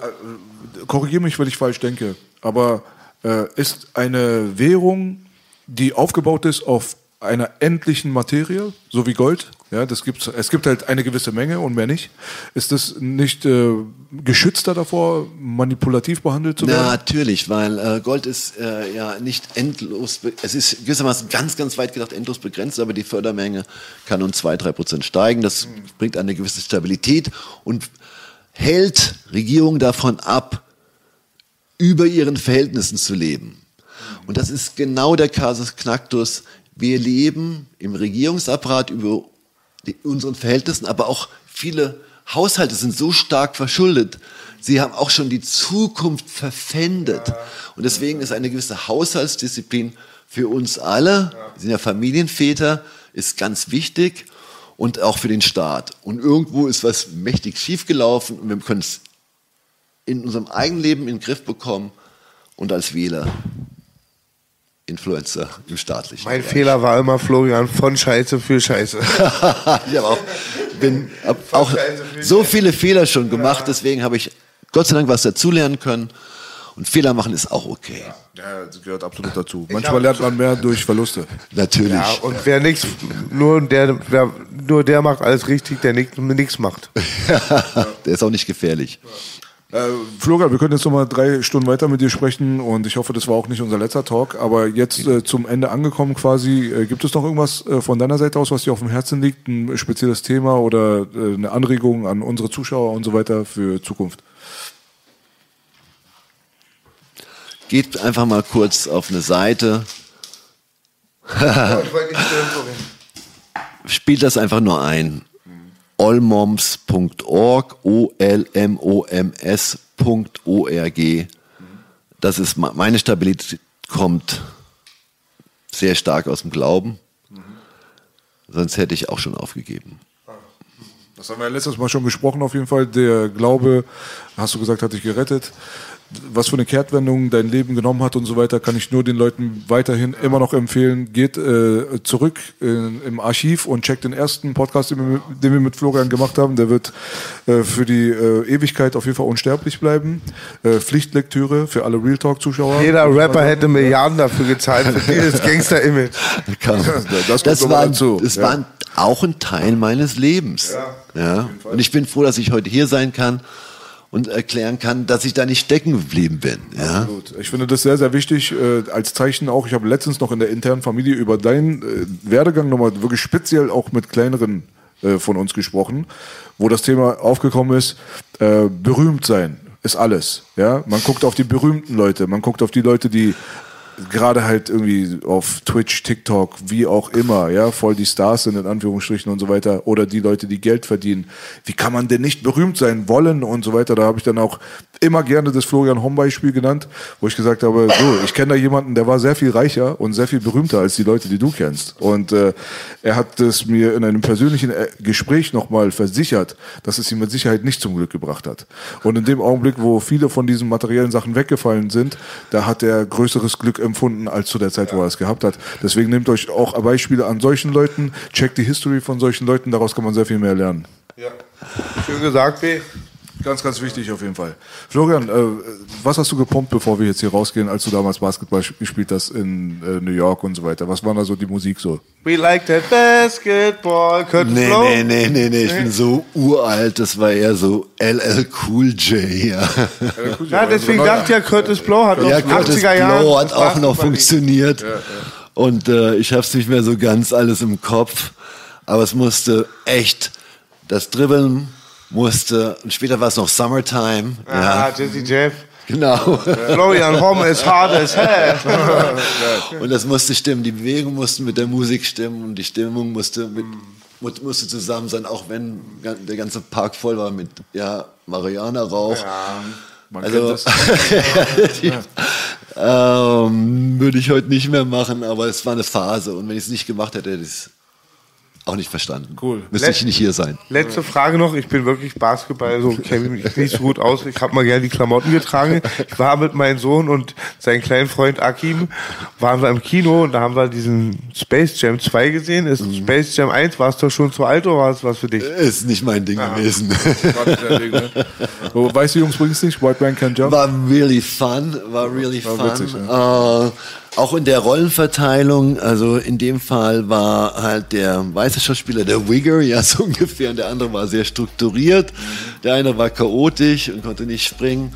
Korrigiere mich, wenn ich falsch denke, aber äh, ist eine Währung, die aufgebaut ist auf einer endlichen Materie, so wie Gold, ja, das gibt's, es gibt halt eine gewisse Menge und mehr nicht. Ist das nicht äh, geschützter davor, manipulativ behandelt zu werden? Natürlich, weil äh, Gold ist äh, ja nicht endlos, es ist gewissermaßen ganz, ganz weit gedacht endlos begrenzt, aber die Fördermenge kann um zwei, drei Prozent steigen. Das mhm. bringt eine gewisse Stabilität und hält Regierungen davon ab, über ihren Verhältnissen zu leben. Und das ist genau der Kasus Knacktus wir leben im Regierungsapparat über die, unseren Verhältnissen, aber auch viele Haushalte sind so stark verschuldet. Sie haben auch schon die Zukunft verpfändet. Und deswegen ist eine gewisse Haushaltsdisziplin für uns alle, wir sind ja Familienväter, ist ganz wichtig und auch für den Staat. Und irgendwo ist was mächtig schiefgelaufen und wir können es in unserem eigenen Leben in den Griff bekommen und als Wähler Influencer im staatlichen. Mein Bereich. Fehler war immer Florian von Scheiße für Scheiße. ich habe auch, bin, hab auch so viele Fehler schon gemacht, deswegen habe ich Gott sei Dank was dazulernen können. Und Fehler machen ist auch okay. Ja, das gehört absolut dazu. Manchmal lernt man mehr durch Verluste. Natürlich. Ja, und wer nichts, nur der, wer, nur der macht alles richtig, der nichts macht. der ist auch nicht gefährlich. Äh, Florian, wir können jetzt noch mal drei Stunden weiter mit dir sprechen und ich hoffe, das war auch nicht unser letzter Talk, aber jetzt äh, zum Ende angekommen quasi, äh, gibt es noch irgendwas äh, von deiner Seite aus, was dir auf dem Herzen liegt, ein spezielles Thema oder äh, eine Anregung an unsere Zuschauer und so weiter für Zukunft? Geht einfach mal kurz auf eine Seite. Spielt das einfach nur ein olmoms.org, O-L-M-O-M-S.org. Das ist meine Stabilität kommt sehr stark aus dem Glauben. Sonst hätte ich auch schon aufgegeben. Das haben wir ja letztes Mal schon gesprochen, auf jeden Fall. Der Glaube, hast du gesagt, hat dich gerettet was für eine Kehrtwendung dein Leben genommen hat und so weiter, kann ich nur den Leuten weiterhin immer noch empfehlen. Geht äh, zurück äh, im Archiv und checkt den ersten Podcast, den wir, den wir mit Florian gemacht haben. Der wird äh, für die äh, Ewigkeit auf jeden Fall unsterblich bleiben. Äh, Pflichtlektüre für alle Real Talk-Zuschauer. Jeder Rapper hätte Milliarden dafür gezahlt für dieses Gangster-Image. Das, das, war, das ja. war auch ein Teil meines Lebens. Ja, ja. Und ich bin froh, dass ich heute hier sein kann und erklären kann, dass ich da nicht stecken geblieben bin. Ja? Absolut. Ich finde das sehr, sehr wichtig äh, als Zeichen auch. Ich habe letztens noch in der internen Familie über deinen äh, Werdegang nochmal wirklich speziell auch mit kleineren äh, von uns gesprochen, wo das Thema aufgekommen ist, äh, berühmt sein ist alles. Ja, man guckt auf die berühmten Leute, man guckt auf die Leute, die gerade halt irgendwie auf Twitch, TikTok, wie auch immer, ja, voll die Stars sind in Anführungsstrichen und so weiter oder die Leute, die Geld verdienen. Wie kann man denn nicht berühmt sein wollen und so weiter? Da habe ich dann auch immer gerne das Florian Homm Beispiel genannt, wo ich gesagt habe, so, ich kenne da jemanden, der war sehr viel reicher und sehr viel berühmter als die Leute, die du kennst. Und äh, er hat es mir in einem persönlichen äh, Gespräch nochmal versichert, dass es ihm mit Sicherheit nicht zum Glück gebracht hat. Und in dem Augenblick, wo viele von diesen materiellen Sachen weggefallen sind, da hat er größeres Glück empfunden als zu der Zeit, wo er es gehabt hat. Deswegen nehmt euch auch Beispiele an solchen Leuten, checkt die History von solchen Leuten, daraus kann man sehr viel mehr lernen. Ja. Schön gesagt, B. Ganz, ganz wichtig auf jeden Fall. Florian, äh, was hast du gepumpt, bevor wir jetzt hier rausgehen, als du damals Basketball gespielt hast in äh, New York und so weiter? Was war da so die Musik so? We like that basketball. Curtis nee, Blow. nee, nee, nee, nee, ich bin so uralt, das war eher so LL Cool J, ja. ja, deswegen dachte ich ja, Curtis Blow hat ja, noch 80er Jahren. Blow hat auch noch funktioniert. Ja, ja. Und äh, ich habe es nicht mehr so ganz alles im Kopf, aber es musste echt das Dribbeln musste, und später war es noch Summertime. Ah, ja. Jesse Jeff. Genau. Florian Homme ist hard as hell. und das musste stimmen. Die Bewegung musste mit der Musik stimmen und die Stimmung musste mit, musste zusammen sein, auch wenn der ganze Park voll war mit ja, Marihuana-Rauch. Ja, also, ähm, würde ich heute nicht mehr machen, aber es war eine Phase und wenn ich es nicht gemacht hätte, hätte ich es auch nicht verstanden. Cool. Müsste Let ich nicht hier sein. Letzte Frage noch. Ich bin wirklich Basketball, so kenne mich nicht so gut aus. Ich habe mal gerne die Klamotten getragen. Ich war mit meinem Sohn und seinem kleinen Freund Akim, waren wir im Kino und da haben wir diesen Space Jam 2 gesehen. Ist mhm. Space Jam 1, warst du schon zu alt oder war es was für dich? Ist nicht mein Ding Aha. gewesen. Ding, ne? weißt du, Jungs, bringst nicht? White Man Can Jump? War really fun. War really war fun. Witzig, ja. uh, auch in der Rollenverteilung, also in dem Fall war halt der weiße Schauspieler der Wigger, ja so ungefähr, und der andere war sehr strukturiert. Der eine war chaotisch und konnte nicht springen.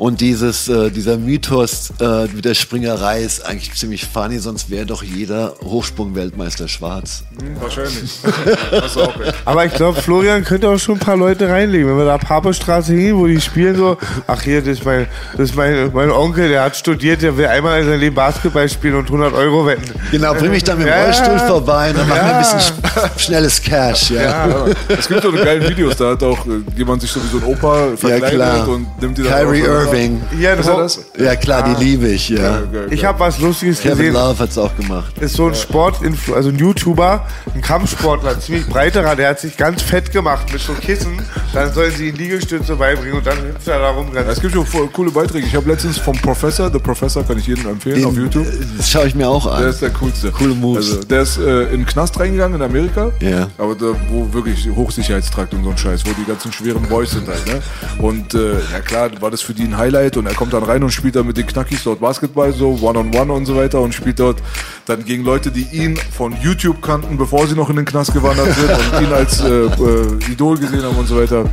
Und dieses, äh, dieser Mythos äh, mit der Springerei ist eigentlich ziemlich funny, sonst wäre doch jeder Hochsprung-Weltmeister schwarz. Hm, wahrscheinlich. Auch. Aber ich glaube, Florian könnte auch schon ein paar Leute reinlegen. Wenn wir da Papestraße hin, wo die spielen so, ach hier, das ist mein, das ist mein, mein Onkel, der hat studiert, der will einmal in seinem Leben Basketball spielen und 100 Euro wetten. Genau, bring mich dann mit dem Ja. Rollstuhl vorbei und dann machen wir ein bisschen sch- schnelles Cash. Ja, Ja, es gibt so eine geile Videos, da hat auch äh, jemand sich sowieso ein Opa verkleidet und nimmt die dann Kyrie auf- Irving. Hier, Ist das? Ja klar, die liebe ich, ja. Ich habe was Lustiges Kevin gesehen. Love hat's auch gemacht. ist so ein Sport, also ein YouTuber, ein Kampfsportler, ein ziemlich breiterer, der hat sich ganz fett gemacht mit so Kissen. Dann sollen sie ihn Liegestütze beibringen und dann hüpft er da rum. Es gibt schon voll coole Beiträge. Ich habe letztens vom Professor, The Professor kann ich jedem empfehlen Den, auf YouTube. äh, Das schaue ich mir auch Der an. ist der coolste. Coole Moves. Also, der ist äh, in den Knast reingegangen in Amerika. Ja. Aber da, wo wirklich Hochsicherheitstrakt und so ein Scheiß, wo die ganzen schweren Boys sind halt, ne? Und äh, ja klar, war das für die ein Highlight und er kommt dann rein und spielt dann mit den Knackis dort Basketball, so One-on-One und so weiter und spielt dort dann gegen Leute, die ihn von YouTube kannten, bevor sie noch in den Knast gewandert sind und ihn als äh, äh, Idol gesehen haben und so weiter.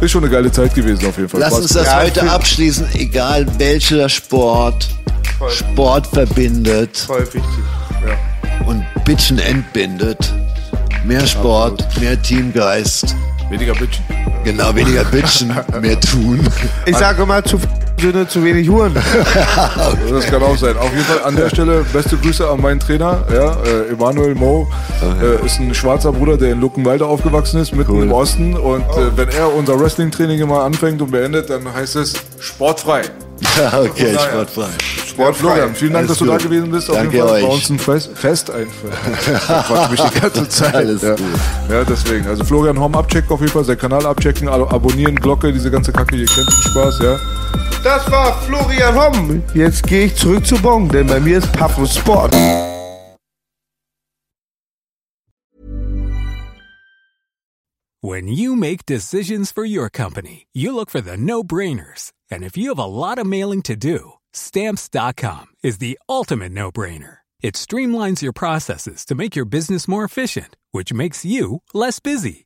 Ist schon eine geile Zeit gewesen auf jeden Fall. Lass uns das Ja, heute abschließen, egal welcher Sport Voll. Sport verbindet voll wichtig. und Bitchen entbindet. Mehr Sport, mehr Teamgeist. Weniger Bitchen. Genau, weniger Bitchen, mehr tun. Ich sage immer, zu Söhne, zu wenig Huren. Das kann auch sein. Auf jeden Fall an der Stelle beste Grüße an meinen Trainer, ja, äh, Emanuel Mo. Äh, ist ein schwarzer Bruder, der in Luckenwalde aufgewachsen ist, mitten Cool. im Osten. Und äh, wenn er unser Wrestling-Training immer anfängt und beendet, dann heißt es sportfrei. Ja, okay, daher. sportfrei. Sport Florian, vielen Dank, Alles dass du da gut. gewesen bist. Auf Danke jeden Fall euch. bei uns ein Fest, Fest einfach. Mich die ganze Zeit. Alles ja. gut. ja, deswegen. Also Florian Hom abchecken auf jeden Fall, seinen Kanal abchecken, ab- abonnieren, Glocke, diese ganze Kacke, ihr kennt den Spaß, ja. Das war Florian Homm. Jetzt gehe ich zurück zu Bon, denn bei mir ist Sport. When you make decisions for your company, you look for the no brainers. And if you have a lot of mailing to do, stamps.com is the ultimate no brainer. It streamlines your processes to make your business more efficient, which makes you less busy.